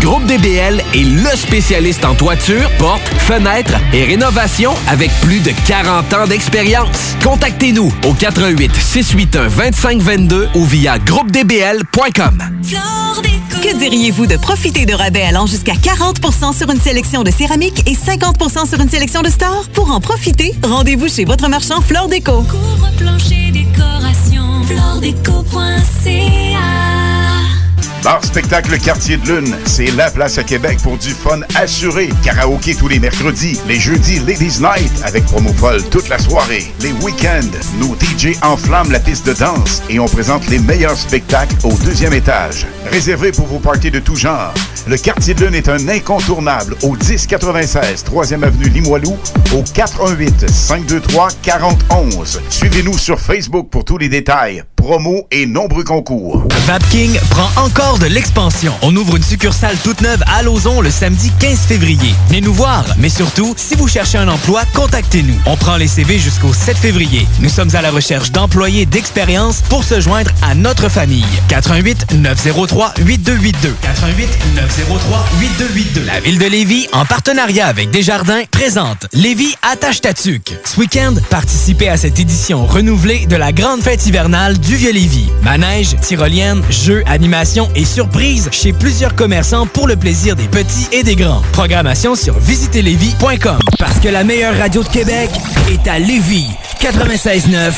Groupe DBL est le spécialiste en toiture, portes, fenêtres et rénovation avec plus de 40 ans d'expérience. Contactez-nous au 88 681 2522 ou via groupedbl.com. Que diriez-vous de profiter de rabais allant jusqu'à 40% sur une sélection de céramique et 50% sur une sélection de stores? Pour en profiter, rendez-vous chez votre marchand Flore Déco. Couvre-plancher, décoration, Bar Spectacle Quartier de Lune, c'est la place à Québec pour du fun assuré. Karaoké tous les mercredis, les jeudis Ladies Night avec promo folle toute la soirée. Les week-ends, nos DJ enflamment la piste de danse et on présente les meilleurs spectacles au deuxième étage. Réservé pour vos parties de tout genre. Le Quartier de Lune est un incontournable au 1096 3e avenue Limoilou au 418 523 4011. Suivez-nous sur Facebook pour tous les détails, promos et nombreux concours. Vapking prend encore de l'expansion. On ouvre une succursale toute neuve à Lauson le samedi 15 février. Venez nous voir, mais surtout, si vous cherchez un emploi, contactez-nous. On prend les CV jusqu'au 7 février. Nous sommes à la recherche d'employés d'expérience pour se joindre à notre famille. 88 903 8282. 88 903 8282. La ville de Lévis, en partenariat avec Desjardins, présente Lévis attache ta tuque. Ce week-end, participez à cette édition renouvelée de la grande fête hivernale du Vieux-Lévis. Manège, tyrolienne, jeux, animations et surprises chez plusieurs commerçants pour le plaisir des petits et des grands. Programmation sur visitezlévis.com. Parce que la meilleure radio de Québec est à Lévis. 96.9.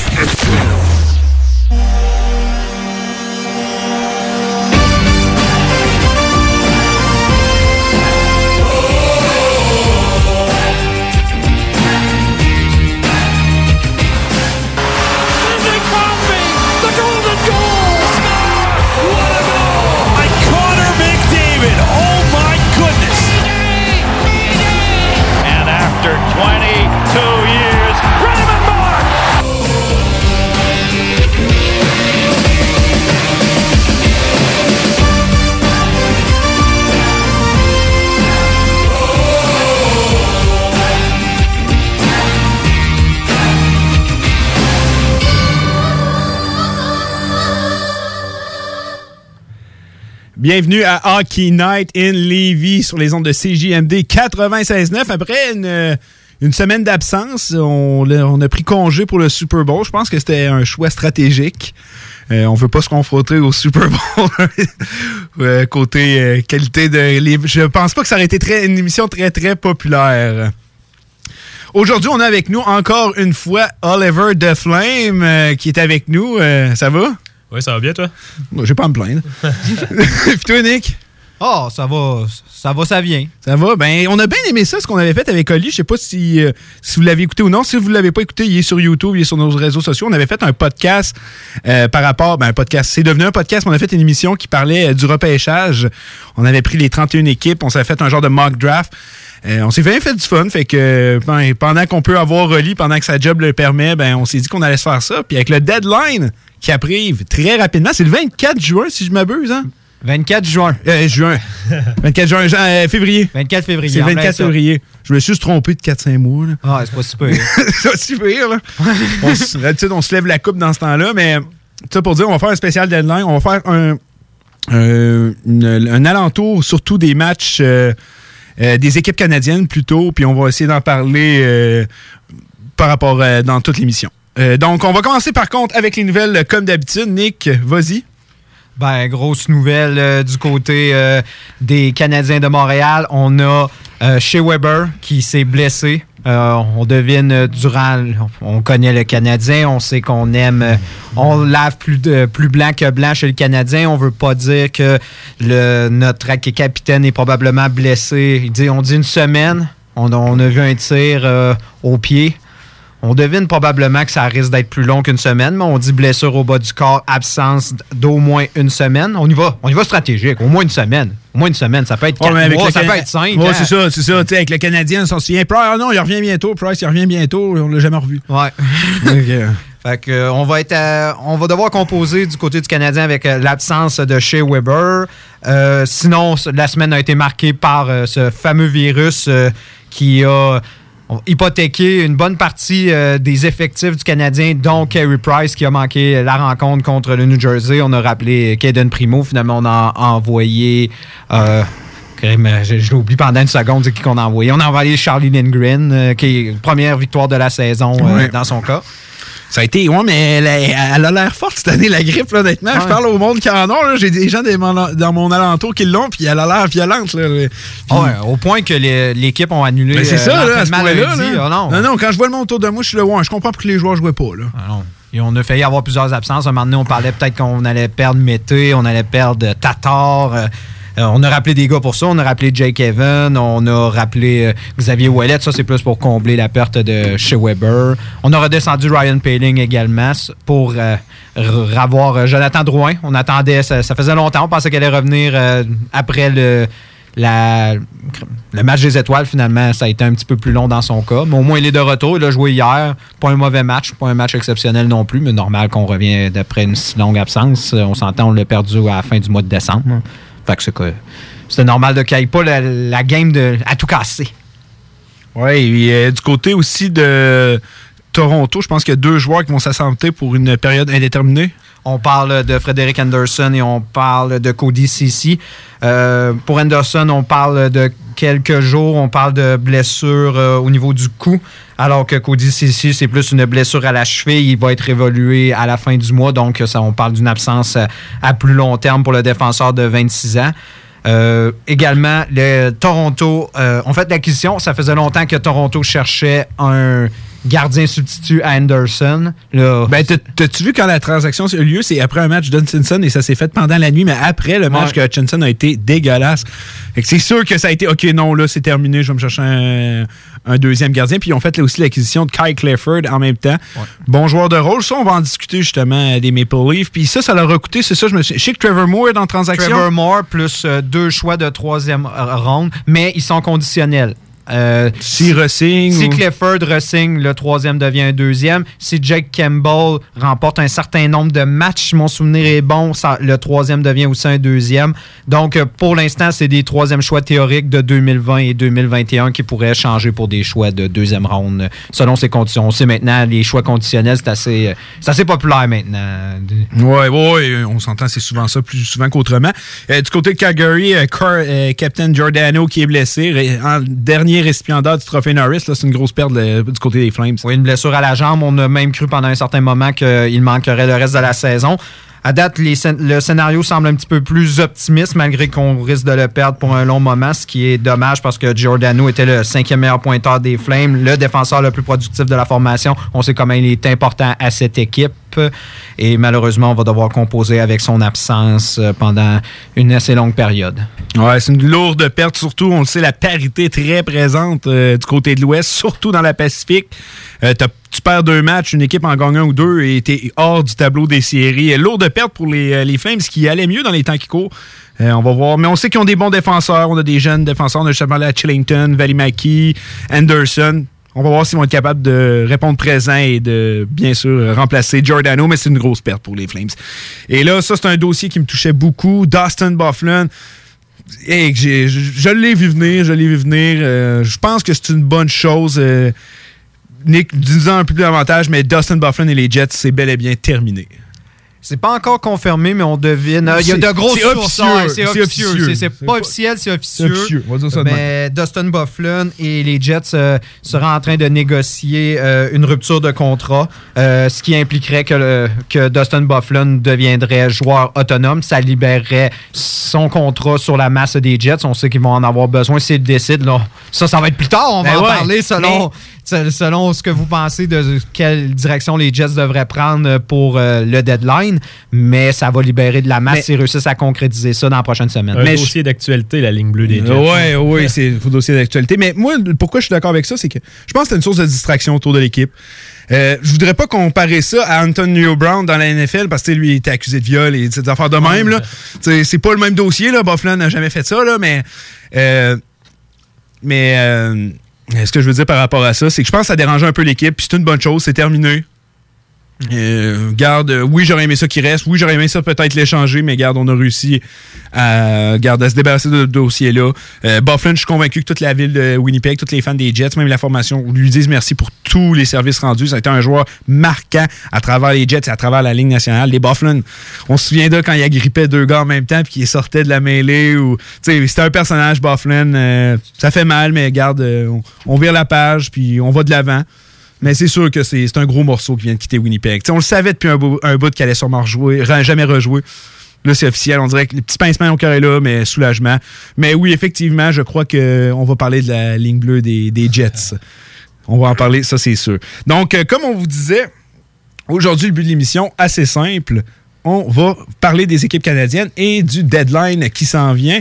Bienvenue à Hockey Night in Levy sur les ondes de CJMD 96.9. Après une, semaine d'absence, on, a pris congé pour le Super Bowl. Je pense que c'était un choix stratégique. Euh, on veut pas se confronter au Super Bowl Euh, côté euh, qualité de livre. Je pense pas que ça aurait été une émission très très populaire. Aujourd'hui, on a avec nous encore une fois Oliver DeFlame euh, qui est avec nous. Ça va? Oui, ça va bien, toi? Moi, J'ai pas à me plaindre. Puis toi, Nick? Oh, ça va, ça va, ça vient. Ça va? Ben, on a bien aimé ça, ce qu'on avait fait avec Oli. Je sais pas si, euh, si vous l'avez écouté ou non. Si vous l'avez pas écouté, il est sur YouTube, il est sur nos réseaux sociaux. On avait fait un podcast euh, par rapport... Ben, un podcast. C'est devenu un podcast. mais On a fait une émission qui parlait euh, du repêchage. On avait pris les 31 équipes. On s'est fait un genre de mock draft. Euh, on s'est bien fait du fun. Fait que ben, pendant qu'on peut avoir Oli, pendant que sa job le permet, ben, on s'est dit qu'on allait se faire ça. Puis avec le deadline qui arrive très rapidement, c'est le 24 juin, si je m'abuse, hein? 24 juin. Euh, juin. 24 juin, euh, février. 24 février. C'est en plein 24 ça. février. Je me suis juste trompé de 4-5 mois. Là. Ah, c'est pas si peu. c'est pas si pire, là. on, on se lève la coupe dans ce temps-là, mais ça pour dire, on va faire un spécial deadline. On va faire un, un, une- un alentour, surtout des matchs euh, euh, des équipes canadiennes plutôt, puis on va essayer d'en parler par rapport dans toute l'émission. Euh, donc, on va commencer par contre avec les nouvelles euh, comme d'habitude. Nick, vas-y. Ben, grosse nouvelle euh, du côté des Canadiens de Montréal. On a Shea Weber qui s'est blessé. On devine durant. On connaît le Canadien. On sait qu'on aime. on lave plus, de, blanc que blanc chez le Canadien. On veut pas dire que notre capitaine est probablement blessé. Il dit, on dit une semaine. On, on a vu un tir au pied. On devine probablement que ça risque d'être plus long qu'une semaine, mais on dit blessure au bas du corps, absence d'au moins une semaine. On y va. On y va stratégique. Au moins une semaine. Au moins une semaine. Ça peut être Ouais, quatre mais avec mois, le ça Cana- peut être cinq. Ouais, hein. c'est ça, c'est ça. Tu sais, avec le Canadien, on s'en souvient. Price, ah non, il revient bientôt. Price, il revient bientôt. On l'a jamais revu. Ouais. Fait que, euh, on va être à- on va devoir composer du côté du Canadien avec euh, l'absence de Shea Weber. Euh, sinon, la semaine a été marquée par ce fameux virus qui a ont hypothéqué une bonne partie euh, des effectifs du Canadien, dont Carey Price qui a manqué la rencontre contre le New Jersey. On a rappelé Caden Primo. Finalement, on a envoyé. Euh, je, je l'oublie pendant une seconde, c'est qui qu'on a envoyé? On a envoyé Charlie Lindgren, euh, qui est première victoire de la saison euh, dans son cas. Ça a été. Ouais, mais elle, a- elle a l'air forte cette année, la grippe, là, honnêtement. Je parle au monde qui en ont. là. J'ai des gens dans mon, alentour qui l'ont, puis elle a l'air violente. Là. Puis- Ah ouais, au point que l'équipe ont annulé. Mais c'est euh, ça, là, à ce lundi. là. Ah non. non, non, quand je vois le monde autour de moi, je suis là, ouais, je comprends pourquoi les joueurs jouaient pas. Là. Ah non. Et on a failli avoir plusieurs absences. Un moment donné, on parlait peut-être qu'on allait perdre Mété, on allait perdre Tatar. Euh, on a rappelé des gars pour ça. On a rappelé Jake Evan. On a rappelé euh, Xavier Ouellet. Ça, c'est plus pour combler la perte de chez Weber. On a redescendu Ryan Paling également pour euh, avoir Jonathan Drouin. On attendait, ça, ça faisait longtemps. On pensait qu'elle allait revenir après le, le match des étoiles, finalement, ça a été un petit peu plus long dans son cas. Mais au moins, il est de retour. Il a joué hier. Pas un mauvais match, pas un match exceptionnel non plus, mais normal qu'on revient d'après une si longue absence. On s'entend, on l'a perdu à la fin du mois de décembre. Que c'était normal de qu'il n'y ait pas la, la game de, à tout casser. Ouais, et euh, du côté aussi de Toronto, je pense qu'il y a deux joueurs qui vont s'assenter pour une période indéterminée. On parle de Frédéric Anderson et on parle de Cody Cici. Euh, pour Anderson, on parle de quelques jours, on parle de blessure euh, au niveau du cou, alors que Cody Cici, c'est plus une blessure à la cheville. Il va être évolué à la fin du mois, donc ça, on parle d'une absence à, à plus long terme pour le défenseur de 26 ans. Euh, également, le Toronto euh, ont fait l'acquisition. Ça faisait longtemps que Toronto cherchait un gardien substitut à Anderson. Là, Ben, t'as- t'as-tu vu quand la transaction a eu lieu? C'est après un match d'Hutchinson et ça s'est fait pendant la nuit, mais après le match Ouais. que Hutchinson a été dégueulasse. C'est sûr que ça a été OK, non, là, c'est terminé, je vais me chercher un, un deuxième gardien. Puis ils ont fait là, aussi l'acquisition de Kai Clifford en même temps. Bon joueur de rôle. Ça, on va en discuter justement euh, des Maple Leafs. Puis ça, ça leur a coûté, c'est ça, je me suis. Je sais que Trevor Moore est dans la transaction. Trevor Moore plus euh, deux choix de troisième ronde, mais ils sont conditionnels. Euh, Si si ou- Clifford resigne, le troisième devient un deuxième. Si Jake Campbell remporte un certain nombre de matchs, si mon souvenir est bon, ça- le troisième devient aussi un deuxième. Donc, euh, pour l'instant, c'est des troisièmes choix théoriques de 2020 et 2021 qui pourraient changer pour des choix de deuxième ronde euh, selon ces conditions. On sait maintenant, les choix conditionnels, c'est assez, euh, assez populaire maintenant. Ouais, ouais, on s'entend, c'est souvent ça, plus souvent qu'autrement. Euh, du côté de Calgary, euh, Car- Captain Giordano qui est blessé, en dernier récipiendaire du trophée Norris, c'est une grosse perte le- du côté des Flames. Oui, une blessure à la jambe. On a même cru pendant un certain moment qu'il manquerait le reste de la saison. À date, le scénario semble un petit peu plus optimiste, malgré qu'on risque de le perdre pour un long moment, ce qui est dommage parce que Giordano était le cinquième meilleur pointeur des Flames, le défenseur le plus productif de la formation. On sait comment il est important à cette équipe. Et malheureusement, on va devoir composer avec son absence euh, pendant une assez longue période. Ouais, c'est une lourde perte, surtout, on le sait, la parité très présente euh, du côté de l'Ouest, surtout dans la Pacifique. Euh, tu perds deux matchs, une équipe en gagne un ou deux et t'es hors du tableau des séries. Lourde perte pour les, euh, les Flames, qui allait mieux dans les temps qui courent. Euh, on va voir. Mais on sait qu'ils ont des bons défenseurs. On a des jeunes défenseurs. On a justement là Chillington, Valimaki, Anderson. On va voir s'ils vont être capables de répondre présent et de, bien sûr, remplacer Giordano, mais c'est une grosse perte pour les Flames. Et là, ça, c'est un dossier qui me touchait beaucoup. Dustin Bufflin. Je, l'ai vu venir, je l'ai vu venir. Euh, je pense que c'est une bonne chose. Nick, disant un peu plus davantage, mais Dustin Bufflin et les Jets, c'est bel et bien terminé. C'est pas encore confirmé, mais on devine. Euh, Il y a C'est- de grosses sources. C'est officieux. C'est- pas officiel, c'est officieux. officieux, on va dire ça de même. Mais Dustin Bufflin et les Jets euh, seraient en train de négocier euh, une rupture de contrat, euh, ce qui impliquerait que, le- que Dustin Bufflin deviendrait joueur autonome. Ça libérerait son contrat sur la masse des Jets. On sait qu'ils vont en avoir besoin s'ils décident. Là. Ça, ça va être plus tard. On va Ben en ouais, parler selon, se- selon ce que vous pensez de quelle direction les Jets devraient prendre pour euh, le deadline. Mais ça va libérer de la masse s'ils réussissent à concrétiser ça dans la prochaine semaine. Un Mais dossier d'actualité, la ligne bleue des Jets. Ouais, ouais, c'est un dossier d'actualité. Mais moi, pourquoi je suis d'accord avec ça, c'est que je pense que c'est une source de distraction autour de l'équipe. Euh, je voudrais pas comparer ça à Antonio Brown dans la NFL parce que lui il était accusé de viol et des affaires de même. là. C'est pas le même dossier. Là. Bufflin n'a jamais fait ça, là, mais. euh, mais euh, ce que je veux dire par rapport à ça, c'est que je pense que ça dérangeait un peu l'équipe, puis c'est une bonne chose, c'est terminé. Euh, garde, euh, oui, j'aurais aimé ça qu'il reste. Oui, j'aurais aimé ça peut-être l'échanger, mais garde, on a réussi à, garde, à se débarrasser de ce dossier-là. Euh, je suis convaincu que toute la ville de Winnipeg, tous les fans des Jets, même la formation, lui disent merci pour tous les services rendus. Ça a été un joueur marquant à travers les Jets et à travers la Ligue nationale. Les Bufflin, on se souvient d'eux quand il agrippait deux gars en même temps puis qu'il sortait de la mêlée. Ou, c'était un personnage, Bufflin. Euh, ça fait mal, mais garde, on, on vire la page puis on va de l'avant. Mais c'est sûr que c'est un gros morceau qui vient de quitter Winnipeg. On le savait depuis un, bout- qu'elle allait sûrement rejouer, jamais rejouer. Là, c'est officiel. On dirait que les petits pincements au est là, mais soulagement. Mais oui, effectivement, je crois qu'on va parler de la ligne bleue des, Jets. On va en parler, ça, c'est sûr. Donc, euh, comme on vous disait, aujourd'hui, le but de l'émission, assez simple. On va parler des équipes canadiennes et du deadline qui s'en vient.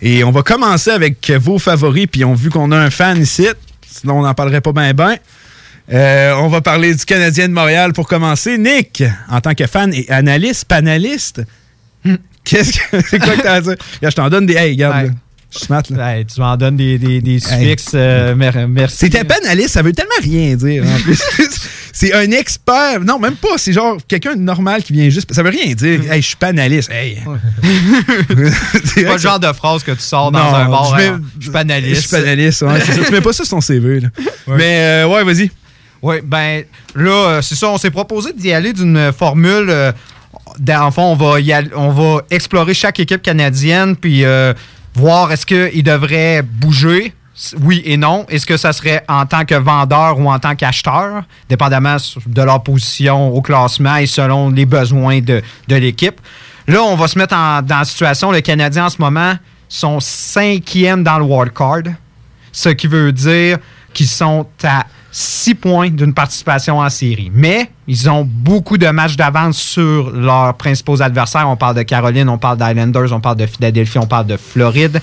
Et on va commencer avec vos favoris. Puis, on vu qu'on a un fan ici, sinon on n'en parlerait pas bien, ben. Euh, on va parler du Canadien de Montréal pour commencer. Nick, en tant que fan et analyste, panaliste, qu'est-ce que c'est quoi que t'as à dire? Je t'en donne des. Hey, regarde, Ouais. je suis smart, là. Tu m'en donnes des, des, des suffixes. euh, mer- merci. C'était panaliste, ça veut tellement rien dire. en plus. c'est un expert. Non, même pas. C'est genre quelqu'un de normal qui vient juste. Ça veut rien dire. Hey, je suis panaliste. Hey. C'est pas le genre de phrase que tu sors dans Non, un bar. je mets- hein, Je suis panaliste. Je suis panaliste, ouais. Tu mets pas ça sur ton CV. Là. Mais euh, ouais, vas-y. Oui, ben là, euh, c'est ça, on s'est proposé d'y aller d'une euh, formule. euh, dans le fond, on va, on va explorer chaque équipe canadienne, puis euh, voir est-ce qu'ils devraient bouger, oui et non. Est-ce que ça serait en tant que vendeur ou en tant qu'acheteur, dépendamment de leur position au classement et selon les besoins de, de l'équipe. Là, on va se mettre en- dans la situation, les Canadiens en ce moment sont cinquièmes dans le wildcard ce qui veut dire qu'ils sont à 6 points d'une participation en série. Mais ils ont beaucoup de matchs d'avance sur leurs principaux adversaires. On parle de Caroline, on parle d'Islanders, on parle de Philadelphie, on parle de Floride.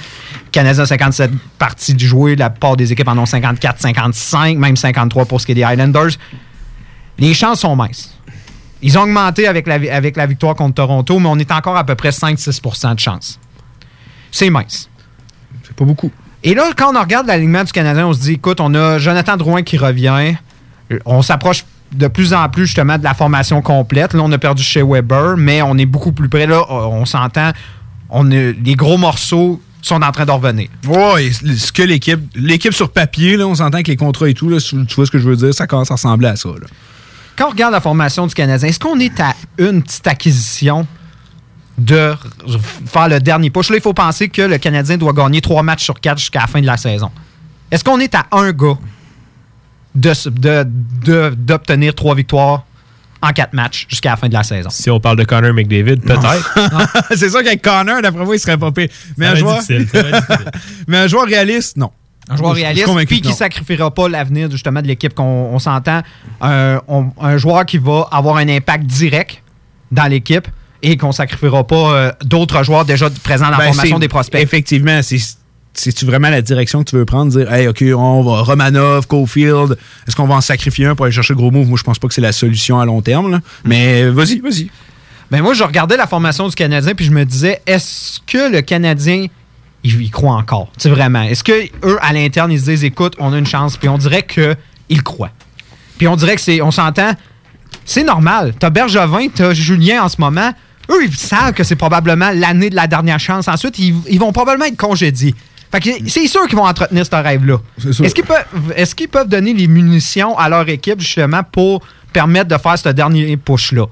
Canadiens ont 57 parties de. La plupart des équipes en ont 54, 55, même 53 pour ce qui est des Islanders. Les chances sont minces. Ils ont augmenté avec la, vi- avec la victoire contre Toronto, mais on est encore à peu près 5-6% de chance. C'est mince. C'est pas beaucoup. Et là, quand on regarde l'alignement du Canadien, on se dit, écoute, on a Jonathan Drouin qui revient. On s'approche de plus en plus justement de la formation complète. Là, on a perdu chez Weber, mais on est beaucoup plus près. Là, on s'entend. On a, les gros morceaux sont en train de revenir. Ouais, ce que l'équipe. L'équipe sur papier, là, on s'entend que les contrats et tout, là, tu vois ce que je veux dire, ça commence à ressembler à ça. Là. Quand on regarde la formation du Canadien, est-ce qu'on est à une petite acquisition de faire le dernier push? Là, il faut penser que le Canadien doit gagner trois matchs sur quatre jusqu'à la fin de la saison. Est-ce qu'on est à un gars de s- de- de- d'obtenir trois victoires en quatre matchs jusqu'à la fin de la saison? Si on parle de Connor McDavid, peut-être. c'est sûr qu'avec Connor, d'après moi, il serait pas pire. Mais un, joueur... Mais un réaliste, non. Un joueur Je- je suis réaliste, convaincu puis qui non. sacrifiera pas l'avenir justement de l'équipe qu'on on s'entend. Un, un joueur qui va avoir un impact direct dans l'équipe et qu'on sacrifiera pas euh, d'autres joueurs déjà présents dans la Ben, formation des prospects. Effectivement, c'est. C'est-tu vraiment la direction que tu veux prendre? Dire, hey, OK, on va Romanov, Cofield, est-ce qu'on va en sacrifier un pour aller chercher le gros move? Moi, je pense pas que c'est la solution à long terme. là. Mais euh, vas-y, vas-y. Ben moi, je regardais la formation du Canadien puis je me disais, est-ce que le Canadien, il y croit encore? Tu sais, vraiment. Est-ce que eux, à l'interne, ils se disent, écoute, on a une chance, puis on dirait qu'ils croient. Puis on dirait que c'est, on s'entend, c'est normal. T'as Bergevin, t'as Julien en ce moment. Eux, ils savent que c'est probablement l'année de la dernière chance. Ensuite, ils, ils vont probablement être congédiés. Fait que c'est sûr qu'ils vont entretenir ce rêve-là. sûr. Est-ce qu'ils peuvent, est-ce qu'ils peuvent donner les munitions à leur équipe, justement, pour permettre de faire ce dernier push-là?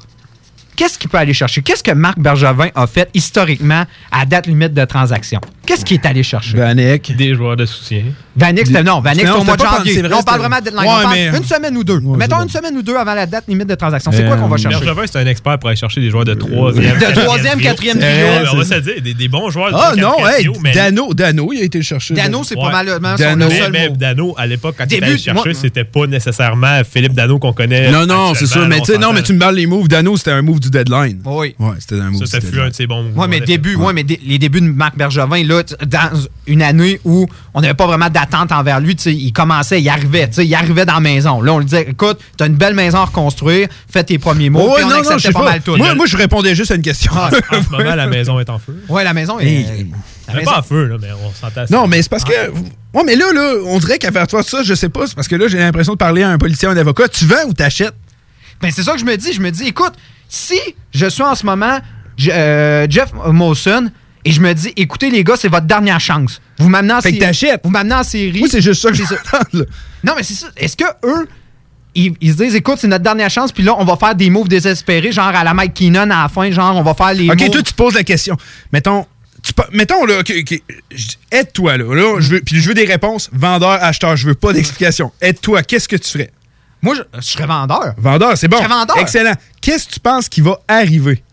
Qu'est-ce qu'il peut aller chercher? Qu'est-ce que Marc Bergevin a fait historiquement à date limite de transaction? Qu'est-ce qu'il est allé chercher? Vanek. Des joueurs de soutien. Vanek, c'était non. Vanek, c'était au mois de pas janvier. c'est vrai, on parle vraiment de deadline. Ouais, On parle mais- une semaine ou deux. Ouais, Mettons c'est une semaine ou deux avant la date limite de transaction. C'est quoi Euh, qu'on va chercher? Bergevin, c'est un expert pour aller chercher des joueurs de troisième. De troisième, quatrième trio. Ouais, on va se dire, des, des bons joueurs de Ah non, hey, quatrième trio, mais- Dano, Dano, il a été le chercher. Dano, c'est Ouais. probablement son Dano. le Mais. Dano, à l'époque, quand il allé chercher, c'était pas nécessairement Philippe Dano qu'on connaît. Non, non, c'est sûr. Mais tu sais, non, mais tu me parles les moves. Dano, c'était un move du deadline. Oui. Ouais, c'était un move Ça, fut un de ses bons Oui, mais début, ouais, mais les débuts de Marc Bergevin, là, dans une année où on n'avait pas vraiment d'attente envers lui, il commençait, il arrivait, il arrivait dans la maison. Là, on lui disait, écoute, t'as une belle maison à reconstruire, fais tes premiers mots, Oh, on non, pas, pas. mal tout. Moi, moi, je répondais juste à une question. En ce moment, la maison est en feu. ouais, la maison est. Hey. la maison- pas en feu, là, mais on s'entend. Non, mais c'est parce que. Ouais, mais là, là, on dirait qu'à faire toi ça, je sais pas, c'est parce que là, j'ai l'impression de parler à un policier, à un avocat. Tu vends ou t'achètes? Ben, c'est ça que je me dis. Je me dis, écoute, si je suis en ce moment je- euh, Jeff Molson et je me dis, écoutez, les gars, c'est votre dernière chance. Vous m'amenez en Fait que série. t'achètes. Vous m'amenez en série. Moi, c'est juste ça que je là. Non, mais c'est ça. Est-ce que eux, ils, ils se disent, écoute, c'est notre dernière chance, puis là, on va faire des moves désespérés, genre à la Mike Keenan à la fin, genre, on va faire les OK, moves. toi, tu te poses la question. Mettons, tu mettons là, aide-toi, là. là je veux, puis je veux des réponses. Vendeur, acheteur, je veux pas d'explication. Aide-toi, qu'est-ce que tu ferais? Moi, je, je serais vendeur. Vendeur, c'est bon. Je serais vendeur. Excellent. Qu'est-ce que tu penses qui va arriver?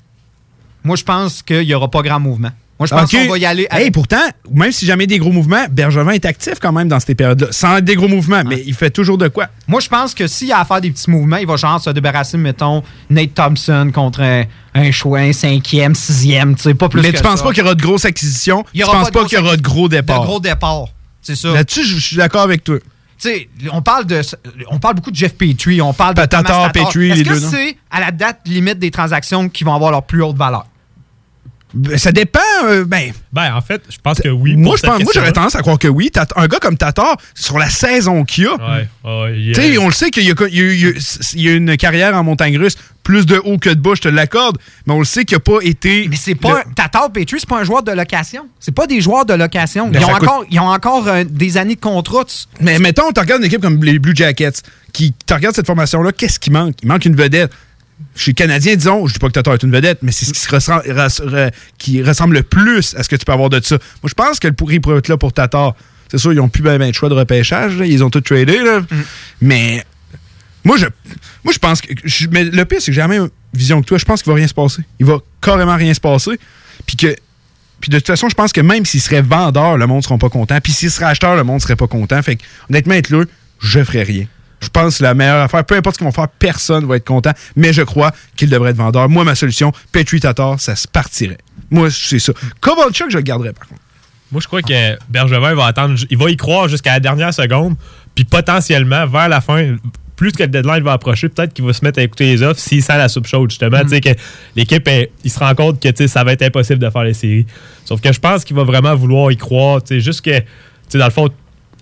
Moi, je pense qu'il n'y aura pas grand mouvement. Moi, je pense OK. qu'on va y aller. Hey, pourtant, même si jamais des gros mouvements, Bergevin est actif quand même dans ces périodes-là. Sans être des gros mouvements, mais il fait toujours de quoi? Moi, je pense que s'il y a à faire des petits mouvements, il va genre se débarrasser, mettons, Nate Thompson contre un, un choix, un cinquième, sixième, tu sais, pas plus mais que tu penses ça. pas qu'il y aura de grosses acquisitions? Il y tu penses pas pas, de qu'il y aura de gros départs? De gros départs. C'est ça. Là-dessus, je je suis d'accord avec toi. Tu sais, on parle de, on parle beaucoup de Jeff Petrie, on parle de Tatar, Thomas. Petrie, Est-ce les que c'est à la date limite des transactions qui vont avoir leur plus haute valeur? Ben, Ça dépend. euh, ben, Ben, en fait, je pense que oui. moi, je pense, moi, j'aurais tendance à croire que oui. Un gars comme Tatar, sur la saison qu'il a, Ouais, ouais, il y a- tu sais, on le sait qu'il y, a- il y a- il y a- il y a une carrière en montagne russe plus de haut que de bas, je te l'accorde, mais on le sait qu'il n'a pas été. Mais c'est pas. un- Tatar Petrie, c'est pas un joueur de location. C'est pas des joueurs de location. Ben, Ils ont, coûte- encore, ils ont encore euh, des années de contrat. Tu- Mais mettons, tu regardes une équipe comme les Blue Jackets, qui tu regardes cette formation-là, qu'est-ce qui manque? Il manque une vedette. Chez les Canadiens, disons, je dis pas que Tatar est une vedette, mais c'est ce qui, se ressemble, re- qui ressemble le plus à ce que tu peux avoir de ça. Moi, je pense que le pourri pourrait être là pour Tatar. C'est sûr, ils n'ont plus bien ben de choix de repêchage, là. ils ont tout tradé, là. mais moi, je, moi, je pense que. je- mais le pire, c'est que j'ai la même vision que toi. Je pense qu'il va rien se passer. Il va carrément rien se passer. Puis que. Puis de toute façon, je pense que même s'il serait vendeur, le monde ne sera pas content. Puis s'il serait acheteur, le monde ne serait pas content. Fait que, honnêtement, être là, je ferais rien. Je pense que la meilleure affaire, peu importe ce qu'ils vont faire, personne va être content. Mais je crois qu'il devrait être vendeur. Moi, ma solution, Petri Tatar, ça se partirait. Moi, c'est ça. Kovalchuk, je le garderais, par contre. Moi, je crois que Bergevin va attendre, il va y croire jusqu'à la dernière seconde, puis potentiellement, vers la fin, plus que le deadline va approcher, peut-être qu'il va se mettre à écouter les offres s'il sent la soupe chaude, justement. Tu sais, que l'équipe, il se rend compte que tu sais, ça va être impossible de faire les séries. Sauf que je pense qu'il va vraiment vouloir y croire. tu sais, Juste que, tu sais, dans le fond,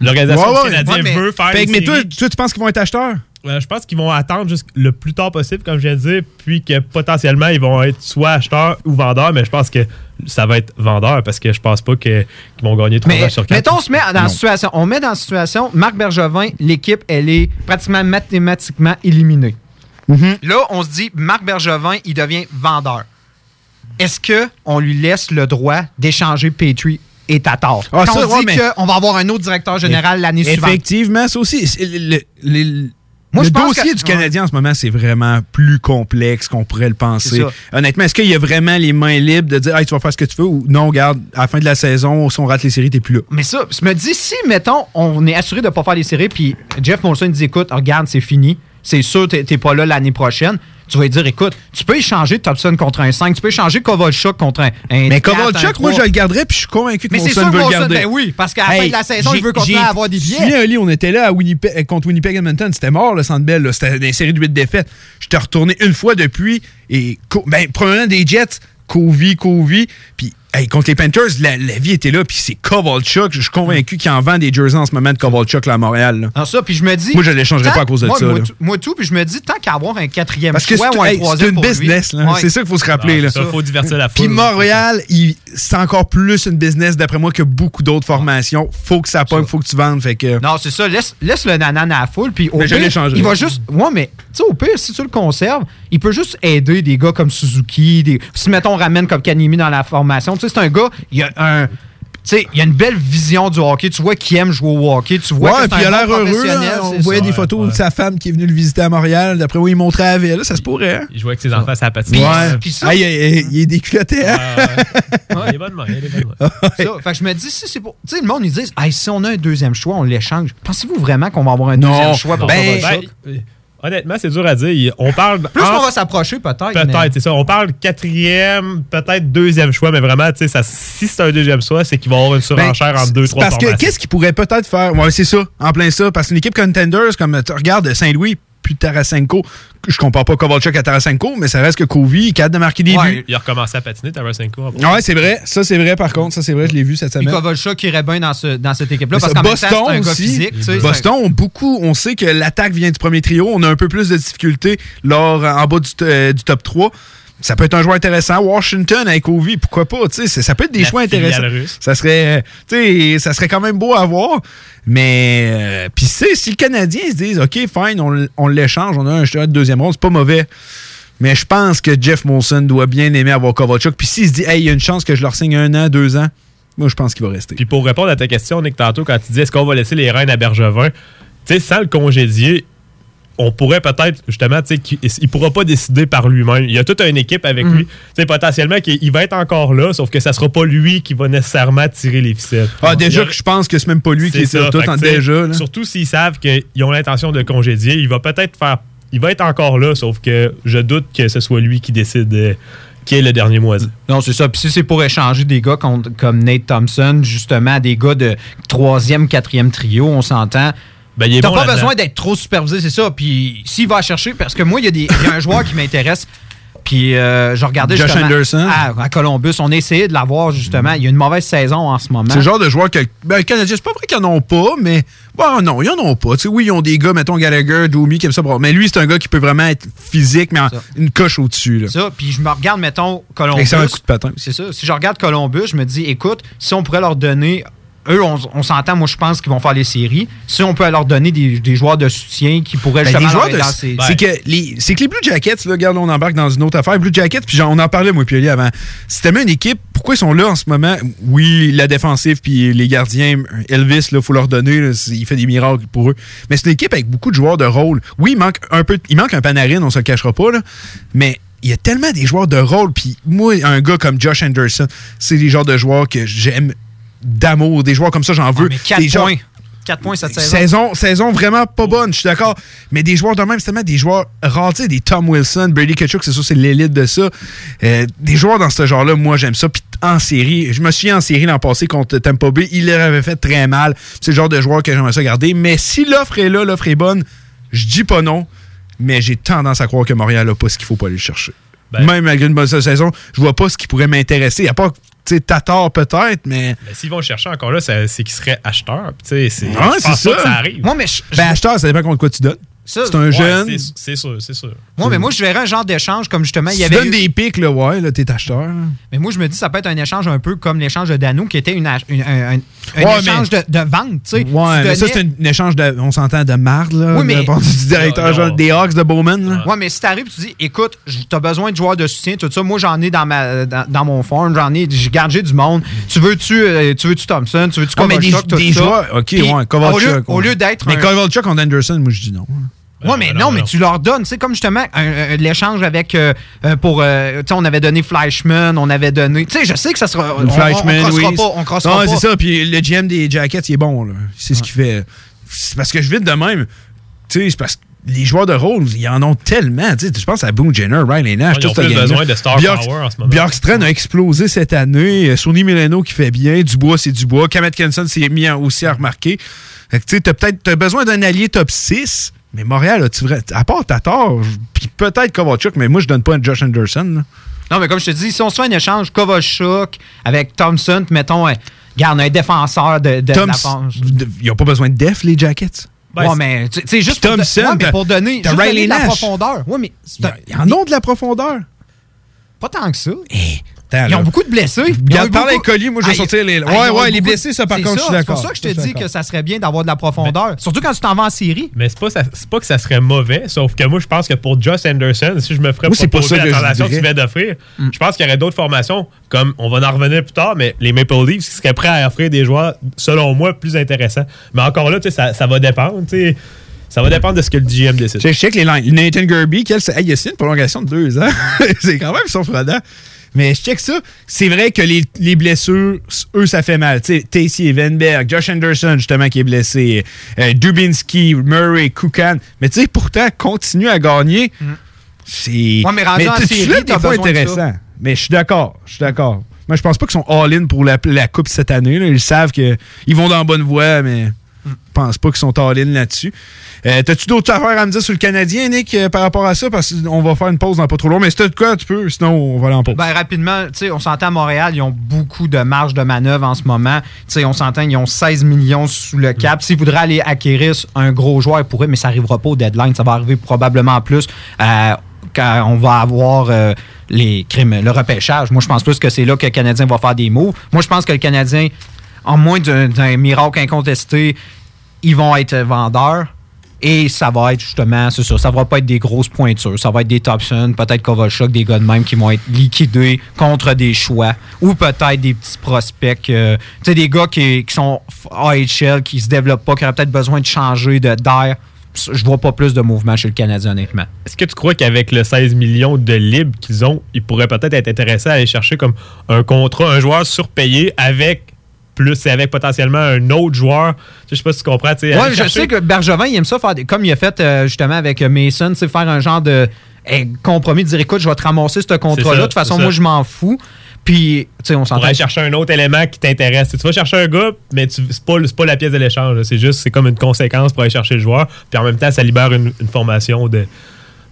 l'organisation Ouais, ouais, Canadien ouais, mais- veut faire Fait mais toi, tu penses qu'ils vont être acheteurs? Euh, je pense qu'ils vont attendre juste le plus tard possible, comme je viens de dire, puis que potentiellement, ils vont être soit acheteurs ou vendeurs, mais je pense que ça va être vendeur parce que je pense pas que- qu'ils vont gagner 3 Mais matchs sur 4. mettons, on se met dans la situation. On met dans la situation, Marc Bergevin, l'équipe, elle est pratiquement mathématiquement éliminée. Mm-hmm. Là, on se dit, Marc Bergevin, il devient vendeur. Est-ce qu'on lui laisse le droit d'échanger Petrie et Tatar? Ah, Quand ça, on ouais, dit mais- qu'on va avoir un autre directeur général l'année suivante. Effectivement, ça aussi. c'est le- le- le- Moi, le je pense dossier que- du Canadien en ce moment, c'est vraiment plus complexe qu'on pourrait le penser. Honnêtement, est-ce qu'il y a vraiment les mains libres de dire hey, tu vas faire ce que tu veux ou non, regarde, à la fin de la saison, si on rate les séries, t'es plus là? Mais ça, je me dis, si, mettons, on est assuré de ne pas faire les séries, puis Jeff Molson dit, écoute, regarde, c'est fini, c'est sûr, t'es t'es pas là l'année prochaine, tu vas lui dire, écoute, tu peux échanger Thompson contre un 5, tu peux échanger Kovalchuk contre un, un Mais 4, un Kovalchuk, moi, 3. je le garderais, puis je suis convaincu que que veut le garder. ben oui, parce qu'à la fin de la saison, il veut continuer à avoir des billets. Ali, on était là à Winnipeg, euh, contre Winnipeg Edmonton, c'était mort le Centre Bell, c'était une série de 8 défaites. Je t'ai retourné une fois depuis, et ben, probablement des Jets, Covey, Covey, puis hey, contre les Panthers, la, la vie était là, puis c'est Kovalchuk, je suis convaincu qu'il en vend des jerseys en ce moment de Kovalchuk là, à Montréal. là. Alors ça, puis je me dis... Moi, je l'échangerais tant- pas à cause de moi, ça, Moi, là. tout- moi tout, puis je me dis, tant qu'à avoir un quatrième Parce que choix ou un hey, c'est une pour lui, business, là. ouais. c'est ça qu'il faut se rappeler. Ah, là. ça, faut divertir la Puis foule. Montréal, il- c'est encore plus une business, d'après moi, que beaucoup d'autres formations. Faut que ça pogne, faut que tu vendes. Fait que... Non, c'est ça. Laisse, laisse le nanan à la foule. Puis au Mais je pire, l'échangerais. il va juste. Ouais, mais tu sais, au pire, si tu le conserves, il peut juste aider des gars comme Suzuki. Des, si, mettons, on ramène comme Kanimi dans la formation, tu sais, c'est un gars, il a un. Tu sais, il a une belle vision du hockey. Tu vois qu'il aime jouer au hockey. Tu vois Ouais, que puis il a l'air heureux. On voyait ça. des photos de sa femme qui est venue le visiter à Montréal. D'après moi, il montrait à la ville. Ça se pourrait. hein? Il jouait avec ses enfants à la patinoire. Ouais. puis ça- Ah, il, il- il est déculotté. hein? Ouais, il est bonne main, il est bonne main. Ça. Fait que je me dis, si c'est pour. Tu sais, le monde, ils disent, hey, si on a un deuxième choix, on l'échange. Pensez-vous vraiment qu'on va avoir un deuxième choix pour Ben, ben, honnêtement, c'est dur à dire. On parle. Plus entre- qu'on va s'approcher, peut-être. mais- Peut-être, c'est ça. On parle quatrième, peut-être deuxième choix, mais vraiment, tu sais, ça- si c'est un deuxième choix, c'est qu'il va y avoir une surenchère Ben, entre deux, trois Parce que qu'est-ce qu'il pourrait peut-être faire? Ouais, c'est ça, en plein ça. Parce qu'une équipe contenders, comme tu regardes Saint-Louis, plus Tarasenko. Je compare pas Kovalchuk à Tarasenko, mais ça reste que Kovi est capable de marquer des buts. Il a recommencé à patiner, Tarasenko. Ouais, c'est vrai. Ça, c'est vrai, par contre. Ça, c'est vrai, je l'ai vu cette Puis semaine. Kovalchuk irait bien dans, ce, dans cette équipe-là parce qu'en même temps, Boston c'est un gars aussi. physique. tu sais, Boston ont beaucoup. On sait que l'attaque vient du premier trio. On a un peu plus de difficultés lors, en bas du, euh, du top 3. Ça peut être un joueur intéressant. Washington avec Ovi, pourquoi pas? tu sais, Ça peut être des La choix intéressants. russe. Ça serait, euh, tu sais, ça serait quand même beau à voir. Mais, euh, puis si le Canadien se dit, OK, fine, on, on l'échange, on a un joueur de deuxième ronde, c'est pas mauvais. Mais je pense que Jeff Molson doit bien aimer avoir Kovalchuk. Puis s'il se dit, hey, il y a une chance que je leur signe un an, deux ans, moi, je pense qu'il va rester. Puis pour répondre à ta question, Nick, tantôt, quand tu dis est-ce qu'on va laisser les reines à Bergevin, tu sais, sans le congédier, on pourrait peut-être, justement, tu sais, qu'il il pourra pas décider par lui-même. Il y a toute une équipe avec Mhm. lui. Tu sais, potentiellement, qu'il il va être encore là, sauf que ça sera pas lui qui va nécessairement tirer les ficelles. Ah, déjà a- que je pense que c'est même pas lui qui est c'est ça. tout en déjà. là. Surtout s'ils savent qu'ils ont l'intention de congédier, il va peut-être faire. Il va être encore là, sauf que je doute que ce soit lui qui décide euh, qui est le dernier moisi. Non, c'est ça. Puis si c'est pour échanger des gars contre- comme Nate Thompson, justement, des gars de troisième, quatrième trio, on s'entend. Ben, T'as bon pas là-dedans. besoin d'être trop supervisé, c'est ça. Puis s'il va chercher, parce que moi, il y, a y un joueur qui m'intéresse. Puis euh, je regardais Josh justement Anderson. À, à Columbus. On a essayé de l'avoir justement. Il y a une mauvaise saison en ce moment. C'est le genre de joueur que. Ben, le Canadien, c'est pas vrai qu'ils en ont pas, mais. Bon, non, ils en ont pas. Tu sais, oui, ils ont des gars, mettons Gallagher, Domi, qui aiment ça. Mais lui, c'est un gars qui peut vraiment être physique, mais en- une coche au-dessus. là. Ça, puis je me regarde, mettons, Columbus. Excellent coup de patin. C'est ça. Si je regarde Columbus, je me dis, écoute, si on pourrait leur donner. Eux, on, on s'entend, moi, je pense qu'ils vont faire les séries. Si on peut leur donner des, des joueurs de soutien qui pourraient Ben, justement de- c'est que les c'est que les Blue Jackets là, regarde, on embarque dans une autre affaire. Blue Jackets, puis on en parlait moi puis avant. C'est tellement une équipe. Pourquoi ils sont là en ce moment? Oui, la défensive puis les gardiens, Elvis, là, faut leur donner. là, il fait des miracles pour eux. Mais c'est une équipe avec beaucoup de joueurs de rôle. Oui, il manque un peu, il manque un Panarin, on se le cachera pas là. Mais il y a tellement des joueurs de rôle. Puis moi, un gars comme Josh Anderson, c'est les genres de joueurs que j'aime d'amour. Des joueurs comme ça, j'en veux. mais quatre Des gens- points. 4 points cette saison. Saison, saison vraiment pas bonne, je suis d'accord. Mais des joueurs de même, c'est tellement des joueurs rares, des Tom Wilson, Brady Ketchuk, c'est ça, c'est l'élite de ça. Euh, des joueurs dans ce genre-là, moi, j'aime ça. Puis en série, je me souviens en série l'an passé contre Tampa Bay, il leur avait fait très mal. C'est le genre de joueur que j'aimerais ça garder. Mais si l'offre est là, l'offre est bonne, je dis pas non. Mais j'ai tendance à croire que Montréal n'a pas ce qu'il faut pour aller le chercher. Ben- Même malgré une bonne saison, je vois pas ce qui pourrait m'intéresser. A pas, tu Tatar peut-être, mais. Mais s'ils vont chercher encore là, c'est qu'ils seraient acheteurs. C'est Ouais, c'est ça. que ça arrive. Moi, mais je- Ben, acheteur, ça dépend contre quoi tu donnes. C'est un Ouais, jeune. c'est- sûr, c'est sûr. moi, mais moi, je verrais un genre d'échange comme justement, il y tu avait. donnes eu- des pics, là, ouais, là, t'es acheteur. là. Mais moi, je me dis, ça peut être un échange un peu comme l'échange de Dano, qui était une, ach- une- un, un- un Ouais, échange de, de vente. tu sais. Ouais, Tu mais ça, c'est un, échange de. On s'entend de marde, là. Oui, mais- du directeur Non, genre, non. des Hawks de Bowman, là. Ouais, mais si t'arrives et tu dis, écoute, t'as besoin de joueurs de soutien, tout ça. Moi, j'en ai dans, ma, dans, dans mon farm, j'en ai, j'ai gardé du monde. Tu veux-tu euh, tu veux-tu Thompson, tu veux-tu Ouais, mais des, Kovalchuk, tout des ça? joueurs. Ok, Puis, ouais, Kovalchuk. Au lieu, au ouais. lieu d'être Mais Kovalchuk contre Anderson, moi, je dis non. Ouais, mais non, mais tu leur donnes. C'est comme justement un- un- l'échange avec. euh, euh, pour. euh, tu sais, on avait donné Fleischman, on avait donné. Tu sais, je sais que ça sera. on- on- Fleischmann, on, crossera oui. pas. On crossera Non, pas. c'est ça. Puis le GM des Jackets, il est bon, là. C'est ce qu'il fait. C'est parce que je vide de même. Tu sais, c'est parce que les joueurs de rôle, ils en ont tellement. Tu sais, je pense à Boone Jenner, Riley Nash, Ouais, ils tout ont ce plus gang-là. besoin de star Bjork- power en ce moment. Bjorkstrand a explosé cette année. Euh, Sonny Milano qui fait bien. Dubois, c'est Dubois. Kamet Kenson s'est mis aussi à remarquer. Fait que, tu sais, t'as peut-être t'as besoin d'un allié top 6. Mais Montréal, vrai- à part Tatar, puis peut-être Kovalchuk, mais moi, je donne pas un Josh Anderson. là. Non, mais comme je te dis, si on se fait un échange Kovalchuk avec Thompson, puis mettons, euh, garde un défenseur de, de, de la ils n'ont pas besoin de def, les Jackets? Ben, ouais, c'est- mais tu tu sais, juste pour, de- Thompson, ouais, mais pour donner, juste de la profondeur. Ouais, mais Ils en ont de la profondeur. pas tant que ça. Attends, Ils là. ont beaucoup de blessés. Ils ont Regarde, eu parle beaucoup- avec Collier, moi, je vais Ah, sortir les- Ouais, ouais, les blessés, ça, par C'est contre, je suis C'est d'accord. pour ça que je te dis que ça serait bien d'avoir de la profondeur. Surtout quand tu t'en vas en série. Mais c'est pas, ça- c'est pas que ça serait mauvais, sauf que moi, je pense que pour Josh Anderson, si je me ferais Moi, c'est pas proposer que la je transaction que tu viens d'offrir, je pense qu'il y aurait d'autres formations, comme on va en revenir plus tard, mais les Maple Leafs qui seraient prêts à offrir des joueurs, selon moi, plus intéressants. Mais encore là, tu sais, ça, ça va dépendre. tu sais. Ça va dépendre de ce que le GM décide. Je check les lines. Nathan Gerby, quel, hey, il a signé une prolongation de deux ans. c'est quand même surprenant. Mais je check ça. C'est vrai que les, les blessures, eux, ça fait mal. Tu sais, Tacey Evenberg, Josh Anderson, justement, qui est blessé, euh, Dubinsky, Murray, Kukan. Mais tu sais, pourtant, continue à gagner. C'est. Ouais, mais rendu en série, t'as ça. intéressant. Mais je suis d'accord. Je suis d'accord. Moi, je pense pas qu'ils sont all-in pour la, la Coupe cette année. là. Ils savent qu'ils vont dans la bonne voie, mais Je pense pas qu'ils sont all-in là-dessus. Euh, T'as-tu d'autres affaires à me dire sur le Canadien, Nick, euh, par rapport à ça? Parce qu'on va faire une pause dans pas trop long. Mais si t'as de quoi, tu peux. Sinon, on va aller en pause. Ben, rapidement, tu sais, on s'entend à Montréal, ils ont beaucoup de marge de manœuvre en ce moment. Tu sais, on s'entend, ils ont 16 millions sous le cap. S'ils voudraient aller acquérir un gros joueur, ils pourraient, mais ça n'arrivera pas au deadline. Ça va arriver probablement plus euh, quand on va avoir les crimes, le repêchage. Moi, je pense plus que c'est là que le Canadien va faire des mots. Moi, je pense que le Canadien, en moins d'un miracle incontesté, ils vont être vendeurs. Et ça va être justement, c'est ça, ça va pas être des grosses pointures. Ça va être des Thompson, peut-être Kovalchuk, des gars de même qui vont être liquidés contre des choix. Ou peut-être des petits prospects, euh, tu sais, des gars qui, qui sont AHL, qui se développent pas, qui auraient peut-être besoin de changer de- d'air. Je vois pas plus de mouvement chez le Canadien, honnêtement. Est-ce que tu crois qu'avec le 16 millions de libres qu'ils ont, ils pourraient peut-être être intéressés à aller chercher comme un contrat, un joueur surpayé avec plus et avec potentiellement un autre joueur? Je sais pas si tu comprends. Ouais, je chercher- sais que Bergevin, il aime ça faire des, comme il a fait euh, justement avec Mason, sais, faire un genre de compromis, de dire écoute, je vais te ramasser ce C'est contrat-là. De toute façon, c'est moi, je m'en fous. Puis, tu sais, on s'entend. aller chercher un autre élément qui t'intéresse. Tu vas chercher un gars, mais c'est pas, c'est pas la pièce de l'échange. C'est juste, c'est comme une conséquence pour aller chercher le joueur. Puis en même temps, ça libère une, une formation de,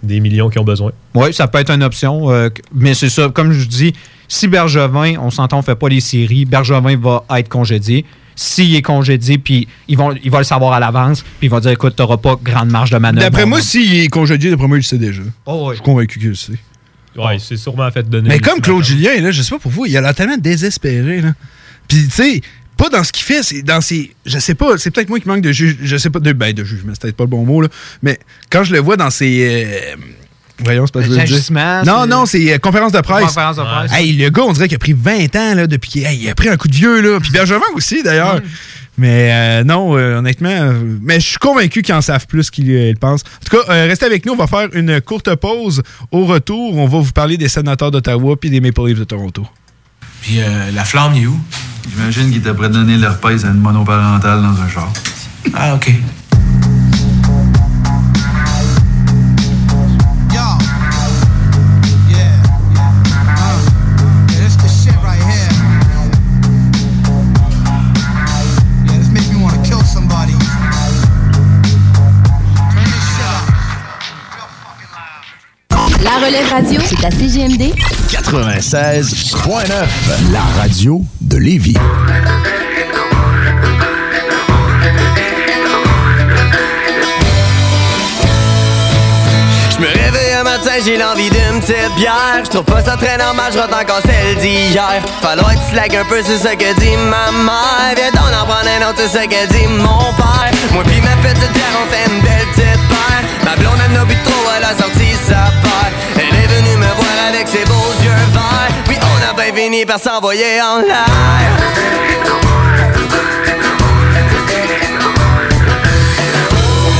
des millions qui ont besoin. Oui, ça peut être une option. euh, mais c'est ça, comme je dis, si Bergevin, on s'entend, on fait pas les séries, Bergevin va être congédié. S'il est congédié, puis ils vont, il va le savoir à l'avance, puis il va dire écoute, tu n'auras pas grande marge de manœuvre. D'après moi, s'il est congédié, d'après moi, il le sait déjà. Oh, ouais. Je suis convaincu qu'il le sait. Ouais, c'est sûrement fait donner. Mais comme Claude. Julien, là, je sais pas pour vous, il a l'air tellement désespéré. Là. Puis, tu sais, pas dans ce qu'il fait, c'est dans ses. Je sais pas, c'est peut-être moi qui manque de juge. Je sais pas, de, ben, de jugement, c'est peut-être pas le bon mot, là. Mais quand je le vois dans ses. euh, voyons, c'est pas ce que je veux dire. Agissements, Non, non, c'est euh, conférence de presse. Conférence de presse. Hey, le gars, on dirait qu'il a pris 20 ans, là, depuis qu'il hey, il a pris un coup de vieux, là. Puis Bergevin aussi, d'ailleurs. Mais euh, non, euh, honnêtement, euh, mais je suis convaincu qu'ils en savent plus qu'ils euh, ils pensent. En tout cas, euh, restez avec nous, on va faire une courte pause. Au retour, on va vous parler des sénateurs d'Ottawa puis des Maple Leafs de Toronto. Puis euh, la flamme, il est où? J'imagine qu'il était prêt de donner l'herpès à une monoparentale dans un char. Ah, OK. Relève radio, c'est à CGMD 96.9, la radio de Lévis. Je me réveille un matin, j'ai l'envie d'une petite bière. Je trouve pas ça très normal, je rentre encore celle d'hier. Falloir que tu slack un peu, c'est ce que dit ma mère. Viens donc en prendre un autre, c'est ce que dit mon père. Moi pis ma petite bière, on fait une belle petite paire. Ma blonde, elle n'a bu trop, elle a sorti sa paire. On a bien fini par s'envoyer en l'air.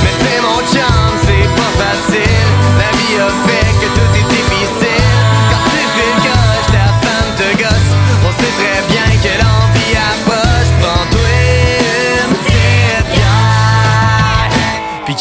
Mais c'est mon chum, c'est pas facile. La vie a fait que tout est difficile. Quand tu fais le coche, ta femme te gosse. On sait très bien que l'envie approche. Prends-toi une petite bière. Puis.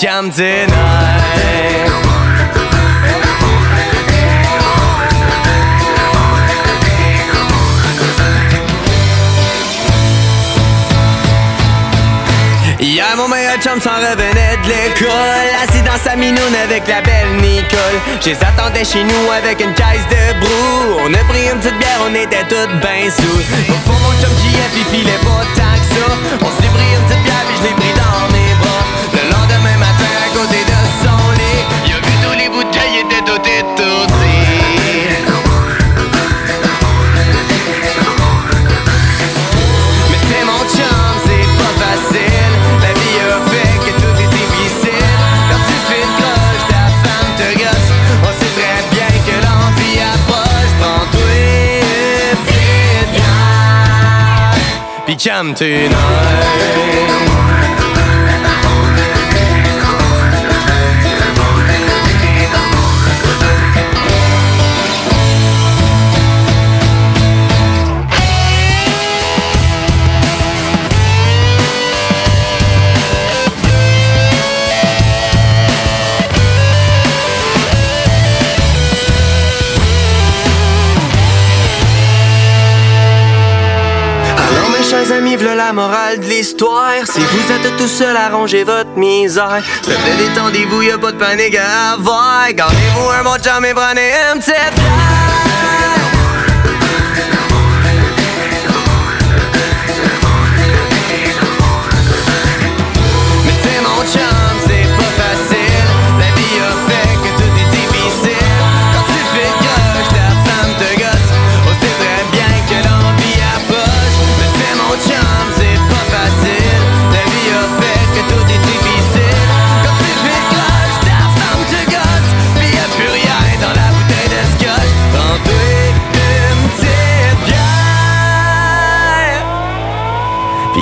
Chum s'en revenait de l'école. Assis dans sa minoune avec la belle Nicole. Je les attendais chez nous avec une caisse de brou. On a pris une petite bière, on était toutes ben sous Au fond, mon chum JF, il filait pas tant que ça. On s'est pris une petite bière, puis je l'ai pris dans mes bras. Le lendemain matin, à côté de son lit Il a vu tous les bouteilles, étaient toutes étourdis Mais Puis calme si vous êtes tout seul à ranger votre misère, s'il te détendez-vous, y a pas de panique à avoir. Gardez-vous un bon chum et prenez un petit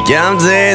Puis comme des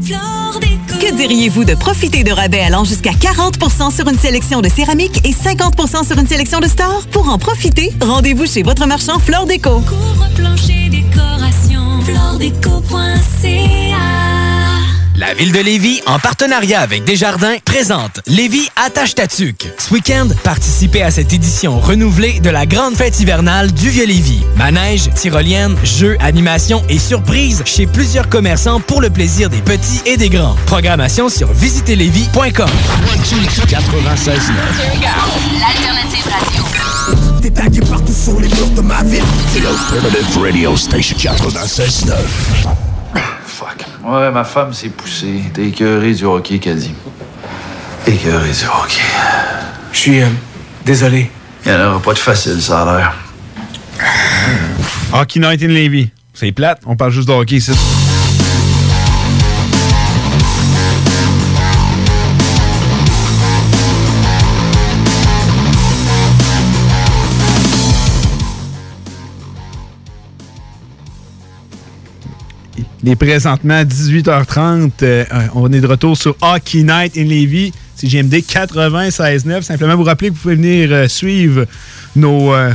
Que diriez-vous de profiter de rabais allant jusqu'à 40% sur une sélection de céramique et 50% sur une sélection de stores? Pour en profiter, rendez-vous chez votre marchand Fleur Déco. Plancher décoration. Floredeco.ca La ville de Lévis, en partenariat avec Desjardins, présente Lévis Attache ta tuque. Ce week-end, participez à cette édition renouvelée de la grande fête hivernale du Vieux-Lévis. Manège, tyrolienne, jeux, animations et surprises chez plusieurs commerçants pour le plaisir des petits et des grands. Programmation sur visitezlévis.com. 96 L'alternative radio. T'es tagué partout sur les murs de ma ville. C'est l'Alternative Radio Station 96.9. Fuck. Ouais, ma femme s'est poussée. T'es écœuré du hockey, qu'elle dit. Écœuré du hockey. Je suis euh, désolé. Il n'y en aura pas de facile, ça a l'air. Hockey Night in Levy. C'est plate, on parle juste de hockey ici. Il est présentement 18h30. euh, on est de retour sur Hockey Night in Levy. C'est GMD 96.9. Simplement vous rappeler que vous pouvez venir euh, suivre nos euh,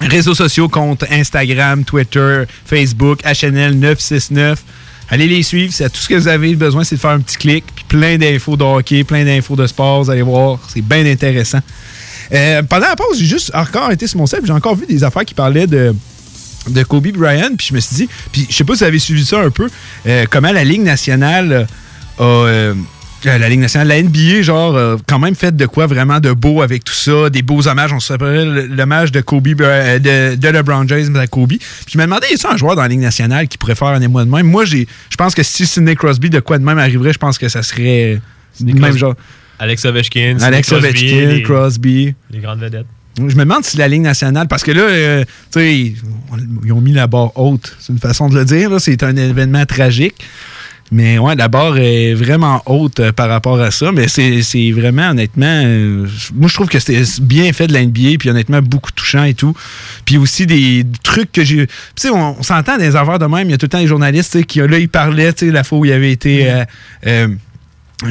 réseaux sociaux, compte Instagram, Twitter, Facebook, HNL 969. Allez les suivre. C'est tout ce que vous avez besoin, c'est de faire un petit clic. Puis plein d'infos de hockey, plein d'infos de sport. Vous allez voir, c'est bien intéressant. Pendant la pause, j'ai juste encore été sur mon site. J'ai encore vu des affaires qui parlaient de de Kobe Bryant, puis je me suis dit, puis je sais pas si vous avez suivi ça un peu, euh, comment la Ligue nationale euh, a... euh, la Ligue nationale, la NBA, genre, euh, quand même fait de quoi vraiment de beau avec tout ça, des beaux hommages. On se rappelle l'hommage de Kobe, euh, de, de LeBron James à Kobe. Puis je me demandais, y a un joueur dans la Ligue nationale qui pourrait faire un émoi de même? Moi, j'ai, je pense que si Sidney Crosby de quoi de même arriverait, je pense que ça serait le même Crosby. genre. Alex Ovechkin. Alex Sidney Ovechkin, les- Crosby. Les grandes vedettes. Je me demande si la Ligue nationale, parce que là, euh, tu sais, ils- ont mis la barre haute. C'est une façon de le dire. C'est un événement tragique. Mais ouais, la barre est vraiment haute euh, par rapport à ça. Mais c'est vraiment, honnêtement, euh, moi, je trouve que c'était bien fait de la NBA, puis honnêtement, beaucoup touchant et tout. Puis aussi des trucs que j'ai. Tu sais, on, s'entend des affaires de même. Il y a tout le temps des journalistes qui, là, ils parlaient, tu sais, la fois où il avait été.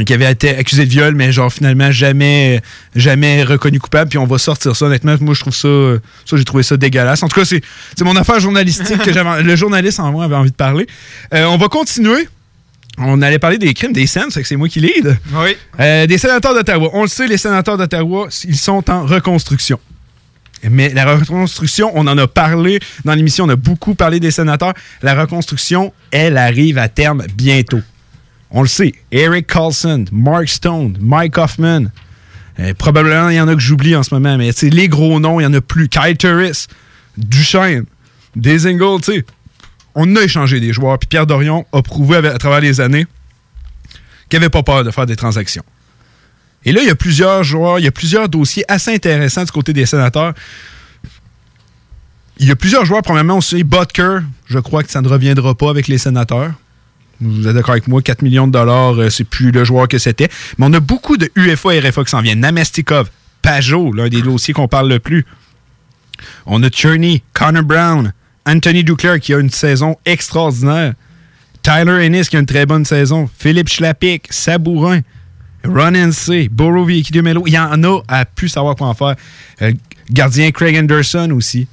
Qui avait été accusé de viol, mais genre finalement jamais, jamais reconnu coupable, puis on va sortir ça. Honnêtement, moi je trouve ça, ça j'ai trouvé ça dégueulasse. En tout cas, c'est mon affaire journalistique que j'avais, le journaliste en moi avait envie de parler. Euh, on va continuer. On allait parler des crimes, des scènes, c'est que c'est moi qui lead. Oui. Euh, des sénateurs d'Ottawa. On le sait, les sénateurs d'Ottawa, ils sont en reconstruction. Mais la reconstruction, on en a parlé dans l'émission, on a beaucoup parlé des sénateurs. La reconstruction, elle arrive à terme bientôt. On le sait. Eric Carlson, Mark Stone, Mike Hoffman. Euh, probablement, il y en a que j'oublie en ce moment, mais les gros noms, il y en a plus. Kyle Turris, Duchesne, Desingle, tu sais. On a échangé des joueurs, puis Pierre Dorion a prouvé avec- à travers les années qu'il n'avait pas peur de faire des transactions. Et là, il y a plusieurs joueurs, il y a plusieurs dossiers assez intéressants du côté des sénateurs. Il y a plusieurs joueurs, premièrement, on sait Butker, je crois que ça ne reviendra pas avec les sénateurs. Vous êtes d'accord avec moi, 4 millions de dollars, euh, c'est plus le joueur que c'était. Mais on a beaucoup de UFA et RFA qui s'en viennent. Namestikov, Pajot, l'un des dossiers qu'on parle le plus. On a Cherney, Connor Brown, Anthony Duclair qui a une saison extraordinaire. Tyler Ennis qui a une très bonne saison. Philippe Schlappick, Sabourin, Ron NC, Borovic de Melo. Il y en a à plus savoir quoi en faire. Euh, gardien Craig Anderson aussi.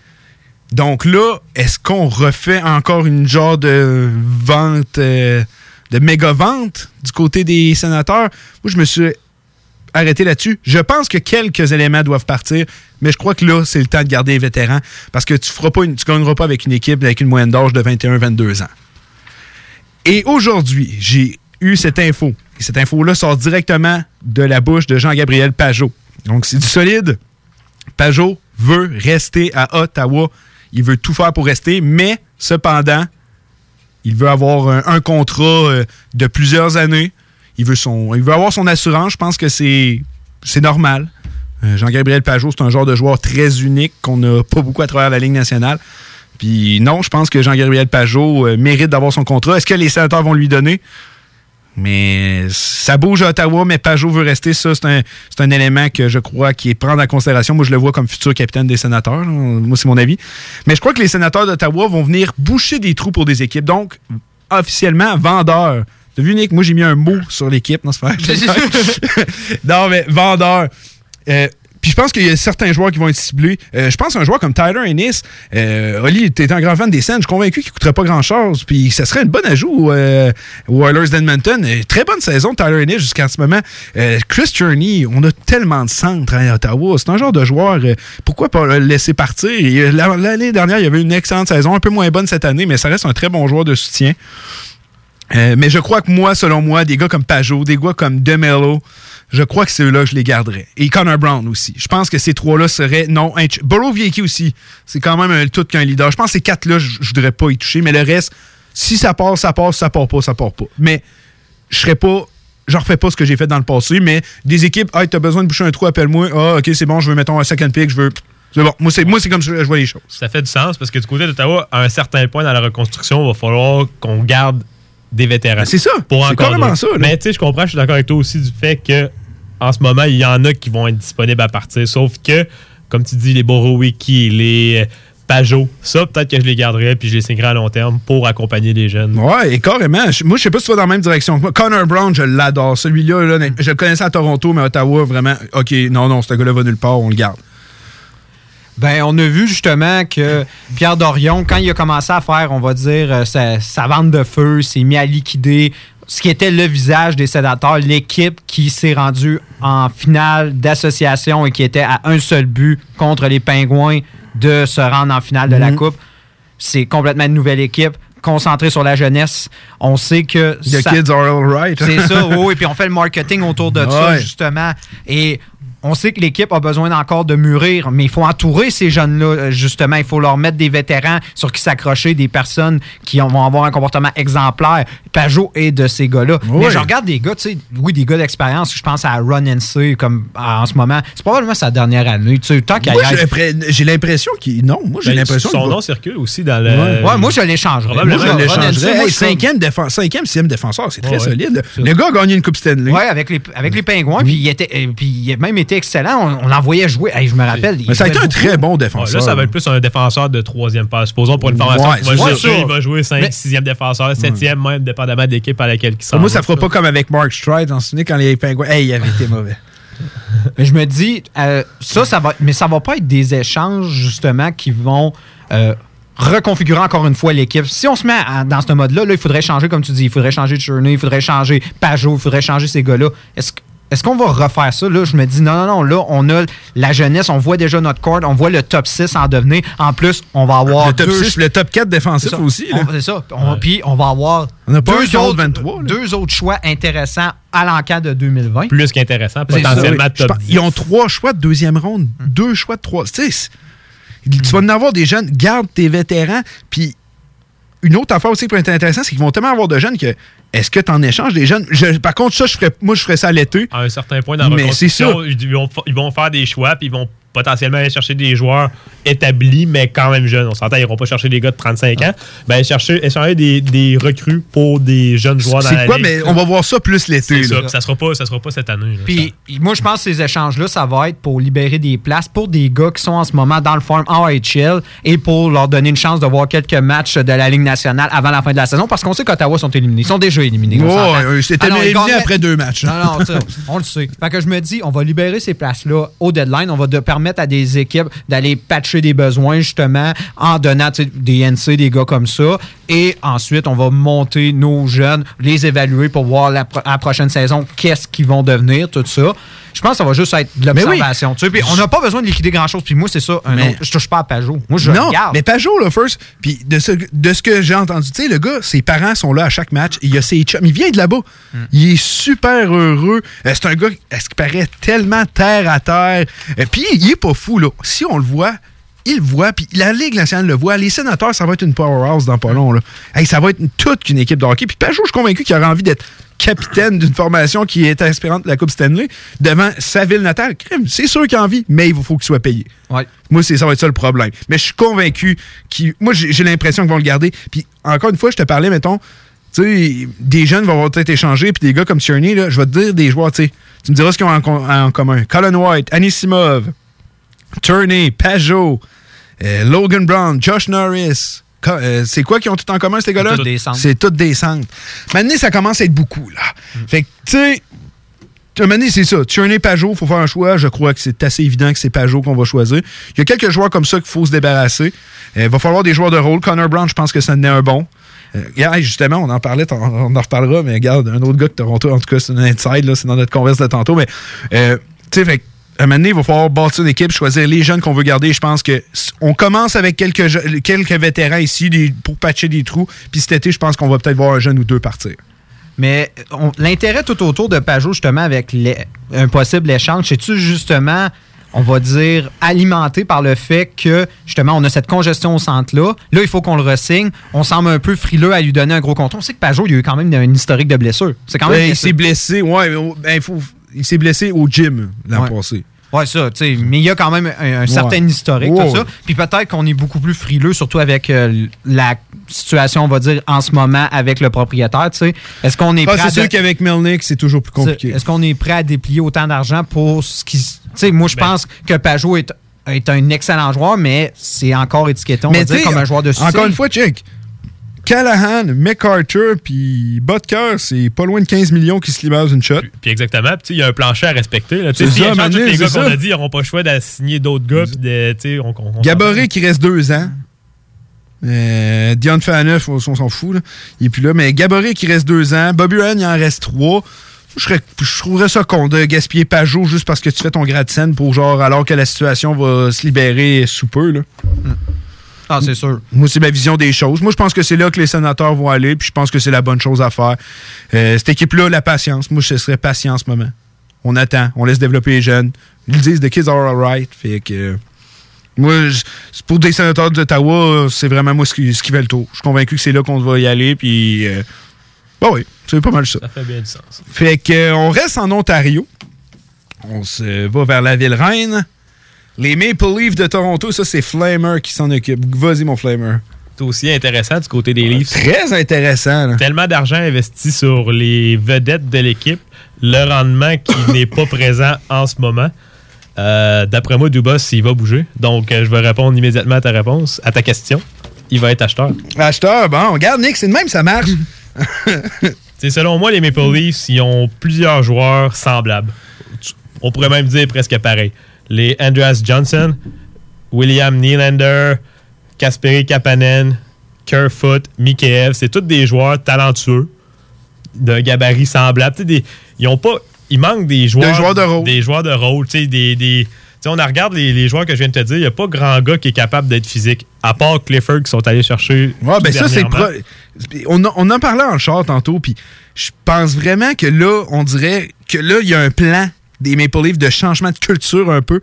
Donc là, est-ce qu'on refait encore une genre de vente, euh, de méga vente du côté des sénateurs? Moi, je me suis arrêté là-dessus. Je pense que quelques éléments doivent partir, mais je crois que là, c'est le temps de garder les vétérans parce que tu ne tu gagneras pas avec une équipe avec une moyenne d'âge de 21-22 ans. Et aujourd'hui, j'ai eu cette info. Et cette info-là sort directement de la bouche de Jean-Gabriel Pajot. Donc, c'est du solide. Pajot veut rester à Ottawa. Il veut tout faire pour rester, mais cependant, il veut avoir un, contrat euh, de plusieurs années. Il veut, avoir son assurance. Je pense que c'est c'est normal. Euh, Jean-Gabriel Pajot, c'est un genre de joueur très unique qu'on n'a pas beaucoup à travers la Ligue nationale. Puis non, je pense que Jean-Gabriel Pajot euh, mérite d'avoir son contrat. Est-ce que les sénateurs vont lui donner? Mais ça bouge à Ottawa, mais Pajot veut rester. Ça, c'est un, c'est un élément que je crois qui est prendre en considération. Moi, je le vois comme futur capitaine des sénateurs. Moi, c'est mon avis. Mais je crois que les sénateurs d'Ottawa vont venir boucher des trous pour des équipes. Donc, officiellement, vendeur. T'as vu, Nick? Moi, j'ai mis un mot sur l'équipe. Non, c'est non, mais vendeur. Euh, puis je pense qu'il y a certains joueurs qui vont être ciblés. Euh, je pense à un joueur comme Tyler Ennis. Euh, Oli, tu es un grand fan des scènes. Je suis convaincu qu'il ne coûterait pas grand-chose. Puis ça serait une bonne ajout euh, aux Oilers d'Edmonton. Très bonne saison Tyler Ennis jusqu'à ce moment. Euh, Chris Cherney, on a tellement de centres à Ottawa. C'est un genre de joueur. euh, pourquoi pas le laisser partir? L'année dernière, il y avait une excellente saison. Un peu moins bonne cette année, mais ça reste un très bon joueur de soutien. Euh, mais je crois que moi, selon moi, des gars comme Pajot, des gars comme DeMello, je crois que c'est eux-là que je les garderais. Et Connor Brown aussi. Je pense que ces trois-là seraient non. Borowiecki aussi. C'est quand même un, tout qu'un leader. Je pense que ces quatre-là, je, voudrais pas y toucher. Mais le reste, si ça passe, ça passe. Ça part pas, ça part pas. Mais je serais pas. Je refais pas ce que j'ai fait dans le passé, mais des équipes, hey, t'as besoin de boucher un trou, appelle-moi. Ah, ok, c'est bon, je veux, mettons, un second pick, je veux. C'est bon. Moi, c'est, moi, c'est comme ça que je vois les choses. Ça fait du sens parce que du côté d'Ottawa, à un certain point dans la reconstruction, il va falloir qu'on garde des vétérans. Ben, c'est ça. Pour C'est encore carrément ça, là. Mais tu sais, je comprends, je suis d'accord avec toi aussi du fait que en ce moment, il y en a qui vont être disponibles à partir. Sauf que, comme tu dis, les Borowiki, les euh, Pajot, ça, peut-être que je les garderais puis je les signerais à long terme pour accompagner les jeunes. Ouais, et carrément. Moi, je sais pas si tu vas dans la même direction que moi. Connor Brown, je l'adore. Celui-là, là, je le connaissais à Toronto, mais à Ottawa, vraiment, OK, non, non, ce gars-là va nulle part, on le garde. Ben, on a vu justement que Pierre Dorion, quand il a commencé à faire, on va dire, euh, sa, sa vente de feu, s'est mis à liquider ce qui était le visage des sénateurs, l'équipe qui s'est rendue en finale d'association et qui était à un seul but contre les Pingouins de se rendre en finale de la Mhm. Coupe. C'est complètement une nouvelle équipe concentrée sur la jeunesse. On sait que... The ça- kids are all right. c'est ça, oui, oui. Puis on fait le marketing autour de ça, justement. Et on sait que l'équipe a besoin encore de mûrir, mais il faut entourer ces jeunes-là, euh, justement. Il faut leur mettre des vétérans sur qui s'accrocher, des personnes qui ont- vont avoir un comportement exemplaire. Pajot est de ces gars-là. Mais Ouais. je regarde des gars, tu sais, oui, des gars d'expérience. Je pense à Ron NC, comme en ce moment. C'est probablement sa dernière année. Tu sais, tant j'ai l'impression qu'il. Non, moi, j'ai Ben, l'impression son nom circule aussi dans le. Ouais. Ouais, moi, je l'échangerais. Moi, Probablement. je l'échangerais. Moi, Hey, je trouve- cinquième, défense, cinquième, sixième défenseur, c'est très Ouais, solide. Le gars a gagné une Coupe Stanley. Oui, avec les, avec les Pingouins, puis il, était, euh, puis il a même été excellent. On, on l'envoyait jouer. Hey, je me rappelle. il Mais ça a été un beaucoup. très bon Ouais, défenseur. là, ça va être plus un défenseur de troisième passe. Supposons pour une formation, Ouais, il, va c'est jouer, ça. il va jouer 5, Mais- 6e défenseur, 7e même, dépendamment de l'équipe à laquelle il s'en Moi, ça fera pas comme avec Mark Stride. En souvenez quand les Pingouins. Hey, il avait été mauvais. Mais je me dis, euh, ça, ça va, mais ça va pas être des échanges, justement, qui vont euh, reconfigurer encore une fois l'équipe. Si on se met à- dans ce mode-là, là, il faudrait changer, comme tu dis, il faudrait changer de Cherney, il faudrait changer Pajot, il faudrait changer ces gars-là. Est-ce que- est-ce qu'on va refaire ça? Là, je me dis, non, non, non, là, on a la jeunesse, on voit déjà notre corps, on voit le top 6 en devenir. En plus, on va avoir Le top, deux... 6, le top 4 défensif ça. aussi. là. On- C'est ça. On- Puis on va avoir On n'a pas un deux, autres, de 23, là. deux autres choix intéressants à l'encan de 2020. Plus qu'intéressant, ça, potentiellement Oui, top pense- 10. Ils ont trois choix de deuxième ronde, deux choix de trois. Tu sais, tu vas en avoir des jeunes, garde tes vétérans. Puis une autre affaire aussi qui peut être intéressante, c'est qu'ils vont tellement avoir de jeunes que est-ce que tu en échanges des jeunes? Je- par contre, ça, je ferais, moi, je ferais ça à l'été. À un certain point dans la Mais c'est reconstruction, ils vont, ils vont faire des choix, puis ils vont potentiellement aller chercher des joueurs établis, mais quand même jeunes. On s'entend, ils n'iront pas chercher des gars de 35 ans. Ben, aller chercher, échanger des, des recrues pour des jeunes joueurs dans la C'est quoi, ligue. mais on va voir ça plus l'été. C'est ça, ça sera pas, ça sera pas cette année. là. Puis moi, je pense que ces échanges-là, ça va être pour libérer des places pour des gars qui sont en ce moment dans le farm AHL et pour leur donner une chance de voir quelques matchs de la Ligue nationale avant la fin de la saison parce qu'on sait qu'Ottawa sont éliminés. Ils sont déjà éliminés. Alors, ils éliminé gagnaient- après deux matchs. Non, non, ça, on le sait. Fait que je me dis, on va libérer ces places-là au deadline. On va de permettre à des équipes d'aller patcher des besoins, justement, en donnant des NC, des gars comme ça. Et ensuite, on va monter nos jeunes, les évaluer pour voir la prochaine saison, qu'est-ce qu'ils vont devenir, tout ça. Je pense que ça va juste être de oui. l'observation. tu sais. Puis on n'a pas besoin de liquider grand-chose. Puis moi, c'est ça. un Mais- autre- je touche pas à Pajot. Moi, je non, regarde. mais Pajot, là, first, puis de ce, de ce que j'ai entendu, tu sais, le gars, ses parents sont là à chaque match, il y a ses chums, il vient de là-bas. Hmm. Il est super heureux. Euh, c'est un gars, est-ce qu'il paraît tellement terre à terre? Euh, puis il est pas fou, là. Si on le voit, il le voit, puis la Ligue nationale le voit. Les sénateurs, ça va être une powerhouse dans pas long, là. Hey, ça va être une- toute une équipe de hockey. Puis Pajot, je suis convaincu qu'il aurait envie d'être capitaine d'une formation qui est aspirante de la Coupe Stanley devant sa ville natale. Crime, C'est sûr qu'il a envie, mais il faut qu'il soit payé. Moi, c'est ça va être ça le problème. Mais je suis convaincu qu'il. Moi, j'ai l'impression qu'ils vont le garder. Puis encore une fois, je te parlais, mettons, tu sais, des jeunes vont peut-être échangé, puis des gars comme Tierney, là, je vais te dire des joueurs, tu sais. Tu me diras ce qu'ils ont en, com- en commun. Colin White, Anisimov, Turney, Pajot, euh, Logan Brown, Josh Norris. Euh, c'est quoi qu'ils ont tout en commun, ces gars-là? C'est toutes des centres. Maintenant, ça commence à être beaucoup, là. Mm. Fait que, tu sais, un c'est ça. Tierney, Pajot, il faut faire un choix. Je crois que c'est assez évident que c'est Pajot qu'on va choisir. Il y a quelques joueurs comme ça qu'il faut se débarrasser. Euh, Il va falloir des joueurs de rôle. Connor Brown, je pense que ça en est un bon. Euh, justement, on en parlait, on, en reparlera, mais regarde, un autre gars de Toronto, en tout cas, c'est un inside, là, c'est dans notre converse de tantôt, mais euh, tu sais, fait que, un moment donné, il va falloir bâtir une équipe, choisir les jeunes qu'on veut garder. Je pense que on commence avec quelques, quelques vétérans ici des- pour patcher des trous. Puis cet été, je pense qu'on va peut-être voir un jeune ou deux partir. Mais l'intérêt tout autour de Pajot, justement, avec les- un possible échange, c'est-tu justement, on va dire, alimenté par le fait que, justement, on a cette congestion au centre-là. Là, il faut qu'on le ressigne. On semble un peu frileux à lui donner un gros contrat. On sait que Pajot, il a eu quand même un historique de blessure. C'est quand même. Ouais, il s'est blessé, ouais, ben, il faut- il s'est blessé au gym l'an Ouais. passé. Ouais, ça, tu sais, mais il y a quand même un, un Ouais. certain historique, Ouais, tout ça. Puis peut-être qu'on est beaucoup plus frileux, surtout avec euh, la situation, on va dire, en ce moment avec le propriétaire, tu sais. Est-ce qu'on est Ah, prêt à c'est sûr qu'avec Melnick, c'est toujours plus compliqué. Est-ce qu'on est prêt à déplier autant d'argent pour ce qui. Tu sais, moi, je Ben. pense que Pajot est, est un excellent joueur, mais c'est encore étiqueté, on va dire, comme un joueur de Encore style. une fois, check. Callahan, McArthur, puis Butker, c'est pas loin de 15 millions qui se libèrent d'une shot. Puis exactement, puis sais, il y a un plancher à respecter. Là. S'ils ça, échangent tous les gars qu'on a dit, ils n'auront pas le choix d'assigner d'autres gars. Puis de, tu sais, on, on, on Gaboré qui reste deux ans. Euh, Dion Faneuf, on, on s'en fout. Là. Il est plus là. Mais Gaboré qui reste deux ans. Bobby Ryan, il en reste trois. Je, serais- je trouverais ça con de gaspiller Pajot juste parce que tu fais ton gratte-scène pour genre alors que la situation va se libérer sous peu. Là. Ah, c'est sûr. Moi, c'est ma vision des choses. Moi, je pense que c'est là que les sénateurs vont aller, puis je pense que c'est la bonne chose à faire. Euh, cette équipe-là, la patience. Moi, je serais patient en ce moment. On attend, on laisse développer les jeunes. Ils disent The kids are alright. Fait que. euh, moi, pour des sénateurs d'Ottawa, c'est vraiment moi ce qui, ce qui fait le tour. Je suis convaincu que c'est là qu'on va y aller, puis. euh, bah oui, c'est pas mal ça. Ça fait bien du sens. Fait que, on reste en Ontario. On se va vers la ville reine. Les Maple Leafs de Toronto, ça, c'est Flamer qui s'en occupe. Vas-y, mon Flamer. C'est aussi intéressant du côté des Leafs. Très intéressant. là. Tellement d'argent investi sur les vedettes de l'équipe, le rendement qui n'est pas présent en ce moment. Euh, D'après moi, Dubas, il va bouger. Donc, euh, je vais répondre immédiatement à ta réponse, à ta question. Il va être acheteur. Acheteur, bon, regarde, Nick, c'est de même, ça marche. Selon moi, les Maple Leafs, ils ont plusieurs joueurs semblables. On pourrait même dire presque pareil. Les Andreas Johnson, William Nylander, Kasperi Kapanen, Kerfoot, Mikheyev, c'est tous des joueurs talentueux, d'un gabarit semblable. Des- ils ont pas. Il manque des joueurs. Des joueurs de rôle. Des joueurs de rôle. Des, des, on regarde les, les joueurs que je viens de te dire, il n'y a pas grand gars qui est capable d'être physique, à part Clifford qui sont allés chercher. Ouais, ben ça, c'est. On, en- on en parlait en char tantôt, puis je pense vraiment que là, on dirait que là, il y a un plan des Maple Leafs de changement de culture un peu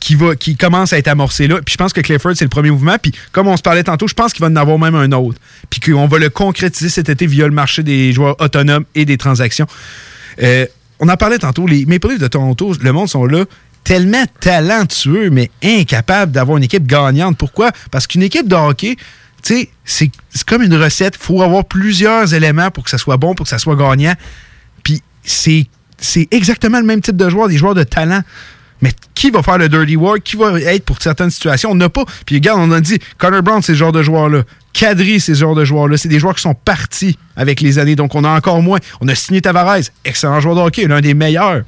qui, va, qui commence à être amorcé là. Puis je pense que Clifford, c'est le premier mouvement. Puis comme on se parlait tantôt, je pense qu'il va en avoir même un autre. Puis qu'on va le concrétiser cet été via le marché des joueurs autonomes et des transactions. Euh, on en parlait tantôt, les Maple Leafs de Toronto, le monde sont là. tellement talentueux, mais incapable d'avoir une équipe gagnante. Pourquoi? Parce qu'une équipe de hockey, tu sais, c'est comme une recette. Il faut avoir plusieurs éléments pour que ça soit bon, pour que ça soit gagnant. Puis c'est c'est exactement le même type de joueur, des joueurs de talent. Mais qui va faire le dirty work? Qui va être pour certaines situations? On n'a pas. Puis regarde, on a dit, Connor Brown, c'est ce genre de joueur-là. Kadri, c'est ce genre de joueur-là. C'est des joueurs qui sont partis avec les années. Donc, on a encore moins. On a signé Tavares, excellent joueur de hockey, l'un des meilleurs.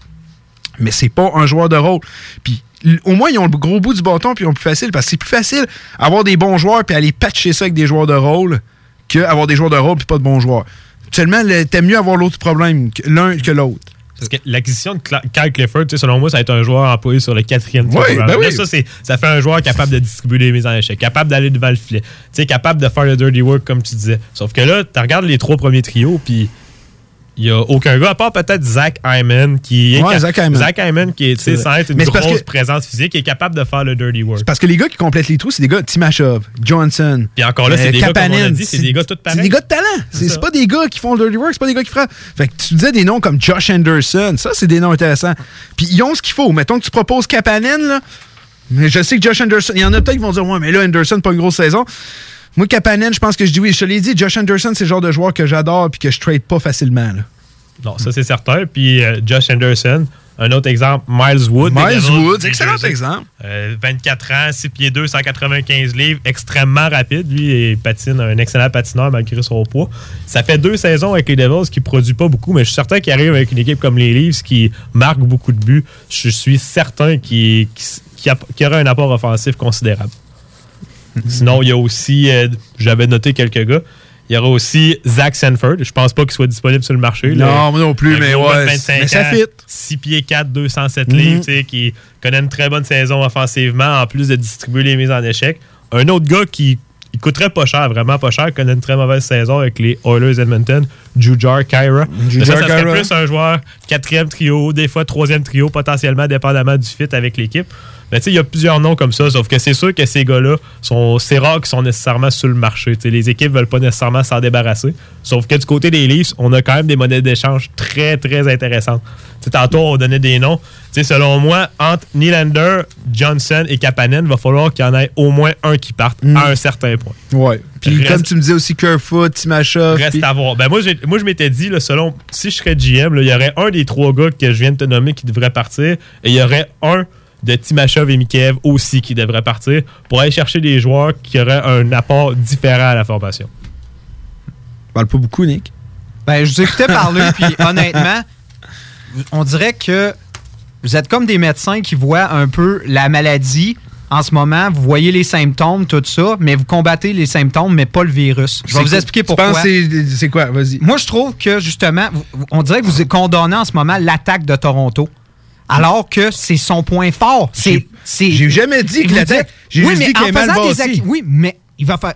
Mais c'est pas un joueur de rôle. Puis au moins, ils ont le gros bout du bâton, puis ils ont plus facile. Parce que c'est plus facile avoir des bons joueurs, puis aller patcher ça avec des joueurs de rôle, qu'avoir des joueurs de rôle, puis pas de bons joueurs. Seulement, le- t'aimes mieux avoir l'autre problème, que l'un que l'autre. Parce que l'acquisition de Kyle Clifford, tu sais, selon moi, ça va être un joueur employé sur le quatrième Oui, trio. ben oui. ça, fait un joueur capable de distribuer les mises en échec, capable d'aller devant le filet, tu sais, capable de faire le dirty work, comme tu disais. Sauf que là, tu regardes les trois premiers trios, puis il n'y a aucun gars, à part peut-être Zach Hyman, qui est Ouais, Zach Hyman. Zach Hyman, qui est, vrai. sans être une Mais grosse que- présence physique, qui est capable de faire le dirty work. Parce que les gars qui complètent les trous, c'est des gars Timashov, Johnson. Puis encore là, c'est euh, des gars, comme on a Kapanen. dit, c'est des gars tous pareils. C'est des gars de talent. C'est c'est pas des gars qui font le dirty work, c'est pas des gars qui frappent. Fait que tu disais des noms comme Josh Anderson, ça, c'est des noms intéressants. Puis ils ont ce qu'il faut. Mettons que tu proposes Kapanen, là. Mais je sais que Josh Anderson, il y en a peut-être qui vont dire, ouais, mais là, Anderson, pas une grosse saison. Moi, Kapanen, je pense que je dis oui. Je te l'ai dit, Josh Anderson, c'est le genre de joueur que j'adore puis que je trade pas facilement. là. Non, ça c'est certain. Puis euh, Josh Anderson, un autre exemple, Miles Wood. Miles Wood, excellent exemple. Euh, 24 ans, 6 pieds 2, 195 livres, extrêmement rapide. Lui, il patine, un excellent patineur malgré son poids. Ça fait deux saisons avec les Devils qui ne produit pas beaucoup, mais je suis certain qu'il arrive avec une équipe comme les Leafs qui marque beaucoup de buts. Je suis certain qu'il y aura un apport offensif considérable. Sinon, il y a aussi, euh, j'avais noté quelques gars. Il y aura aussi Zach Sanford. Je pense pas qu'il soit disponible sur le marché. Non, là. moi non plus, mais ouais, 25 mais ça ans, fit. 6 pieds 4, 207 Mhm. livres, tu sais, qui connaît une très bonne saison offensivement, en plus de distribuer les mises en échec. Un autre gars qui il coûterait pas cher, vraiment pas cher, connaît une très mauvaise saison avec les Oilers Edmonton, Jujar Kyra. Mais ça, ça serait Kyra. plus un joueur quatrième trio, des fois troisième trio, potentiellement dépendamment du fit avec l'équipe. Mais tu sais, il y a plusieurs noms comme ça, sauf que c'est sûr que ces gars-là, sont, c'est rare qu'ils sont nécessairement sur le marché. Tu sais, les équipes veulent pas nécessairement s'en débarrasser. Sauf que du côté des Leafs, on a quand même des monnaies d'échange très, très intéressantes. Tu sais, tantôt, on donnait des noms. Tu sais, selon moi, entre Nylander, Johnson et Kapanen, il va falloir qu'il y en ait au moins un qui parte à un certain point. Ouais. Puis Reste- comme tu me disais aussi, Kerfoot, Timashov. Reste à voir. Ben moi, moi, je m'étais dit, là, selon si je serais GM, il y aurait un des trois gars que je viens de te nommer qui devrait partir, et il y aurait un de Timashov et Mikheyev aussi qui devrait partir pour aller chercher des joueurs qui auraient un apport différent à la formation. parle pas beaucoup, Nick? Ben, je vous écoutais parler, puis honnêtement, on dirait que vous êtes comme des médecins qui voient un peu la maladie en ce moment. Vous voyez les symptômes, tout ça, mais vous combattez les symptômes, mais pas le virus. Je vais vous quoi- expliquer tu pourquoi. c'est- quoi? Vas-y. Moi, je trouve que justement, on dirait que vous condamnez en ce moment l'attaque de Toronto. Alors que c'est son point fort. C'est, c'est, j'ai jamais dit que l'attaque- dites- j'ai oui, juste mais dit qu'elle mal faisant des bâtie. acquis- Oui, mais il va faire.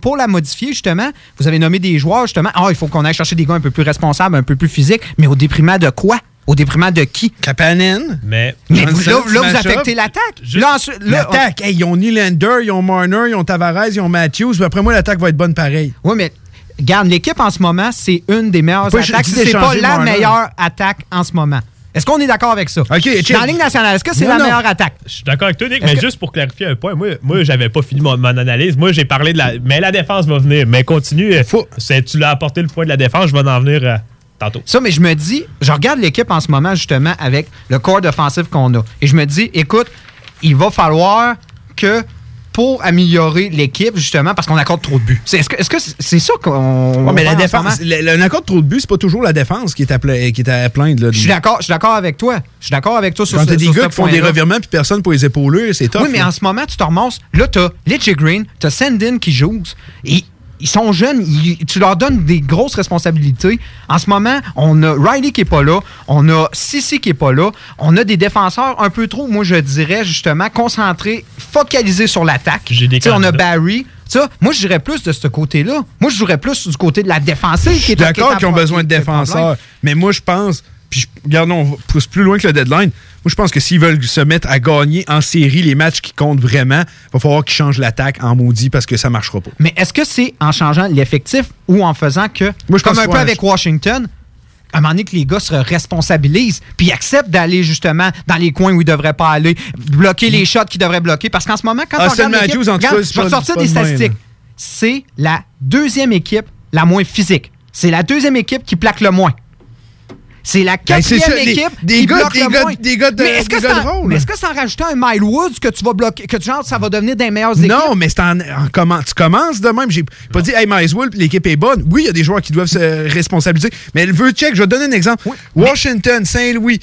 Pour la modifier, justement, vous avez nommé des joueurs, justement. Ah, il faut qu'on aille chercher des gars un peu plus responsables, un peu plus physiques. Mais au déprimant de quoi? Au déprimant de qui? Kapanen. Mais, Mais vous- là, vous affectez l'attaque. Là, ensuite- là, L'attaque, hey, ils ont Nylander, ils ont Marner, ils ont Tavares, ils ont Matthews. mais Après moi, l'attaque va être bonne pareil. Oui, mais regarde, l'équipe en ce moment, c'est une des meilleures Pas attaques. si C'est pas la Marner. meilleure attaque en ce moment. Est-ce qu'on est d'accord avec ça? OK, check. Dans la Ligue nationale, est-ce que c'est la non. meilleure attaque? Je suis d'accord avec toi, Nick, mais que- juste pour clarifier un point, moi, moi j'avais pas fini mon, mon analyse. Moi, j'ai parlé de la. Mais la défense va venir. Mais continue. C'est- Tu l'as apporté le point de la défense, je vais en venir euh, tantôt. Ça, mais je me dis, je regarde l'équipe en ce moment, justement, avec le corps offensif qu'on a. Et je me dis, écoute, il va falloir que pour améliorer l'équipe, justement, parce qu'on accorde trop de buts. C'est- Est-ce que est-ce que c'est ça qu'on. Ouais, mais la défense, un accord de trop de buts, c'est pas toujours la défense qui est à, pla- qui est à plaindre. là. Je suis d'accord, je suis d'accord avec toi. Je suis d'accord avec toi sur Quand ce t'as des sur gars qui font des revirements puis personne pour les épauler, c'est tough. Oui, mais là. en ce moment, tu te ramasses. Là, t'as Litchi Green, t'as Sandin qui joue. Et ils sont jeunes, ils- tu leur donnes des grosses responsabilités. En ce moment, on a Riley qui est pas là, on a Sissi qui est pas là, on a des défenseurs un peu trop, moi je dirais justement, concentrés, focalisés sur l'attaque. J'ai des Tu sais, On a. Barry. Ça, moi, je dirais plus de ce côté-là. Moi, je jouerais plus du côté de la défensive. Je suis d'accord qu'ils ont besoin de défenseurs, mais moi je pense, puis regarde, on pousse plus loin que le deadline. Moi je pense que s'ils veulent se mettre à gagner en série les matchs qui comptent vraiment, il va falloir qu'ils changent l'attaque en maudit parce que ça marchera pas. Mais est-ce que c'est en changeant l'effectif ou en faisant que, Moi, je comme pense un peu avec Washington, à un moment donné que les gars se responsabilisent, puis acceptent d'aller justement dans les coins où ils devraient pas aller, bloquer les shots qu'ils devraient bloquer. Parce qu'en ce moment, quand Ah, on regarde Matthews, en regarde, cas, je vais sortir des de statistiques. C'est la deuxième équipe la moins physique. C'est la deuxième équipe qui plaque le moins. C'est la Ben, quatrième des- équipe des qui gars- bloque des le gars- moins. des gars de- mais est-ce que mais est-ce que c'est en rajoutant un Mile Woods que tu vas bloquer, que genre ça va devenir des meilleures équipes? Non, mais c'est en, en comment tu commences de même. J'ai pas dit, hey, Miles Wolf, l'équipe est bonne. Oui, il y a des joueurs qui doivent se responsabiliser. Mais elle veut check. Je vais te donner un exemple. Washington, Saint-Louis,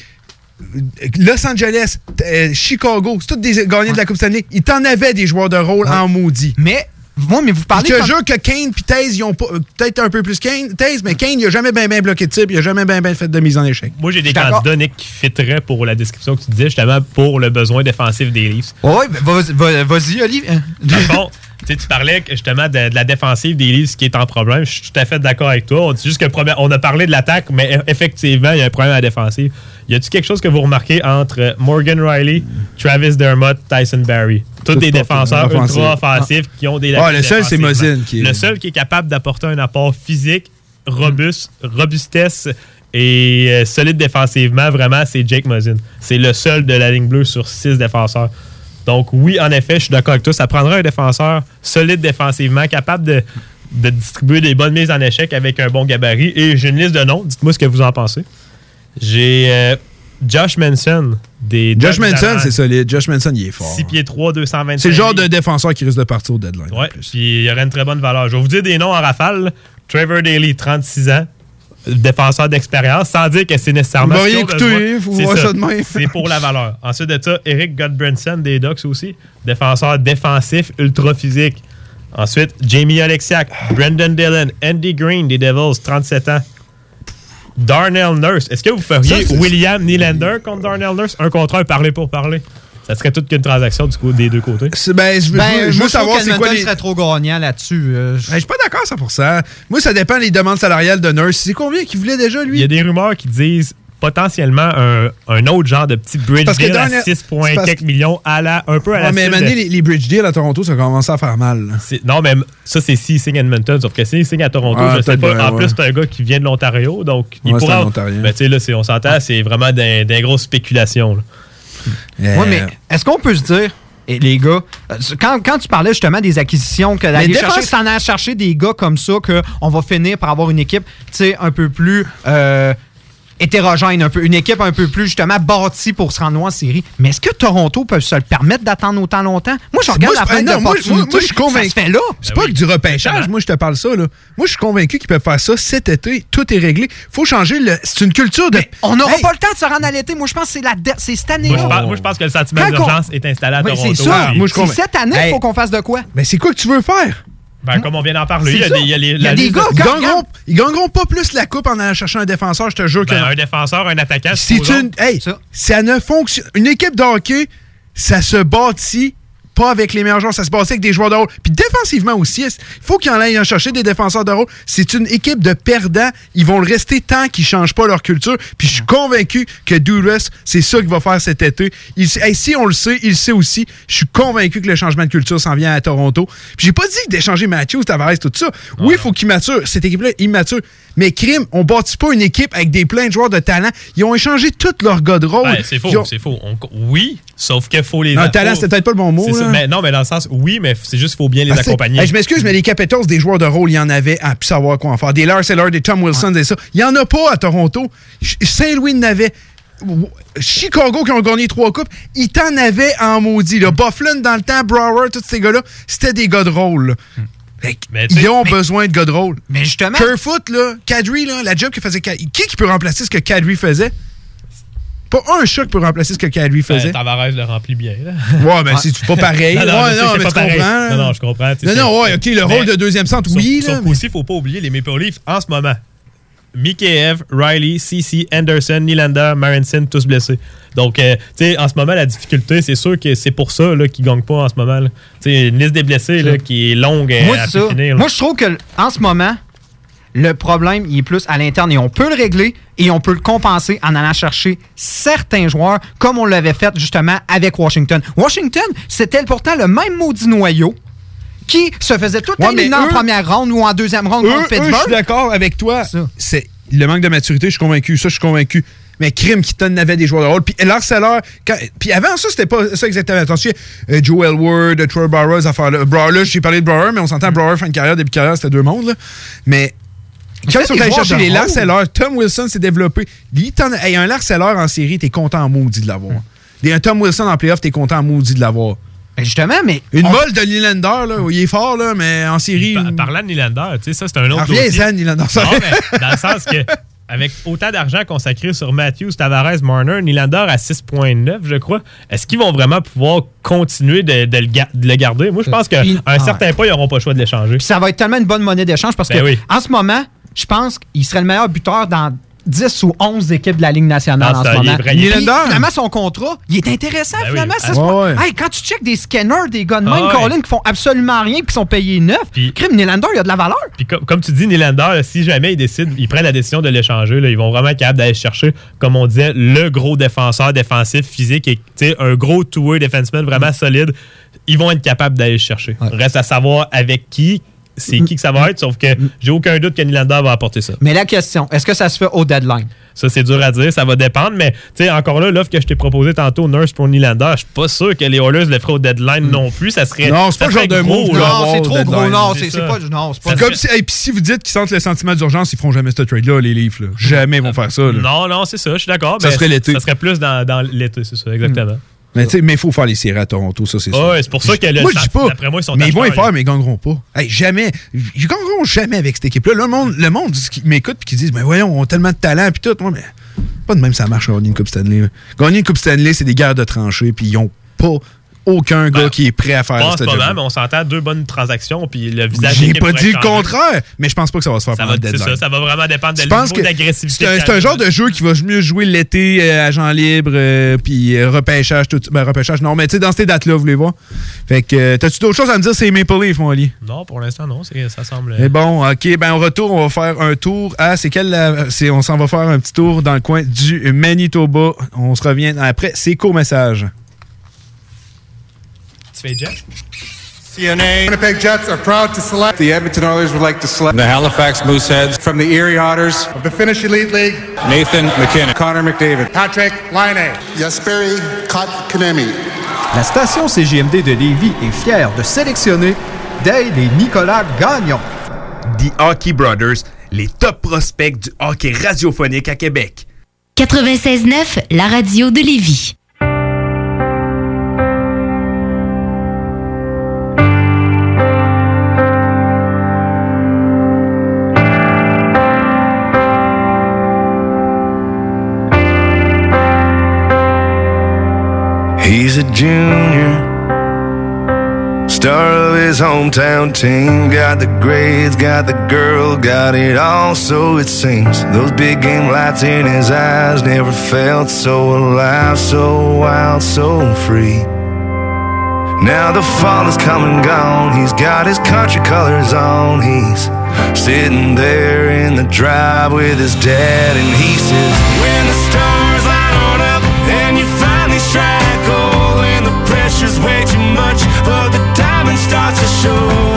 Los Angeles, euh, Chicago, c'est tous des gagnants de la Coupe Stanley. Ils t'en avaient des joueurs de rôle en maudit. Mais, moi, mais vous parlez Je te jure que Kane puis Taze, ils ont pas. euh, Peut-être un peu plus Kane, Taze, mais Kane, il a jamais bien bloqué de type, il a jamais bien fait de mise en échec. Moi, j'ai des candidats, Nick, qui fitteraient pour la description que tu disais, justement, pour le besoin défensif des Leafs. Oui, vas-y, va- vas-y, Olivier. Tu sais, tu parlais justement de, de la défensive des Leafs qui est en problème. Je suis tout à fait d'accord avec toi. On dit juste que premier- on a parlé de l'attaque, mais e- effectivement, il y a un problème à la défensive. Y a-tu quelque chose que vous remarquez entre Morgan Riley, Travis Dermott, Tyson Barry? Tous des défenseurs ultra offensifs qui ont des Ah, lacunes le seul, c'est. Mosin qui est- Le seul qui est capable d'apporter un apport physique, robuste, robustesse et euh, solide défensivement, vraiment, c'est Jake Mosin. C'est le seul de la ligne bleue sur six défenseurs. Donc, oui, en effet, je suis d'accord avec toi. Ça prendra un défenseur solide défensivement, capable de, de distribuer des bonnes mises en échec avec un bon gabarit. Et j'ai une liste de noms. Dites-moi ce que vous en pensez. J'ai euh, Josh Manson des Josh Manson, c'est solide. Josh Manson, il est fort. 6 pieds 3, 225 C'est le genre de défenseur qui risque de partir au deadline. Ouais, puis il y aurait une très bonne valeur. Je vais vous dire des noms en rafale. Trevor Daly, 36 ans, défenseur d'expérience, sans dire que c'est nécessairement. Vous écouté, C'est voir ça de même. C'est pour la valeur. Ensuite de ça, Eric Godbranson des Ducks aussi, défenseur défensif ultra physique. Ensuite, Jamie Alexiak, Brendan Dillon, Andy Green des Devils, 37 ans. Darnell Nurse. Est-ce que vous feriez Ça, William Nylander contre Darnell Nurse? Un contre un, parler pour parler. Ça serait toute qu'une transaction du coup, des deux côtés. Ben, je veux, Ben, je veux- je veux moi, je trouve savoir c'est quoi les. serait trop gagnant là-dessus. euh, je- Ben, je suis pas d'accord à 100%. Moi, ça dépend des demandes salariales de Nurse. C'est combien qu'il voulait déjà, lui? Il y a des rumeurs qui disent potentiellement un, un autre genre de petit bridge Parce que deal à Darnell- 6 points c'est parce- quelques millions à la, un peu à la mais maintenant, de- les, les bridge deals à Toronto, ça commence à faire mal. Non, mais ça, c'est s'il signe Edmonton. Sauf que s'il signe à Toronto, Ah, je sais pas. bien, en ouais. plus, c'est un gars qui vient de l'Ontario. Donc, il Ouais, pourra. Ben, tu sais, là, c'est- on s'entend, c'est vraiment des, des grosses spéculations. Euh, Ouais, mais est-ce qu'on peut se dire, et les gars, euh, quand, quand tu parlais justement des acquisitions, que d'aller chercher, s'en chercher des gars comme ça, qu'on va finir par avoir une équipe, tu sais, un peu plus euh, hétérogène, un peu, une équipe un peu plus justement bâtie pour se rendre loin en série. Mais est-ce que Toronto peut se le permettre d'attendre autant longtemps? Moi, je regarde Moi, la moi, moi, d'opportunité. moi, je suis convaincu. Ça se fait là. C'est pas que du repêchage, moi, je te parle ça. Là. Moi, je suis convaincu qu'ils peuvent faire ça cet été. Tout est réglé. faut changer le. C'est une culture de. On n'aura Hey! pas le temps de se rendre à l'été. Moi, je pense que c'est la de- c'est cette année-là. moi, je pense que le sentiment d'urgence est installé à Toronto. c'est ça. Moi, je cette année qu'il Hey. faut qu'on fasse de quoi? Mais c'est quoi que tu veux faire? Ben, comme on vient d'en parler, il y a des, ça. il y a les- Il y a la des liste gars, de- Ils gagneront, ils gagneront pas plus la coupe en allant chercher un défenseur, je te jure que ben, non. un défenseur, un attaquant. C'est une. Hey, Ça. ça ne fonctionne. Une équipe de hockey, ça se bâtit pas avec les meilleurs joueurs, ça se bâtit avec des joueurs de rôle. Puis défensivement aussi, il faut qu'ils en aillent en chercher des défenseurs de rôle. C'est une équipe de perdants. Ils vont le rester tant qu'ils changent pas leur culture. Puis je suis convaincu que Duras, c'est ça qu'il va faire cet été. Il, hey, si on le sait, il le sait aussi. Je suis convaincu que le changement de culture s'en vient à Toronto. Puis j'ai pas dit d'échanger Matthews, Tavares, tout ça. Oui, il faut qu'il mature. Cette équipe-là immature. Mais crime, on bâtit pas une équipe avec des plein de joueurs de talent. Ils ont échangé tous leurs gars de rôle. Ben, c'est faux, ont- c'est faux. On- oui, sauf qu'il faut les. Non, talent, c'était peut-être pas le bon mot. c'est ça. Mais non, mais dans le sens, oui, mais c'est juste qu'il faut bien les Ah, c'est- accompagner. Hey, je m'excuse, mais les Capitals, des joueurs de rôle, il y en avait à plus savoir quoi en faire. Des Lars Eller, des Tom Wilson, et ça. Il y en a pas à Toronto. Saint-Louis n'avait. Chicago qui ont gagné trois coupes, ils t'en avaient en maudit. Là. Bufflin, dans le temps, Brower, tous ces gars-là, c'était des gars de rôle. là. Mais sais- ils ont besoin de gars de rôle. Mais justement. Kerfoot, là, Kadri, là, la job que faisait Kadri. Qui qui peut remplacer ce que Kadri faisait? Pas un chat qui peut remplacer ce que Kadri Ben, faisait. Tavares le remplit bien. Là. Ouais, ben c'est pas pareil? Non, non, ouais, non, mais pas tu pareil. comprends. Non, non, je comprends. Non, non, ouais, ok, le Mais- rôle de deuxième centre, Sauf, oui. sauf là, qu'aussi, il faut pas oublier les Maple Leafs en ce moment. Mikheyev, Riley, CC, Anderson, Nylander, Marinson, tous blessés. Donc, euh, tu sais, en ce moment, la difficulté, c'est sûr que c'est pour ça là, qu'ils ne gagnent pas en ce moment. Tu sais, une liste des blessés là, qui est longue Moi, à ça. finir. là. Moi, je trouve que en ce moment, le problème, il est plus à l'interne et on peut le régler et on peut le compenser en allant chercher certains joueurs comme on l'avait fait justement avec Washington. Washington, c'était pourtant le même maudit noyau qui se faisait tout Ouais, éliminer en première ronde ou en deuxième ronde contre eux, je Pittsburgh. suis d'accord avec toi. C'est le manque de maturité, je suis convaincu. Ça, je suis convaincu. Mais crime qui t'en avait des joueurs de rôle. Puis quand- puis avant ça, c'était pas ça exactement. Attention, euh, Joe Elward, Troy Bauer, ces affaires-là. Bauer, là, j'ai parlé de Bauer, mais on s'entend Bauer, fin de carrière, début de carrière, c'était deux mondes, là. Mais quand ils sont allés chercher les rôle. harceleurs, Tom Wilson s'est développé. Hey, un harceleur en série, t'es content en maudit de l'avoir. Des- Un Tom Wilson en playoff, t'es content en maudit de l'avoir. justement, mais. Une on- molle de Nylander, là, il est fort, là, mais en série. Par- parlant de Nylander, tu sais, ça, c'est un autre viens, dossier. ça, Nylander, ça. Non, mais dans le sens que, avec autant d'argent consacré sur Matthews, Tavares, Marner, Nylander à 6,9, je crois, est-ce qu'ils vont vraiment pouvoir continuer de, de le, ga- de le garder? Moi, je pense qu'à un ah. certain point, ils n'auront pas le choix de l'échanger. Ça va être tellement une bonne monnaie d'échange parce Ben que oui. en ce moment, je pense qu'il serait le meilleur buteur dans 10 ou 11 équipes de la Ligue nationale Ah, en ça, ce il est moment. il est Puis, finalement, son contrat, il est intéressant Ben oui. finalement. ça Ah, se ouais, passe. ouais. Hey, quand tu checkes des scanners, des gars de Ah, même, ouais. Colin, qui font absolument rien puis qui sont payés neuf, crime, Nylander, il a de la valeur. Puis comme, comme tu dis, Nylander, si jamais ils décident, ils prennent la décision de l'échanger, là, ils vont vraiment être capables d'aller chercher, comme on disait, le gros défenseur défensif physique et tu sais, un gros two-way defenseman vraiment solide. Ils vont être capables d'aller le chercher. Reste à savoir avec qui, c'est qui que ça va être, sauf que j'ai aucun doute que Nylander va apporter ça. Mais la question, est-ce que ça se fait au deadline? Ça, c'est dur à dire, ça va dépendre, mais tu sais, encore là, l'offre que je t'ai proposée tantôt, Nurse pour Nylander, je suis pas sûr que les Oilers le feraient au deadline non plus. Ça serait. Non, c'est pas le genre de gros, move. là. là, avoir au deadline. c'est pas. Non, c'est pas. C'est comme si, et puis si vous dites qu'ils sentent le sentiment d'urgence, ils feront jamais ce trade-là, les Leafs. là. Jamais ils vont faire ça. là. Non, non, c'est ça, je suis d'accord. Ça serait l'été. Ça serait plus dans, dans l'été, c'est ça, exactement. Mais il faut faire les séries à Toronto, ça, c'est ça. ouais, c'est pour ça que le- Moi, je dis pas. d'après moi, ils sont mais ils vont y faire, mais ils gagneront pas. Hey, jamais. Ils gagneront jamais avec cette équipe-là. Là, le monde, le monde m'écoute et qui disent, mais voyons, on a tellement de talent puis tout. Moi, mais pas de même ça marche gagner une Coupe Stanley. Gagner une Coupe Stanley, c'est des guerres de tranchées, puis ils ont pas aucun gars qui est prêt à faire Pas moment, job. mais on s'entend deux bonnes transactions, puis le visage J'ai pas dit le contraire, mais je pense pas que ça va se faire Ça pendant va, le ça, ça va vraiment dépendre de pense niveau d'agressivité. c'est un, genre de jeu qui va mieux jouer l'été, euh, agent libre, euh, puis euh, repêchage, tout Ben, repêchage, non, mais tu sais, dans ces dates-là, vous voulez voir. Fait que, t'as-tu d'autres choses à me dire, c'est Maple Leaf, mon Ali? Non, pour l'instant, non, ça semble. Mais bon, ok, ben au retour, on va faire un tour à. C'est quel. la- c'est- on s'en va faire un petit tour dans le coin du Manitoba. On se revient après. C'est court message. Tu fais jet? CNA. Winnipeg Jets are proud to select. The Edmonton Oilers would like to select. The Halifax Mooseheads. From the Erie Otters. Of the Finnish Elite League. Nathan McKinnon. Connor McDavid. Patrick Laine. Jesperi Kotkaniemi. La station CGMD de Lévis est fière de sélectionner Dale et Nicolas Gagnon. The Hockey Brothers, les top prospects du hockey radiophonique à Québec. 96.9, la radio de Lévis. He's a junior, star of his hometown team. Got the grades, got the girl, got it all, so it seems. Those big game lights in his eyes never felt so alive, so wild, so free. Now the fall is come and gone. He's got his country colors on. He's sitting there in the drive with his dad, and he says, When the stars line up and you finally strike diamond starts to show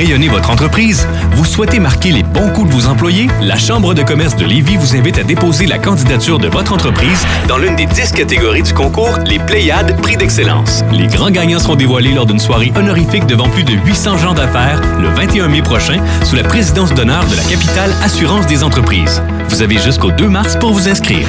rayonner votre entreprise? Vous souhaitez marquer les bons coups de vos employés? La Chambre de commerce de Lévis vous invite à déposer la candidature de votre entreprise dans l'une des 10 catégories du concours Les Pléiades Prix d'excellence. Les grands gagnants seront dévoilés lors d'une soirée honorifique devant plus de 800 gens d'affaires le 21 mai prochain sous la présidence d'honneur de la capitale Assurance des entreprises. Vous avez jusqu'au 2 mars pour vous inscrire.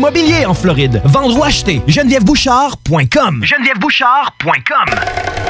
l'immobilier en Floride. Vendre ou acheter, genevièvebouchard.com. genevièvebouchard.com.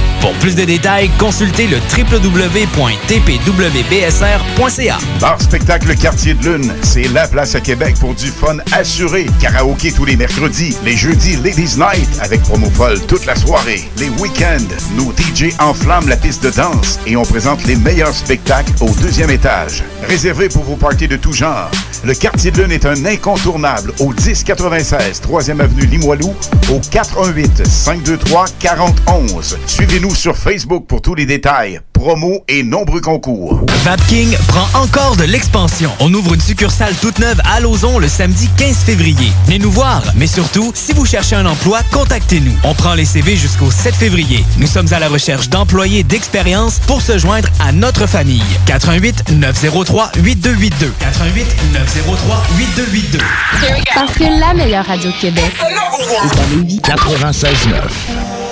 Pour plus de détails, consultez le www.tpwbsr.ca. Bar Spectacle Quartier de Lune, c'est la place à Québec pour du fun assuré. Karaoké tous les mercredis, les jeudis Ladies Night avec promo folle toute la soirée. Les week-ends, nos DJ enflamment la piste de danse et on présente les meilleurs spectacles au deuxième étage. Réservé pour vos parties de tout genre. Le Quartier de Lune est un incontournable au 1096 3e avenue Limoilou au 418 523 4011. Suivez-nous sur Facebook pour tous les détails, promos et nombreux concours. Vapking prend encore de l'expansion. On ouvre une succursale toute neuve à Lauson le samedi 15 février. Venez nous voir, mais surtout, si vous cherchez un emploi, contactez-nous. On prend les CV jusqu'au 7 février. Nous sommes à la recherche d'employés d'expérience pour se joindre à notre famille. 88 903 8282. 88 903 8282. Parce que la meilleure radio de Québec est à Lévis. 96.9.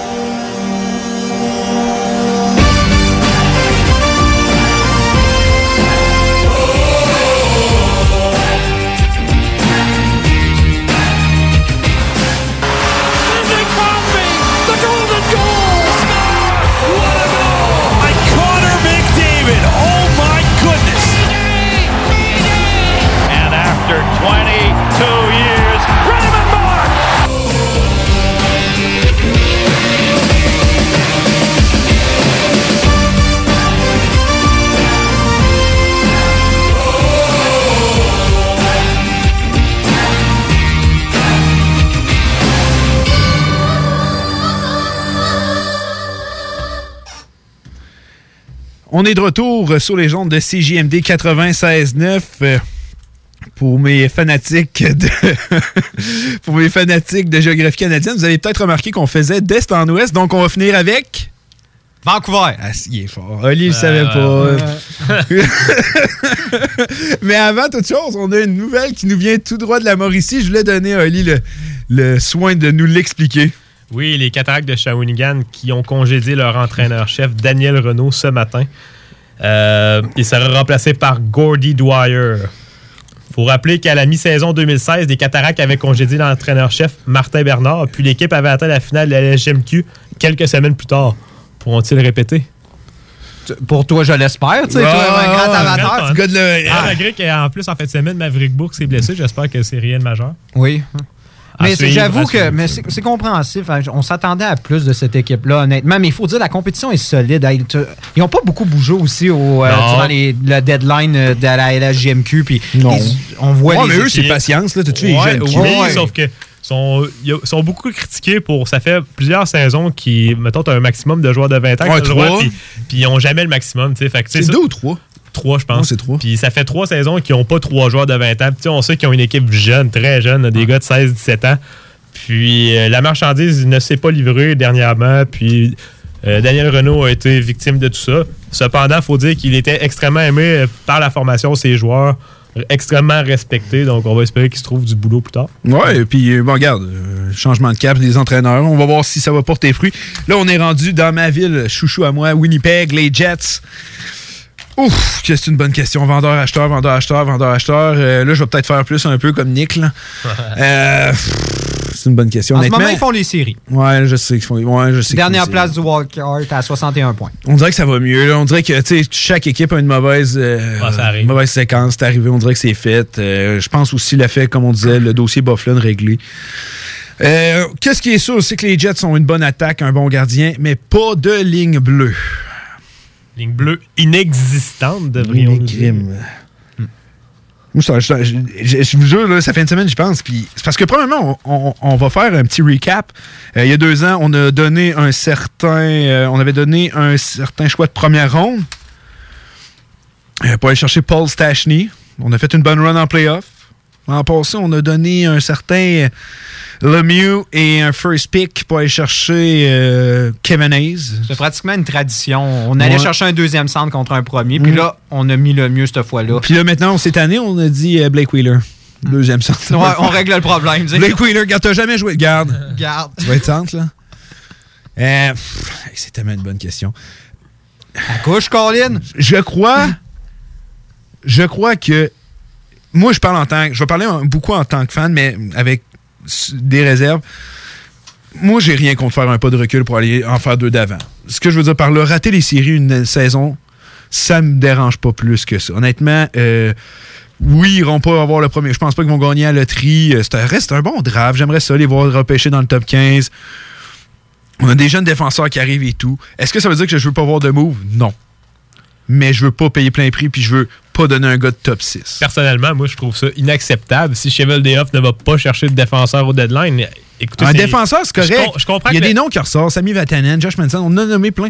On est de retour sur les ondes de CJMD 96.9. euh, Pour mes fanatiques de pour mes fanatiques de géographie canadienne, vous avez peut-être remarqué qu'on faisait d'est en ouest, donc on va finir avec Vancouver. Ah, il est fort. Oli, il le savait pas. Mais avant toute chose, on a une nouvelle qui nous vient tout droit de la Mauricie. Je voulais donner à Oli le, le soin de nous l'expliquer. Oui, les Cataractes de Shawinigan qui ont congédié leur entraîneur-chef Daniel Renault ce matin. Euh, il sera remplacé par Gordy Dwyer. faut rappeler qu'à la mi-saison 2016, les Cataractes avaient congédié l'entraîneur-chef Martin Bernard, puis l'équipe avait atteint la finale de la LGMQ quelques semaines plus tard. Pourront-ils répéter? Pour toi, je l'espère. Tu sais, toi, un grand amateur. tu gars de le- Ah, malgré qu'en plus, en fin de semaine, Maverick Bourg s'est blessé. J'espère que c'est rien de majeur. Oui. Mais j'avoue que mais c'est compréhensif. hein. On s'attendait à plus de cette équipe-là, honnêtement. Mais il faut dire la compétition est solide. Ils n'ont pas beaucoup bougé aussi au, euh, durant les- le deadline euh, de la LHJMQ. Puis Non. ils- on voit Ouais, les mais eux, c'est patience, là. T'as-tu les Ouais, jeunes Ouais. sauf que sont, ils sont beaucoup critiqués pour. Ça fait plusieurs saisons qui, mettons, tu as un maximum de joueurs de 20 ans puis puis ils n'ont jamais le maximum. tu sais. C'est ça- deux ou trois? Trois, je pense. C'est. Puis ça fait trois saisons qui n'ont pas trois joueurs de 20 ans. Puis, on sait qu'ils ont une équipe jeune, très jeune, des gars de 16-17 ans. Puis euh, la marchandise ne s'est pas livrée dernièrement. Puis euh, Daniel Renault a été victime de tout ça. Cependant, il faut dire qu'il était extrêmement aimé par la formation, ses joueurs, extrêmement respecté. Donc on va espérer qu'il se trouve du boulot plus tard. Ouais, et puis, euh, bon, regarde, euh, changement de cap des entraîneurs. On va voir si ça va porter fruit. Là, on est rendu dans ma ville, chouchou à moi, Winnipeg, les Jets. Ouf, que c'est une bonne question. Vendeur, acheteur, vendeur, acheteur, vendeur, acheteur. Euh, là, je vais peut-être faire plus un peu comme Nick. là. Euh, c'est une bonne question. En ce moment, ils font les séries. Ouais, je sais qu'ils font. Ouais, je sais Dernière place du wildcard à 61 points. On dirait que ça va mieux. Là. On dirait que tu sais, chaque équipe a une mauvaise, euh, Ouais, mauvaise séquence. C'est arrivé, on dirait que c'est fait. Je pense aussi le fait, comme on disait, le dossier Bufflin réglé. Qu'est-ce qui est sûr, c'est que les Jets ont une bonne attaque, un bon gardien, mais pas de ligne bleue. Ligne bleue inexistante, devrions-nous dire. Crime. Moi, je, je- je- je- je vous jure, là, ça fait une semaine, je pense. Puis c'est parce que, premièrement, on, on- on va faire un petit recap. Euh, il y a deux ans, on a donné un certain. euh, on avait donné un certain choix de première ronde euh, pour aller chercher Paul Stachny. On a fait une bonne run en playoff. En passant, on a donné un certain euh, Lemieux et un first pick pour aller chercher euh, Kevin Hayes. C'est pratiquement une tradition. On allait Ouais. chercher un deuxième centre contre un premier. Puis Mhm. là, on a mis le mieux cette fois-là. Puis là, maintenant, cette année, on a dit euh, Blake Wheeler. Deuxième centre. Ouais, on règle le problème. Blake Wheeler, garde, t'as jamais joué. Garde. Garde. Tu vas être centre, là? Euh, c'est tellement une bonne question. À couche, Colin? Je crois. Je crois que. Moi, je parle en tant que. Je vais parler beaucoup en tant que fan, mais avec des réserves. Moi, j'ai rien contre faire un pas de recul pour aller en faire deux d'avant. Ce que je veux dire par là, rater les séries une saison, ça me dérange pas plus que ça. Honnêtement, euh, oui, ils vont pas avoir le premier. Je pense pas qu'ils vont gagner à la loterie. Euh, C'est un, reste un bon draft. J'aimerais ça les voir repêcher dans le top 15. On a des jeunes défenseurs qui arrivent et tout. Est-ce que ça veut dire que je veux pas voir de move? Non. Mais je veux pas payer plein prix puis je veux pas donner un gars de top 6. Personnellement, moi, je trouve ça inacceptable. Si Cheval Off ne va pas chercher de défenseur au deadline, écoutez. Un défenseur, c'est correct. Je, com- je comprends Il y a que des le- noms qui ressortent. Sami Vatanen, Josh Manson, on en a nommé plein.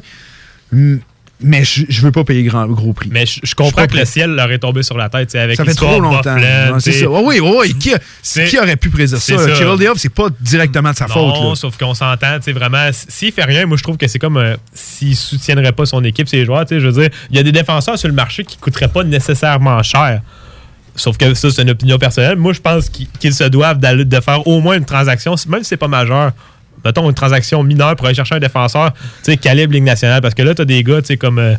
Mais je, je veux pas payer grand, gros prix. Mais je, je comprends que le ciel leur est tombé sur la tête. Avec Ça fait trop longtemps. C'est ça. Oh oui, oui, qui, aurait pu prédire ça? ça. Cheryl Day c'est pas directement de sa faute. Non, sauf qu'on s'entend, vraiment, s'il fait rien, moi, je trouve que c'est comme euh, s'il soutiendrait pas son équipe, ses joueurs, je veux dire, il y a des défenseurs sur le marché qui coûteraient pas nécessairement cher. Sauf que ça, c'est une opinion personnelle. Moi, je pense qu'ils se doivent de faire au moins une transaction, même si c'est pas majeur. Mettons une transaction mineure pour aller chercher un défenseur, tu sais, calibre Ligue nationale. Parce que là, tu as des gars, tu sais, comme. euh,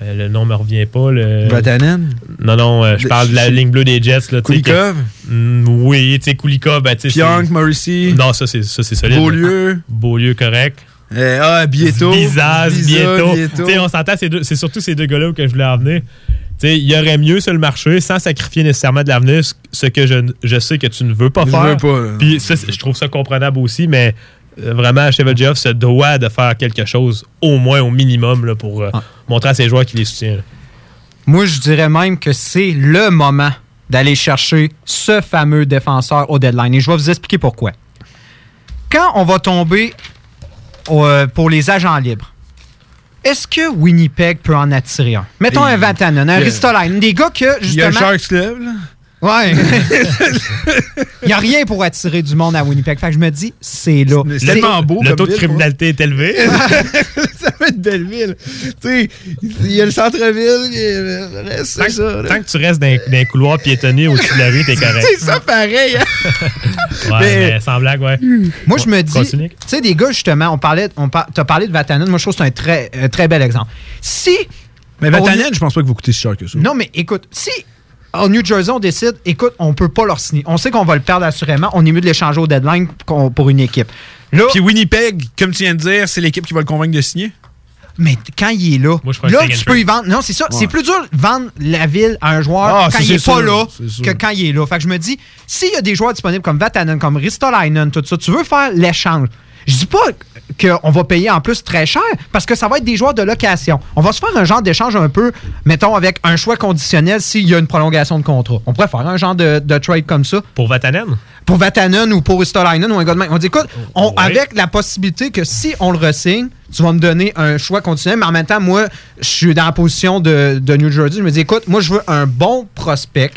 euh, le nom me revient pas. Le... Vatanen? Non, non, euh, je parle de la ligne bleue des Jets. Là, Kulikov? que- Mm, oui, tu sais, Kulikov, ben. Pionk, Morrissey? Non, ça, c'est ça, c'est solide. Beaulieu? Beaulieu, correct. Euh, ah, Bieto. Bizaz, Biza, Bieto. Bieto. Tu sais, on s'entend, c'est deux- c'est surtout ces deux gars-là que je voulais en venir. Tu sais, il y aurait mieux sur le marché sans sacrifier nécessairement de l'avenir, ce- que je, je sais que tu ne veux pas Je faire. veux pas. Puis ça, je trouve ça comprenable aussi, mais vraiment, Cheval Geoff se doit de faire quelque chose, au moins au minimum, là, pour euh, montrer à ses joueurs qu'il les soutient. là. Moi, je dirais même que c'est le moment d'aller chercher ce fameux défenseur au deadline. Et je vais vous expliquer pourquoi. Quand on va tomber euh, pour les agents libres, est-ce que Winnipeg peut en attirer un? Mettons Et- un Vatanen, un Ristolainen, des gars que, Il y a justement... Sharks. Ouais. Il n'y a rien pour attirer du monde à Winnipeg. Fait que je me dis, c'est là. C'est tellement beau. Le taux de ville, criminalité est élevé. ça va être belle ville. Tu sais, il y a le centre-ville, il y a le reste, Tant, c'est ça. là. tant que tu restes dans, dans un couloir piétonné au-dessus de la rue, t'es correct. C'est ça pareil. hein. Ouais, Mais- mais sans blague, ouais. Moi, je me dis, tu sais, des gars, justement, on parlait, on par, t'as parlé de Vatanen. Moi, je trouve que c'est un très, un très bel exemple. Si. Mais Vatanen, je pense pas que vous coûtez si cher que ça. Non, mais écoute, si au New Jersey, on décide, écoute, on peut pas leur signer. On sait qu'on va le perdre assurément. On est mieux de l'échanger au deadline pour une équipe. Là, Puis Winnipeg, comme tu viens de dire, c'est l'équipe qui va le convaincre de signer? mais quand il est là, Moi, là, tu peux y vendre. Non, c'est ça. Ouais. C'est plus dur de vendre la ville à un joueur Ah, quand il est c'est pas sûr, là que quand il est là. Fait que je me dis, s'il y a des joueurs disponibles comme Vatanen, comme Ristolainen, tout ça, tu veux faire l'échange. Je dis pas qu'on va payer en plus très cher parce que ça va être des joueurs de location. On va se faire un genre d'échange un peu, mettons, avec un choix conditionnel s'il y a une prolongation de contrat. On pourrait faire un genre de, de trade comme ça Pour Vatanen? pour Vatanen ou pour Ristolainen ou un gars de. On dit, écoute, on- avec la possibilité que si on le resigne, tu vas me donner un choix conditionnel, mais en même temps, moi, je suis dans la position de, de New Jersey. Je me dis, écoute, moi, je veux un bon prospect.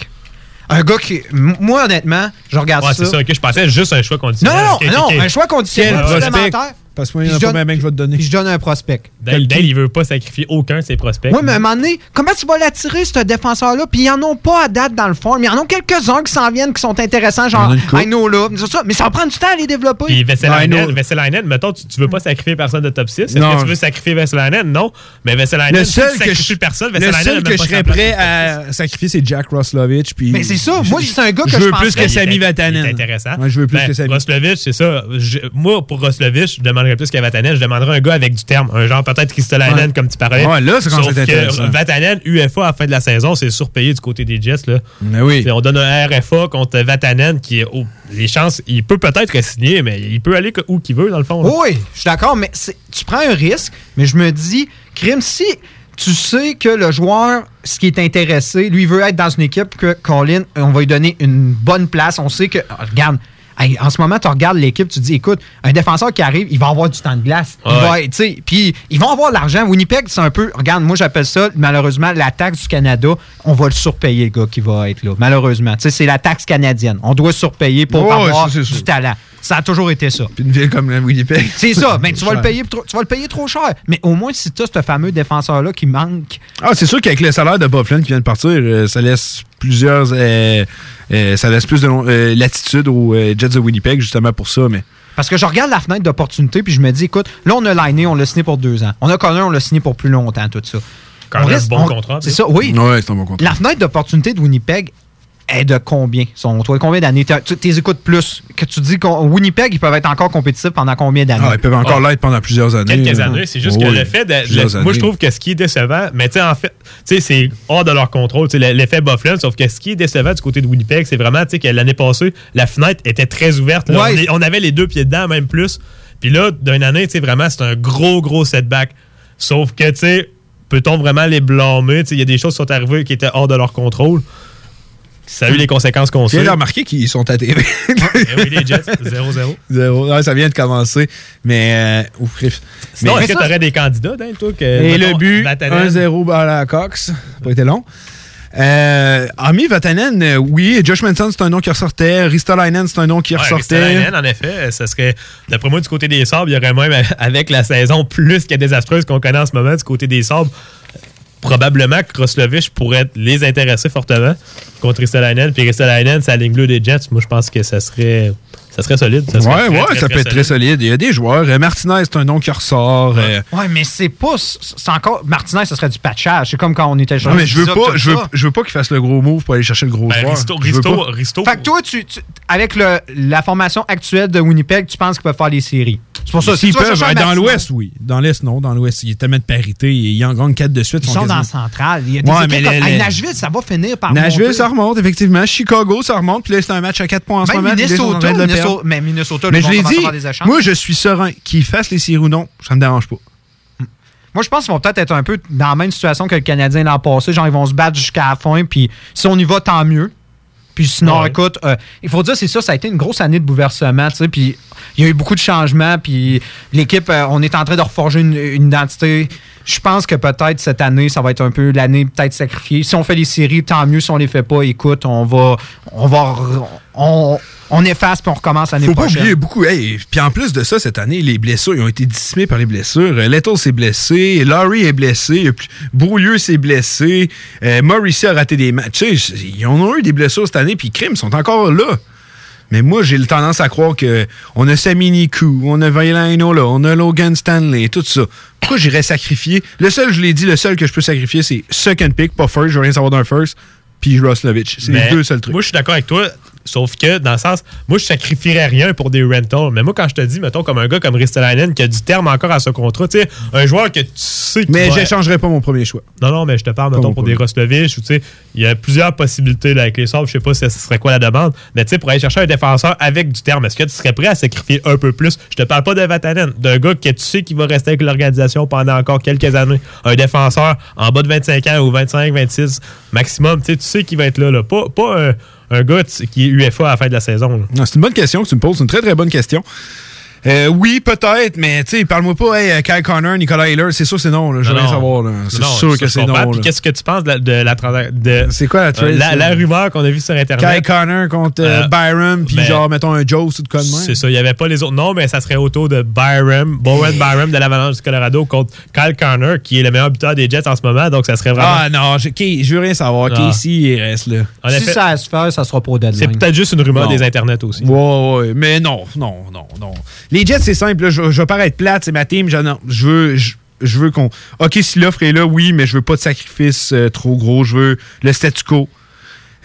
Un gars qui. Moi, honnêtement, je regarde Ouais, ça. c'est ça. Ok, je pensais juste un choix conditionnel. non, non, non, un choix conditionnel Quel prospect? Parce que moi, il y en a pas donne- bien que je vais te donner. Puis je donne un prospect. Dale, Dale, il veut pas sacrifier aucun de ses prospects. Oui, mais à un moment donné, comment tu vas l'attirer, ce défenseur-là? Puis ils en ont pas à date dans le fond. Mais il y en a quelques-uns qui s'en viennent, qui sont intéressants, genre a une couple. Aino là. c'est ça. Mais ça va prendre du temps à les développer. Puis. Veselainen, mettons, tu, tu veux pas sacrifier personne de top 6. Est-ce Non. que tu veux sacrifier Veselainen? Non. Mais Veselainen, Le si seul tu que sacrifies je, personne, le seul que même je serais prêt à sacrifier, c'est Jack Roslovich. Puis Mais c'est ça. Moi, c'est un gars que je je veux plus que Sami Vatanen. Il est intéressant. Ouais, je veux plus Ben, que Sami. Roslovich, c'est ça. Moi, pour Roslovich, je demanderais plus qu'à Vatanen. Je demanderais un gars avec du terme. Un genre peut-être Kristolainen, Ouais. comme tu parlais. Ouais, là, c'est quand Sauf que. Vatanen, UFA, à la fin de la saison, c'est surpayé du côté des Jets. Là. Mais oui. Puis on donne un RFA contre Vatanen qui est. oh, les chances, il peut peut-être signer, mais il peut aller où qu'il veut, dans le fond. là. Oui, je suis d'accord, mais tu prends un risque, mais je me dis, Crime, si tu sais que le joueur, ce qui est intéressé, lui veut être dans une équipe que Colin, on va lui donner une bonne place. On sait que, regarde, hey, en ce moment, tu regardes l'équipe, tu te dis, écoute, un défenseur qui arrive, il va avoir du temps de glace. Il Ouais. va être, tu sais, Puis ils vont avoir de l'argent. Winnipeg, c'est un peu, regarde, moi j'appelle ça, malheureusement, la taxe du Canada. On va le surpayer, le gars qui va être là. Malheureusement. Tu sais, c'est la taxe canadienne. On doit surpayer pour avoir ça, du talent. Ça a toujours été ça. Puis une ville comme la Winnipeg. C'est ça, mais tu vas, le payer, trop- tu vas le payer trop cher. Mais au moins, si tu as ce fameux défenseur-là qui manque. Ah, c'est sûr qu'avec le salaire de Bob Flynn qui vient de partir, euh, ça laisse plusieurs. euh, euh, ça laisse plus de euh, latitude aux euh, Jets de Winnipeg, justement pour ça. Mais Parce que je regarde la fenêtre d'opportunité puis je me dis, écoute, là, on a Lainé, on l'a signé pour deux ans. On a Connor, on l'a signé pour plus longtemps, tout ça. Quand On reste- bon on- contrat. C'est ça, oui. ouais, c'est un bon contrat. La fenêtre d'opportunité de Winnipeg est de combien? Sont, toi, combien d'années? Tu les écoutes plus. Que tu dis qu'au Winnipeg, ils peuvent être encore compétitifs pendant combien d'années? Ah, ils peuvent encore l'être pendant plusieurs années. Quelques années, c'est juste Oh, que le fait de. le- moi, je trouve que ce qui est décevant, mais tu sais, en fait, tu sais, c'est hors de leur contrôle, tu sais, l'effet Bufflin, sauf que ce qui est décevant du côté de Winnipeg, c'est vraiment, tu sais, que l'année passée, la fenêtre était très ouverte. là. Ouais. On, avait les deux pieds dedans, même plus. Puis là, d'une année, tu sais, vraiment, c'est un gros, gros setback. Sauf que, tu sais, peut-on vraiment les blâmer? Tu sais, il y a des choses qui sont arrivées qui étaient hors de leur contrôle. Ça a eu les conséquences qu'on sait. de remarquer qu'ils sont à TV. Eh oui, les Jets, 0-0. Zéro. Ouais, ça vient de commencer. Mais. euh, ouf. Sinon, Mais- est-ce que tu aurais des candidats, Dan, toi? Que, Et mettons, le but, Vatanen? 1-0 à la Cox. Ça n'a pas été long. Euh, Ami Vatanen, euh, oui. Josh Manson, c'est un nom qui ressortait. Ristolainen, c'est un nom qui Ouais, ressortait. Ristolainen, en effet, ça serait, d'après moi, du côté des Sabres, il y aurait même, avec la saison plus que désastreuse qu'on connaît en ce moment, du côté des Sabres, probablement que Kroslovich pourrait les intéresser fortement contre Ristolainen. Puis Ristolainen, c'est la ligne bleue des Jets. Moi, je pense que ça serait, ça serait solide. Serait Ouais, très, ouais, très, ça très peut être très solide. Il y a des joueurs. Euh, Martinez, c'est un nom qui ressort. euh, Ouais, mais c'est pas. C'est encore. Martinez, ce serait du patchage. C'est comme quand on était Non, mais je veux pas, je veux, ça. je veux pas qu'il fasse le gros move pour aller chercher le gros Ben, joueur. Risto, Risto. Risto- Fait que toi, tu, tu- avec le- la formation actuelle de Winnipeg, tu penses qu'ils peuvent faire les séries? C'est pour ça. si S'ils vas peuvent, dans l'Ouest, oui. Dans l'Est, non. Dans l'Ouest, il y a tellement de parité. Ils en gagnent 4 de suite. Ils sont dans quasiment- le central. Il y a Ouais, mais comme- le- Hey, le- Nashville, ça va finir par Nashville, monter. ça remonte, effectivement. Chicago, ça remonte. Puis là, c'est un match à 4 points en ce moment. Minnesota, Minnesota- mais Minnesota, Mais je l'ai dit, par des échanges. moi, je suis serein. Qu'ils fassent les séries ou non, ça me dérange pas. Moi, je pense qu'ils vont peut-être être un peu dans la même situation que le Canadien l'an passé. Genre, ils vont se battre jusqu'à la fin. Puis si on y va, tant mieux. Puis sinon, écoute, euh, il faut dire, c'est ça, ça a été une grosse année de bouleversement, tu sais, puis il y a eu beaucoup de changements, puis l'équipe, euh, on est en train de reforger une, une identité. Je pense que peut-être cette année, ça va être un peu l'année peut-être sacrifiée. Si on fait les séries, tant mieux. Si on les fait pas, écoute, on va, on va, on, on efface puis on recommence l'année Faut pas prochaine. oublier beaucoup. Hey, puis en plus de ça, cette année, les blessures, ils ont été dissimés par les blessures. Euh, Leto s'est blessé, Laurie est blessé, euh, Brouilleux s'est blessé, euh, Morrissey a raté des matchs. Tu sais, Ils en ont eu des blessures cette année, puis Crime sont encore là. Mais moi, j'ai le tendance à croire que on a Samini Ku, on a Vailano là, on a Logan Stanley, tout ça. Pourquoi j'irais sacrifier? Le seul, je l'ai dit, le seul que je peux sacrifier, c'est second pick, pas first, je veux rien savoir d'un first, puis Roslovich. C'est les deux seuls trucs. Moi, je suis d'accord avec toi. Sauf que, dans le sens, moi, je sacrifierais rien pour des rentals. Mais moi, quand je te dis, mettons, comme un gars comme Ristolainen qui a du terme encore à ce contrat, tu sais, un joueur que tu sais qu'il Mais va- j'échangerais pas mon premier choix. Non, non, mais je te parle, mettons, pour des Roslovich, ou tu sais, il y a plusieurs possibilités là, avec les Sabres. Je sais pas si ce serait quoi la demande. Mais tu sais, pour aller chercher un défenseur avec du terme, est-ce que tu serais prêt à sacrifier un peu plus? Je te parle pas de Vatanen, d'un gars que tu sais qui va rester avec l'organisation pendant encore quelques années. Un défenseur en bas de 25 ans ou 25, 26 maximum. Tu sais, tu sais qu'il va être là. là. Pas, pas un, un gars qui est UFA à la fin de la saison. c'est une bonne question que tu me poses. C'est une très, très bonne question. Euh, oui, peut-être, mais tu sais, parle-moi pas, hey, Kyle Connor, Nicolas Hiller, c'est sûr c'est non, là, je veux savoir. là. C'est Non, sûr que c'est non. Puis qu'est-ce que tu penses de la, de la transaction? C'est quoi la trade, la, rumeur qu'on a vue sur Internet? Kyle Connor contre euh, Euh, Byram, puis ben, genre, mettons un Joe ou de de même? C'est ça, il n'y avait pas les autres noms, mais ça serait autour de Byram, Bowen Byram de l'Avalanche du Colorado contre Kyle Connor, qui est le meilleur buteur des Jets en ce moment, donc ça serait vraiment. Ah non, je, Kay- je veux rien savoir. Ah. Casey, il reste là. En si effet, ça se faire, ça sera pas au deadline. c'est peut-être juste une rumeur Non. des internets aussi. Ouais, ouais, mais non, non, non, non. Les Jets, c'est simple. là, je, je veux pas être plate, c'est ma team. Je, non, je veux, je, je veux qu'on. Ok, si l'offre est là, oui, mais je veux pas de sacrifice euh, trop gros. Je veux le statu quo.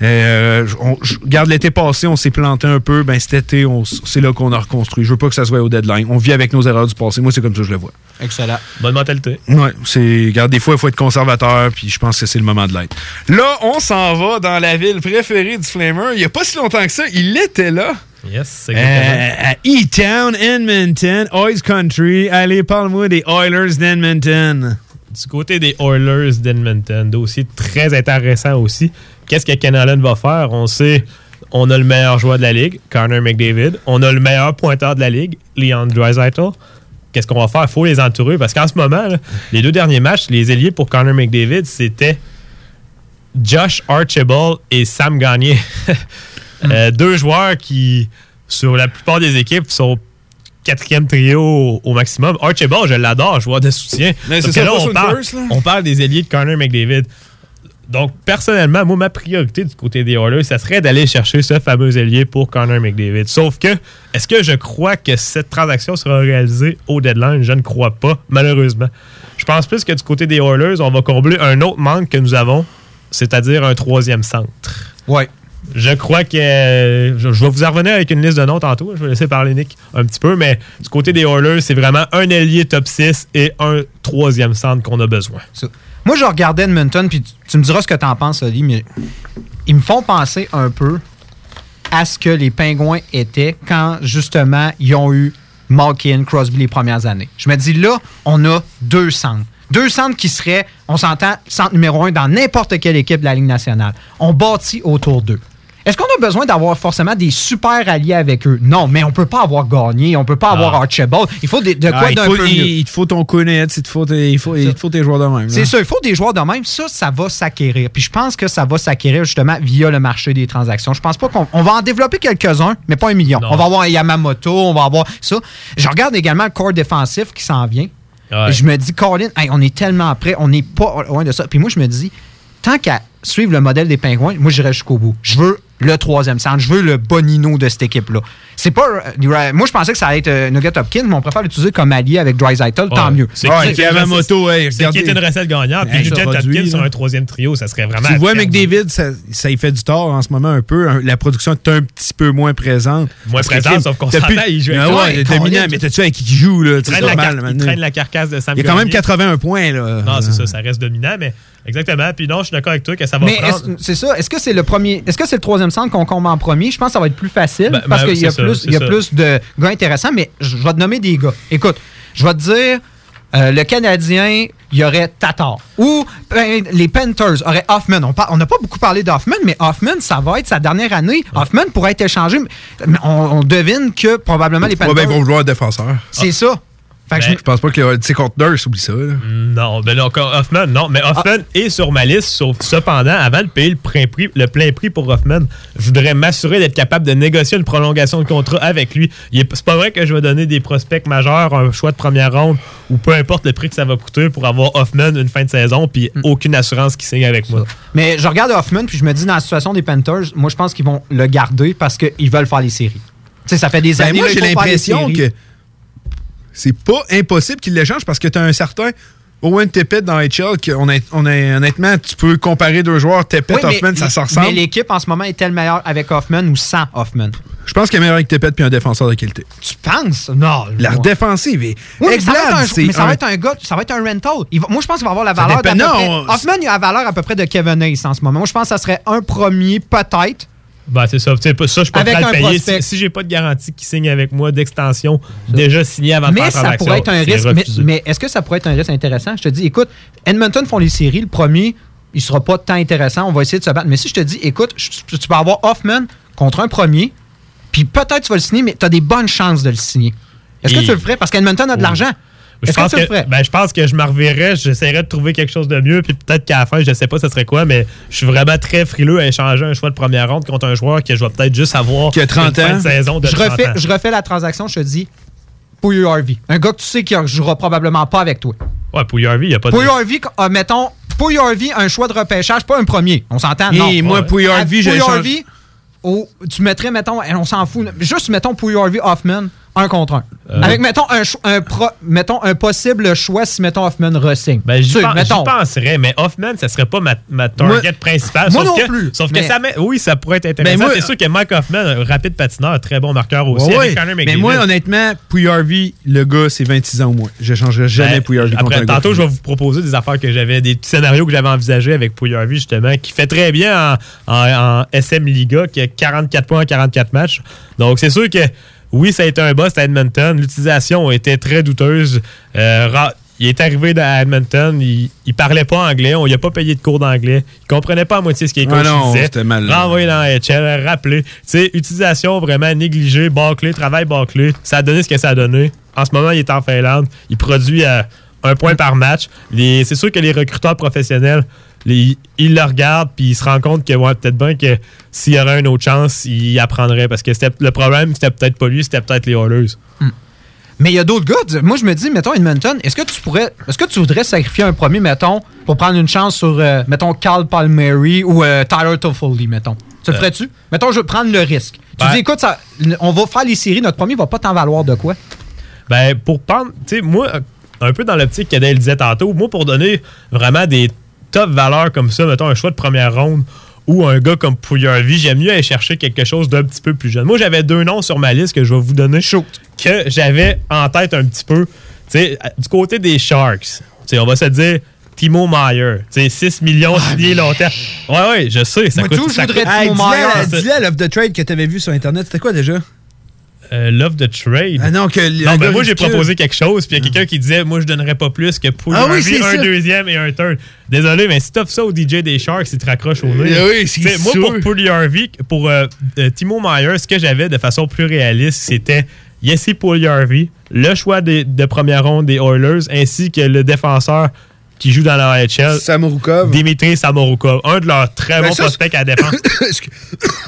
Euh, on- je- regarde l'été passé, on s'est planté un peu. Ben cet été, c'est là qu'on a reconstruit. Je veux pas que ça soit au deadline. On vit avec nos erreurs du passé. Moi, c'est comme ça que je le vois. Excellent. Bonne mentalité. Ouais, c'est. Regarde, des fois, il faut être conservateur, puis je pense que c'est le moment de l'être. Là, on s'en va dans la ville préférée du Flamer. Il y a pas si longtemps que ça, il était là. Yes, Euh, exactement. à E-Town, Edmonton, Oils Country. Allez, parle-moi des Oilers d'Edmonton. Du côté des Oilers d'Edmonton, dossier très intéressant aussi. Qu'est-ce que Ken Allen va faire? On sait, on a le meilleur joueur de la ligue, Connor McDavid. On a le meilleur pointeur de la ligue, Leon Draisaitl. Qu'est-ce qu'on va faire? Il faut les entourer parce qu'en ce moment, là, les deux derniers matchs, les ailiers pour Connor McDavid, c'était Josh Archibald et Sam Gagné. Euh, deux joueurs qui, sur la plupart des équipes, sont quatrième trio au, maximum. Archibald, je l'adore, joueur de soutien. Mais c'est ça, là, on parle, là? on parle des ailiers de Connor McDavid. Donc, personnellement, moi, ma priorité du côté des Oilers, ça serait d'aller chercher ce fameux ailier pour Connor McDavid. Sauf que, est-ce que je crois que cette transaction sera réalisée au deadline? Je ne crois pas, malheureusement. Je pense plus que du côté des Oilers, on va combler un autre manque que nous avons, c'est-à-dire un troisième centre. Ouais. Je crois que. je, vais vous en revenir avec une liste de noms tantôt. Je vais laisser parler Nick un petit peu, mais du côté des Oilers, c'est vraiment un ailier top 6 et un troisième centre qu'on a besoin. Moi, je regardais Edmonton, puis tu, me diras ce que tu en penses, Oli, mais ils me font penser un peu à ce que les Pingouins étaient quand, justement, ils ont eu Malkin, Crosby les premières années. Je me dis, là, on a deux centres. Deux centres qui seraient, on s'entend, centre numéro un dans n'importe quelle équipe de la Ligue nationale. On bâtit autour d'eux. Est-ce qu'on a besoin d'avoir forcément des super alliés avec eux? Non, mais on peut pas avoir gagné, on peut pas avoir. Archibald. Il faut de quoi Ah, d'un peu il- mieux. il te faut ton Kounet, il te faut tes, il faut, faut tes joueurs de même. C'est ça, il faut des joueurs de même. Ça, ça va s'acquérir. Puis je pense que ça va s'acquérir justement via le marché des transactions. Je pense pas qu'on on va en développer quelques-uns, mais pas un million. On va avoir Yamamoto, on va avoir ça. Je regarde également le corps défensif qui s'en vient. Ouais. Je me dis, Colin, hey, on est tellement prêt, on n'est pas loin de ça. Puis moi, je me dis, tant qu'à suivre le modèle des pingouins, moi, j'irai jusqu'au bout. Je veux le troisième centre, je veux le bonino de cette équipe-là. C'est pas. euh, moi, je pensais que ça allait être euh, Nugget Hopkins, mais on préfère l'utiliser comme allié avec Drysaitl, tant Ouais. mieux. C'est qui- c'est- Yamamoto, hey, c'est qui regardez. est une recette gagnante? Puis Hey, produit, Hopkins sur un troisième trio, ça serait vraiment. Tu vois. McDavid, ça, ça y fait du tort en ce moment un peu. Un- La production est un petit peu moins présente. Moins présente, sauf qu'on s'entend, plus- il joue Ah avec- ouais, dominant, mais t'as-tu avec qui qui joue, là? Il C'est traîne, la normal, car- il maintenant. traîne la carcasse de Sam Il y a quand même Gagné. 81 points, là. Non, c'est ça, ça reste dominant, mais exactement. Puis non, je suis d'accord avec toi que ça va Mais prendre. c'est ça. Est-ce que c'est le premier Est-ce que c'est le troisième centre qu'on combat en premier? Je pense que ça va être plus facile Ben, parce ben, qu'il y a c'est ça, plus, il y a ça. plus de gars intéressants. Mais je vais te nommer des gars. Écoute, je vais te dire euh, le Canadien il y aurait Tatar. Ou ben, les Panthers auraient Hoffman. On n'a pas beaucoup parlé d'Hoffman, mais Hoffman, ça va être sa dernière année. Hoffman pourrait être échangé. mais on, on devine que probablement les Ouais, ben, Panthers. ils vont vouloir un défenseur. C'est ça. Fait que je Ben, Je pense pas que les- contre Nurse, oublie ça. là. Non, ben non, encore Hoffman, non. Mais Hoffman Ah. est sur ma liste, sauf cependant, avant de payer le plein prix, le plein prix pour Hoffman, je voudrais m'assurer d'être capable de négocier une prolongation de contrat avec lui. C'est pas vrai que je vais donner des prospects majeurs, un choix de première ronde, ou peu importe le prix que ça va coûter pour avoir Hoffman une fin de saison, puis Mm. aucune assurance qui signe avec moi. Mais je regarde Hoffman, puis je me dis, dans la situation des Panthers, moi, je pense qu'ils vont le garder parce qu'ils veulent faire les séries. Tu sais, ça fait des Ben, années moi, j'ai l'impression séries. que c'est pas impossible qu'il l'échange parce que tu as un certain Owen Tippett dans HL on est, on est- honnêtement, tu peux comparer deux joueurs, Tippett, Oui, mais- Hoffman, ça se ressemble. Mais l'équipe en ce moment est-elle meilleure avec Hoffman ou sans Hoffman? Je pense qu'il est meilleur avec Tippett puis un défenseur de qualité. Tu penses? Non. La moi. défensive est. Oui, mais ça va, être un, mais ça un- va être un gars, ça va être un rental. Va- moi, je pense qu'il va avoir la valeur dépend, près- non, Hoffman, il a la valeur à peu près de Kevin Hayes en ce moment. Moi, je pense que ça serait un premier, peut-être. Ben, c'est ça. Tu sais, pas- ça, je suis pas le payer. Si, si j'ai pas de garantie qu'il signe avec moi d'extension, déjà signé avant de Mais faire la ça pourrait être un risque. Mais, est-ce que ça pourrait être un risque intéressant? Je te dis, écoute, Edmonton font les séries. Le premier, il sera pas tant intéressant. On va essayer de se battre. Mais si je te dis, écoute, je- tu vas avoir Hoffman contre un premier, puis peut-être tu vas le signer, mais tu as des bonnes chances de le signer. Est-ce que tu le ferais? Parce qu'Edmonton a de Oui. l'argent. Je que pense que, ben, je pense que je me reverrais, j'essaierais de trouver quelque chose de mieux, puis peut-être qu'à la fin, je sais pas ce serait quoi, mais je suis vraiment très frileux à échanger un choix de première ronde contre un joueur que je vais peut-être juste avoir Qui a 30 une fin ans. de saison de je 30 refais, ans. je refais la transaction, je te dis, Pouille Harvey. Un gars que tu sais qui ne jouera probablement pas avec toi. Ouais, Pouille Harvey, il n'y a pas de. Pouille Harvey, euh, mettons, Pouille Harvey, un choix de repêchage, pas un premier. On s'entend? Et Non. moi, Harvey, À j'ai Pouille échangé- Harvey, oh, tu mettrais, mettons, on s'en fout, juste mettons Pouille Harvey, Hoffman, un contre un. Euh. Avec, mettons un, un pro- mettons, un possible choix si, mettons, Hoffman re-signe. Ben, j'y Tu sais, pen- j'y mettons. penserais, mais Hoffman, ça serait pas ma, ma target Moi- principale. moi sauf non que, plus, Sauf mais- que ça oui, ça pourrait être intéressant. Ben, moi- c'est sûr que Mike Hoffman, un rapide patineur, très bon marqueur aussi. Ouais, avec Mais moi, honnêtement, Harvey, le gars, c'est 26 ans au moins. Je changerais jamais Ben, Pouille Harvey contre Après, un tantôt, je vais vous proposer des affaires que j'avais, des petits scénarios que j'avais envisagés avec Harvey, justement, qui fait très bien en, en- en SM Liga, qui a 44 points en 44 matchs. Donc, c'est sûr que, oui, ça a été un boss à Edmonton. L'utilisation était très douteuse. Euh, il est arrivé à Edmonton, il, il parlait pas anglais, on lui a pas payé de cours d'anglais, il comprenait pas à moitié ce qu'il Ah disait. mal. Renvoyé dans la HL, rappelé. Tu sais, utilisation vraiment négligée, bâclée, travail bâclé. Ça a donné ce que ça a donné. En ce moment, il est en Finlande. Il produit à un point par match. C'est sûr que les recruteurs professionnels, les- ils le regardent puis ils se rendent compte que ouais, peut-être bien que s'il y aurait une autre chance, il apprendrait. Parce que le problème, c'était peut-être pas lui, c'était peut-être les Oilers. Mais il y a d'autres gars. Moi, je me dis, mettons, Edmonton, est-ce que tu pourrais. Est-ce que tu voudrais sacrifier un premier, mettons, pour prendre une chance sur, euh, mettons, Carl Palmieri ou euh, Tyler Toffoli, mettons? Tu le Euh. ferais-tu? Mettons, je veux prendre le risque. Tu Ben- dis, écoute, ça, on va faire les séries, notre premier va pas t'en valoir de quoi? Ben, pour prendre, tu sais, moi, un peu dans l'optique qu'Adèle disait tantôt, moi, pour donner vraiment des top valeurs comme ça, mettons un choix de première ronde ou un gars comme Pouillarvi, j'aime mieux aller chercher quelque chose d'un petit peu plus jeune. Moi, j'avais deux noms sur ma liste que je vais vous donner. Que j'avais en tête un petit peu. Tu sais, du côté des Sharks, tu sais, on va se dire. Timo Meyer, tu sais, 6 millions signés longtemps. Ouais, ouais, je sais, ça Moi, coûte. tout, je ça voudrais coûte- Hey, Timo dis-le, Meyer. dis-le à l'offre de trade que tu avais vu sur Internet. C'était quoi déjà? Euh, Love the Trade. Ah non, que Non, ben moi, j'ai proposé quelque chose, puis il y a quelqu'un qui disait Moi, je donnerais pas plus que pour Ah oui, un, ça. deuxième et un third. Désolé, mais si t'offres ça au DJ des Sharks, il te raccroche au nez. Ah oui, c'est Moi, pour Poulier Harvey, pour euh, euh, Timo Meyer, ce que j'avais de façon plus réaliste, c'était Yessi Poulier Harvey, le choix des- de première ronde des Oilers, ainsi que le défenseur qui joue dans la HL, Samorukov. Dimitri Samorukov, un de leurs très Ben bons ça, prospects à la défense.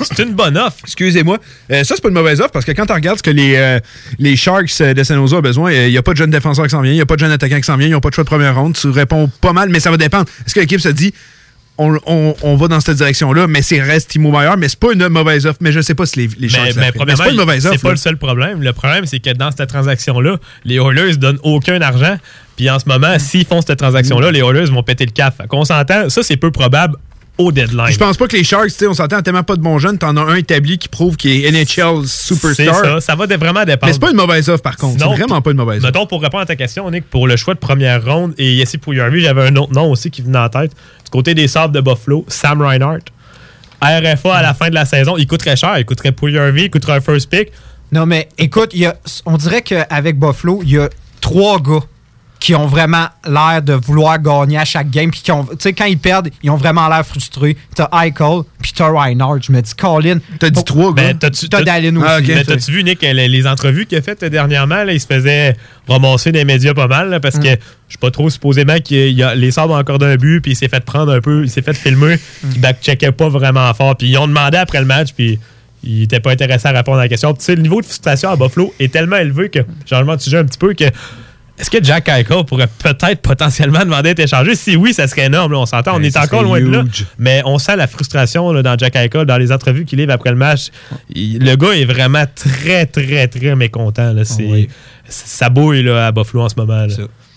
C'est une bonne offre. Excusez-moi. Euh, ça, c'est pas une mauvaise offre parce que quand tu regardes ce que les, euh, les Sharks euh, de San Jose ont besoin, il n'y a pas de jeune défenseur qui s'en vient, il n'y a pas de jeune attaquant qui s'en vient, ils n'ont pas de choix de première ronde. Tu réponds pas mal, mais ça va dépendre. Est-ce que l'équipe se dit on, on- on va dans cette direction-là, mais c'est reste Timo Meyer, mais c'est pas une mauvaise offre. Mais je sais pas si les, les Mais, Sharks mais c'est pas une mauvaise offre. c'est pas le seul problème. Le problème, c'est que dans cette transaction-là, les Oilers donnent aucun argent. Puis en ce moment, s'ils font cette transaction-là, les Oilers vont péter le cap. Qu'on s'entend, ça, c'est peu probable au deadline. Je pense pas que les Sharks, on s'entend tellement pas de bons jeunes, t'en as un établi qui prouve qu'il est NHL C'est superstar. ça. Ça va vraiment dépendre. Mais c'est pas une mauvaise offre par contre. C'est vraiment pas une mauvaise offre. Mettons, pour répondre à ta question, Nick, pour le choix de première ronde et Yessi Pouillarvi, j'avais un autre nom aussi qui venait en tête. Du côté des Sabres de Buffalo, Sam Reinhardt. RFA à la fin de la saison, il coûterait cher. Il coûterait Pouillarvi, il coûterait un first pick. Non, mais écoute, il y a, on dirait qu'avec Buffalo, il y a trois gars qui ont vraiment l'air de vouloir gagner à chaque game. Puis qui ont, tu sais, quand ils perdent, ils ont vraiment l'air frustrés. T'as Eichel, puis t'as Reinhardt. Je me dis, Colin. T'as dit trois, gars. Ben, T'as Dallin aussi. Ah, ok. Mais t'as-tu vu, Nick, les, les entrevues qu'il a faites dernièrement, là, il se faisait ramasser des médias pas mal, là, parce Mm. que je sais pas trop, supposément qu'il a les sabres ont encore d'un but, puis il s'est fait prendre un peu, il s'est fait filmer, Mm. qu'il backcheckait pas vraiment fort. Puis ils ont demandé après le match, puis il était pas intéressé à répondre à la question. Tu sais, le niveau de frustration à Buffalo est tellement élevé que, changement de sujet un petit peu, que est-ce que Jack Eichel pourrait peut-être potentiellement demander d'être échangé? Si oui, ça serait énorme. là, on s'entend, on Ben, est encore loin de là. Mais on sent la frustration là, dans Jack Eichel, dans les entrevues qu'il livre après le match. Il- le gars est vraiment très, très, très mécontent. Là. C'est, Ça bouille là, à Buffalo en ce moment. là.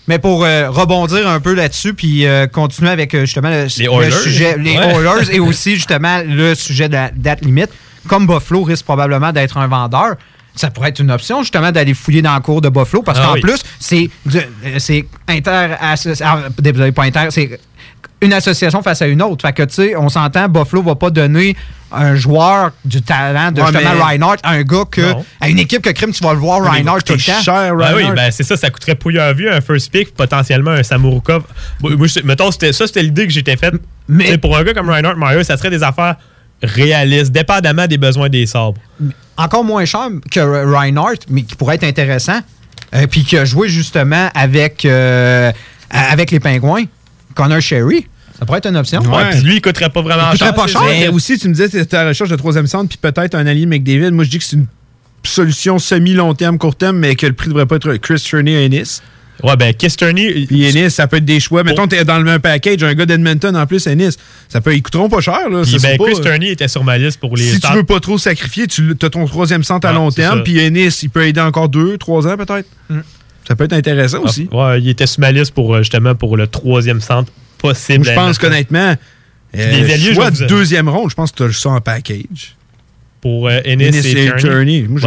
Mais pour euh, rebondir un peu là-dessus, puis euh, continuer avec euh, justement le, Les le Oilers. sujet, les Ouais. Oilers et aussi justement le sujet de la date limite, comme Buffalo risque probablement d'être un vendeur, ça pourrait être une option justement d'aller fouiller dans le cours de Buffalo parce Ah qu'en oui. plus, c'est du- euh, c'est inter. ah, pas inter, c'est une association face à une autre. Fait que, tu sais, on s'entend, Buffalo va pas donner un joueur du talent de Ouais, justement mais- Reinhardt à un gars que. Non. à une équipe que crime, tu vas le voir Mais va Reinhardt tout le temps. cher, Ben oui, ben c'est ça, ça coûterait vu un first pick, potentiellement un Samurukov. Moi, je- mettons, ça, c'était l'idée que j'étais faite. Mais- Pour un gars comme Reinhardt Meyer, ça serait des affaires réalistes, dépendamment des besoins des sabres. encore moins cher que Reinhardt, mais qui pourrait être intéressant. euh, Puis qui a joué justement avec, euh, avec les Pingouins. Connor Sherry. Ça pourrait être une option. Ouais, puis lui, il coûterait pas vraiment Il coûterait cher. pas cher. Mais aussi, tu me disais que tu étais à la recherche de troisième centre, puis peut-être un allié McDavid. Moi, je dis que c'est une solution semi-long terme, court terme, mais que le prix devrait pas être Chris Cherney à Ennis. Ouais, ben, Kisterney. Puis Ennis, ça peut être des choix. Mettons, t'es dans le même package, un gars d'Edmonton en plus, Ennis. Ça peut, ils coûteront pas cher, là. Puis ben, Chris Turney était sur ma liste pour les si tu veux pas trop sacrifier, tu as ton troisième centre à long terme, puis Ennis, il peut aider encore deux, trois ans peut-être. Ça peut être intéressant aussi. Ah, Ouais, il était sur ma liste pour, euh, justement pour le troisième centre possible. Je pense qu'honnêtement, euh, alliés, choix de deuxième ronde, je pense que tu as ça en package. Pour euh, Ennis, Ennis et,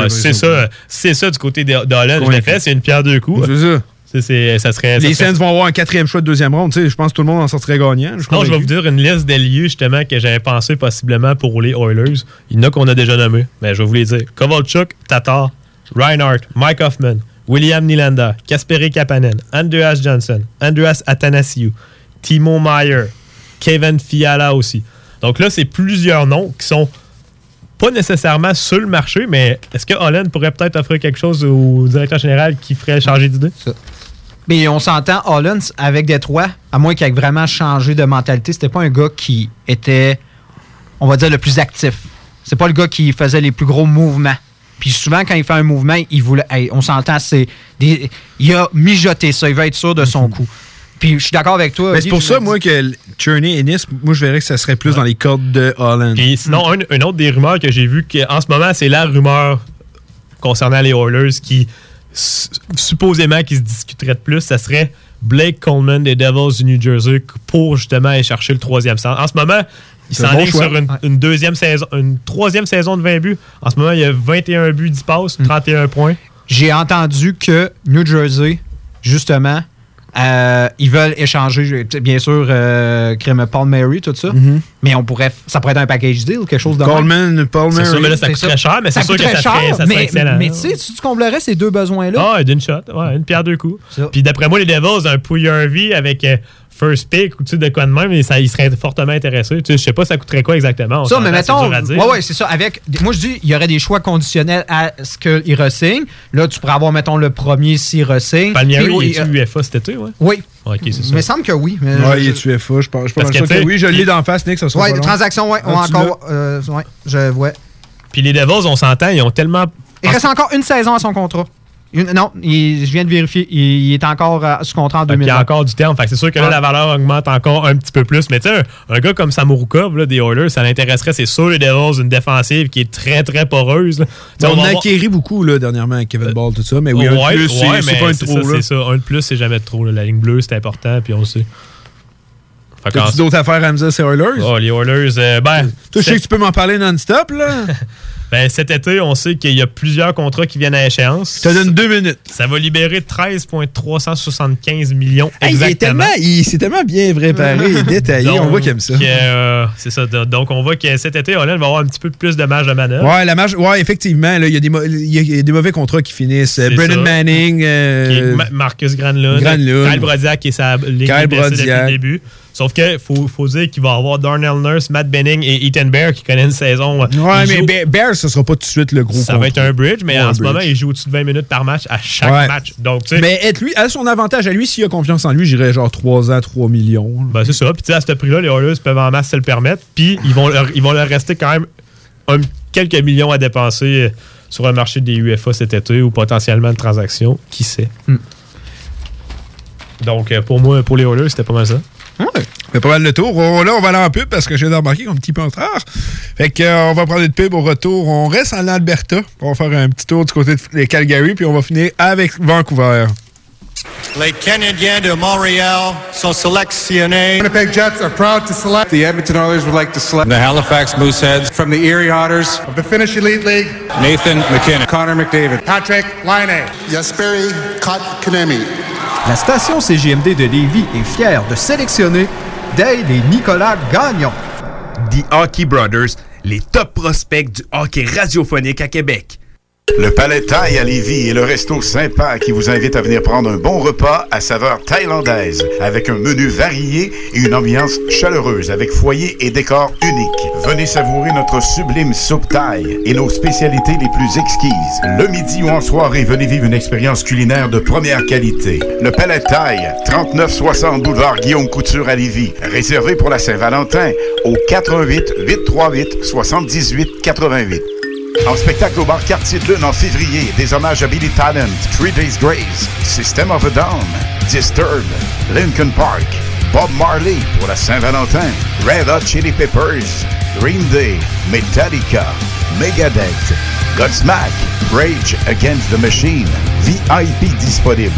et c'est ça. ça, c'est ça du côté de- d'Holland. Je l'ai Convaincu. fait, c'est une pierre deux coups. C'est ça. Ça serait, ça Les serait- vont avoir un quatrième choix de deuxième ronde. Tu sais, Je pense que tout le monde en sortirait gagnant. Je Non, je vais vous dire une liste d'alliés justement que j'avais pensé possiblement pour les Oilers. Il y en a qu'on a déjà nommés, mais je vais vous les dire. Kovalchuk, Tatar, Reinhardt, Mike Hoffman, William Nylander, Kasperi Kapanen, Andreas Johnson, Andreas Athanasiou, Timo Meyer, Kevin Fiala aussi. Donc là, c'est plusieurs noms qui sont pas nécessairement sur le marché, mais est-ce que Holland pourrait peut-être offrir quelque chose au directeur général qui ferait changer d'idée? Mais on s'entend, Hollins, avec Détroit, à moins qu'il ait vraiment changé de mentalité, c'était pas un gars qui était, on va dire, le plus actif. C'est pas le gars qui faisait les plus gros mouvements. Puis souvent, quand il fait un mouvement, il voulait. hey, on s'entend, c'est. des- il a mijoté ça, il veut être sûr de son coup. Puis je suis d'accord avec toi. Mais c'est Olivier, pour ça, moi, que Cherney et Ennis, moi, je verrais que ça serait plus dans les cordes de Holland. Puis sinon, un, un autre des rumeurs que j'ai vu qu'en ce moment, c'est la rumeur concernant les Oilers qui supposément qui se discuterait de plus, ça serait Blake Coleman des Devils du New Jersey pour justement aller chercher le troisième centre. En ce moment, il s'enligne bon sur une, une deuxième saison, une troisième saison de 20 buts. En ce moment, il y a 21 buts, 10 passes, Hmm. 31 points. J'ai entendu que New Jersey, justement, euh, ils veulent échanger, bien sûr, euh, crème Paul Mary, tout ça. Mais on pourrait, ça pourrait être un package deal, quelque chose de même. Coleman, Paul C'est Mary. sûr, mais là, ça coûterait ça. cher, mais c'est Ça sûr que ça serait, cher, ça serait mais, excellent. Mais tu sais, tu comblerais ces deux besoins-là? Ah, d'une shot. Ouais, une pierre deux coups. Puis d'après moi, les Devils, un Pouilleur vie avec euh, first pick ou tu sais, de quoi de même, et ça, ils seraient fortement intéressés. Tu sais, je sais pas, ça coûterait quoi exactement. On Ça, mais mettons. Ouais, ouais, c'est ça. Avec, moi, je dis, il y aurait des choix conditionnels à ce qu'il re-signe. Là, tu pourrais avoir, mettons, le premier s'il re-signe. Palmieri, il est euh, UFA cet été, ouais? Oui. Ok, c'est ça. Il me semble que oui. Mais Ouais, je- il est UFA, je pense. Je sûr que, que oui, je l'ai d'en face, Nick, ça sera Ouais, pas transactions, ouais, ont Ah, encore. euh, ouais, je vois. Puis les Devils, on s'entend, ils ont tellement. Il reste encore une saison à son contrat. Non, il- je viens de vérifier. Il, il est encore euh, sous contrat en Fait qu'il 2020. y a encore du terme. C'est sûr que là, Ouais. la valeur augmente encore un petit peu plus. Mais tu sais, un, un gars comme Samurukov là, des Oilers, ça l'intéresserait, c'est sûr, les Devils, une défensive qui est très, très poreuse. on a voir- acquéri beaucoup là, dernièrement avec Kevin Ball, tout ça. Mais oui, un de Ouais, plus, c'est ouais, pas un trop. C'est ça, un de plus, c'est jamais de trop. là. La ligne bleue, c'est important, puis on le sait. T'as-tu d'autres affaires à me dire, c'est Oilers? Oh, les Oilers, euh, ben. Toi, je sais que tu peux m'en parler non-stop, là. Ben, cet été, on sait qu'il y a plusieurs contrats qui viennent à échéance. Ça donne deux minutes. Ça va libérer 13,375 millions Hey, exactement. tellement, il s'est tellement bien préparé et détaillé. on voit qu'il aime ça. Donc, euh, c'est ça. Donc, on voit que cet été, Holland va avoir un petit peu plus de marge de manœuvre. Ouais, la marge, ouais, effectivement, il y, a des y a- mauvais contrats qui finissent. C'est Brennan. Manning. euh, Qui est Ma- Marcus Granlund. Granlund. Kyle Brodiak qui est sa ligne Kyle blessés depuis Brodiak. le début. Sauf que faut, faut dire qu'il va y avoir Darnell Nurse, Matt Benning et Ethan Bear qui connaissent une saison. Ouais, mais Bear, ce sera pas tout de suite le gros ça va être un bridge, mais Ouais, en ce moment, il joue au-dessus de 20 minutes par match à chaque Ouais. match. Donc. Mais être lui, à son avantage à lui, s'il a confiance en lui, j'irais genre 3 ans, 3 millions. Ben, c'est ça. Puis, tu sais, à ce prix-là, les Oilers peuvent en masse se le permettre. Puis, ils vont leur, ils vont leur rester quand même un- quelques millions à dépenser euh, sur le marché des UFA cet été ou potentiellement une transaction. Qui sait? Hmm. Donc, euh, pour moi, pour les Oilers, c'était pas mal ça. Fait pas mal le tour. On- là, on va aller en pub parce que j'ai remarqué qu'on petit peu en retard. Fait que, euh, on va prendre une pub au retour. On reste en Alberta. On va faire un petit tour du côté de Calgary, puis on va finir avec Vancouver. Les Canadiens de Montréal sont sélectionnés. Winnipeg Jets are proud to select. The Edmonton Oilers would like to select. The Halifax Mooseheads. From the Erie Otters. Of the Finnish Elite League. Nathan McKinnon. Connor McDavid. Patrick Laine. Yasperi Kotkaniemi. La station CJMD de Lévis est fière de sélectionner Dale et Nicolas Gagnon. The Hockey Brothers, les top prospects du hockey radiophonique à Québec. Le Palais Thaï à Lévis est le resto sympa qui vous invite à venir prendre un bon repas à saveur thaïlandaise avec un menu varié et une ambiance chaleureuse avec foyer et décor unique. Venez savourer notre sublime soupe thaï et nos spécialités les plus exquises. Le midi ou en soirée, venez vivre une expérience culinaire de première qualité. Le Palais Thaï, 3960 boulevard Guillaume Couture à Lévis. Réservé pour la Saint-Valentin au 88 838 78 88. En spectacle au bar Quartier de Lune en février, des hommages à Billy Talent, Three Days Grace, System of a Down, Disturbed, Lincoln Park, Bob Marley pour la Saint-Valentin, Red Hot Chili Peppers, Green Day, Metallica, Megadeth, Godsmack, Rage Against the Machine, VIP disponible.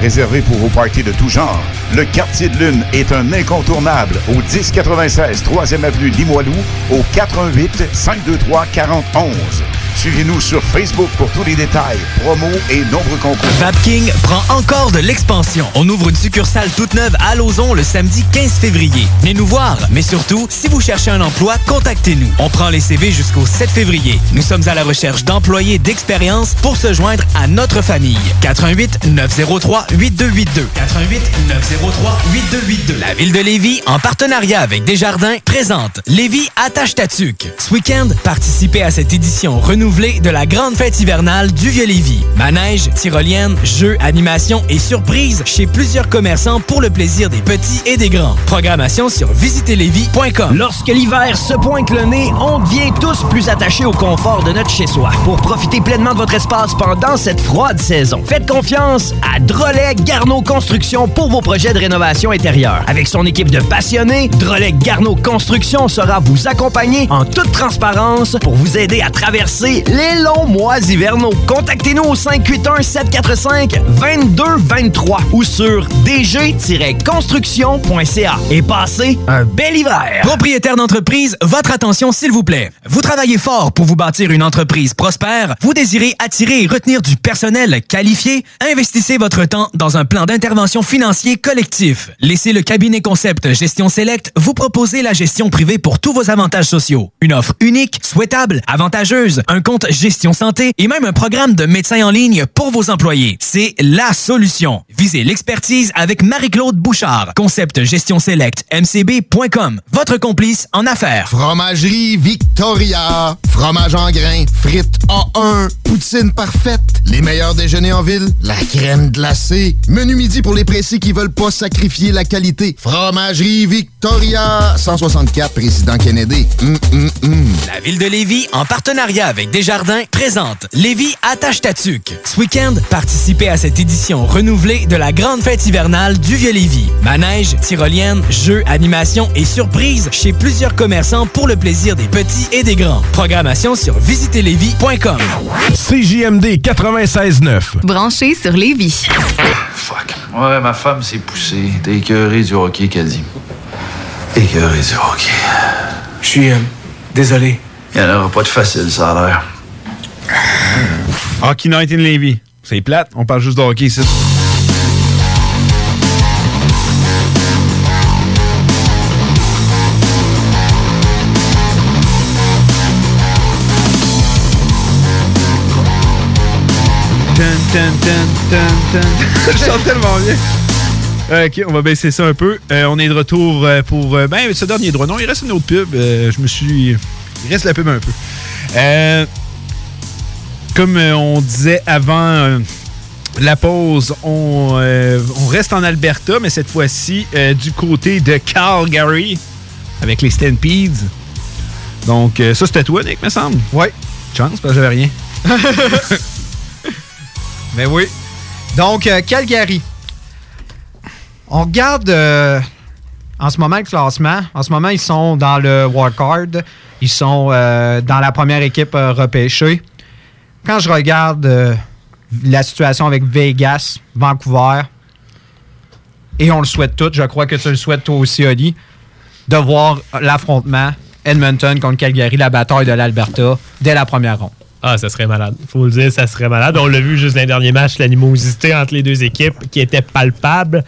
Réservé pour vos parties de tout genre, le Quartier de Lune est un incontournable au 1096 3e avenue Limoilou au 418 523 4011. Suivez-nous sur Facebook pour tous les détails, promos et nombreux concours. Vapking prend encore de l'expansion. On ouvre une succursale toute neuve à Lauson le samedi 15 février. Venez nous voir, mais surtout, si vous cherchez un emploi, contactez-nous. On prend les CV jusqu'au 7 février. Nous sommes à la recherche d'employés d'expérience pour se joindre à notre famille. 88 903 8282. 88 903 8282. La ville de Lévis, en partenariat avec Desjardins, présente Lévis attache ta tuque. Ce week-end, participez à cette édition renouvelée de la grande fête hivernale du Vieux-Lévis. Manège, tyrolienne, jeux, animations et surprises chez plusieurs commerçants pour le plaisir des petits et des grands. Programmation sur visitezlévis.com. Lorsque l'hiver se pointe le nez, on devient tous plus attachés au confort de notre chez-soi. Pour profiter pleinement de votre espace pendant cette froide saison, faites confiance à Drolet Garneau Construction pour vos projets de rénovation intérieure. Avec son équipe de passionnés, Drolet Garneau Construction sera vous accompagner en toute transparence pour vous aider à traverser les longs mois hivernaux. Contactez-nous au 581-745-2223 ou sur dg-construction.ca et passez un bel hiver. Propriétaire d'entreprise, votre attention s'il vous plaît. Vous travaillez fort pour vous bâtir une entreprise prospère, vous désirez attirer et retenir du personnel qualifié, investissez votre temps dans un plan d'intervention financier collectif. Laissez le cabinet concept Gestion Select vous proposer la gestion privée pour tous vos avantages sociaux. Une offre unique, souhaitable, avantageuse, un compte gestion santé et même un programme de médecin en ligne pour vos employés. C'est la solution. Visez l'expertise avec Marie-Claude Bouchard. Concept gestion select mcb.com. Votre complice en affaires. Fromagerie Victoria. Fromage en grains. Frites A1. Poutine parfaite. Les meilleurs déjeuners en ville. La crème glacée. Menu midi pour les pressés qui veulent pas sacrifier la qualité. Fromagerie Victoria. 164 Président Kennedy. Hum, hum, hum. La ville de Lévis, en partenariat avec Desjardins, présente Lévis attache ta tuque. Ce week-end, participez à cette édition renouvelée de la grande fête hivernale du Vieux-Lévis. Manège, tyrolienne, jeux, animations et surprises chez plusieurs commerçants pour le plaisir des petits et des grands. Programmation sur visitezlévis.com. CJMD 96.9. Branché sur Lévis. Fuck. Ouais, ma femme s'est poussée. T'es écœuré du hockey, qu'elle dit. Écœuré du hockey. Je suis euh, désolé. Il n'y en aura pas de facile, ça a l'air. Hockey Night in Levy. C'est plate, on parle juste de hockey ici. Je chante tellement bien. Ok, on va baisser ça un peu. Euh, on est de retour euh, pour euh, ben, ce dernier droit. Non, il reste une autre pub. Euh, je me suis. Il reste la pub un peu. Euh, comme on disait avant la pause, on, euh, on reste en Alberta, mais cette fois-ci euh, du côté de Calgary avec les Stampedes. Donc, euh, ça, c'était toi, Nick, me semble? Oui. Chance, parce que j'avais rien. Mais oui. Donc, euh, Calgary. On regarde euh, en ce moment le classement. En ce moment, ils sont dans le wildcard. Ils sont euh, dans la première équipe repêchée. Quand je regarde la situation avec Vegas, Vancouver, et on le souhaite tous, je crois que tu le souhaites toi aussi, Oli, de voir l'affrontement Edmonton contre Calgary, la bataille de l'Alberta, dès la première ronde. Ah, ça serait malade. Faut le dire, ça serait malade. On l'a vu juste dans les derniers matchs, l'animosité entre les deux équipes qui était palpable.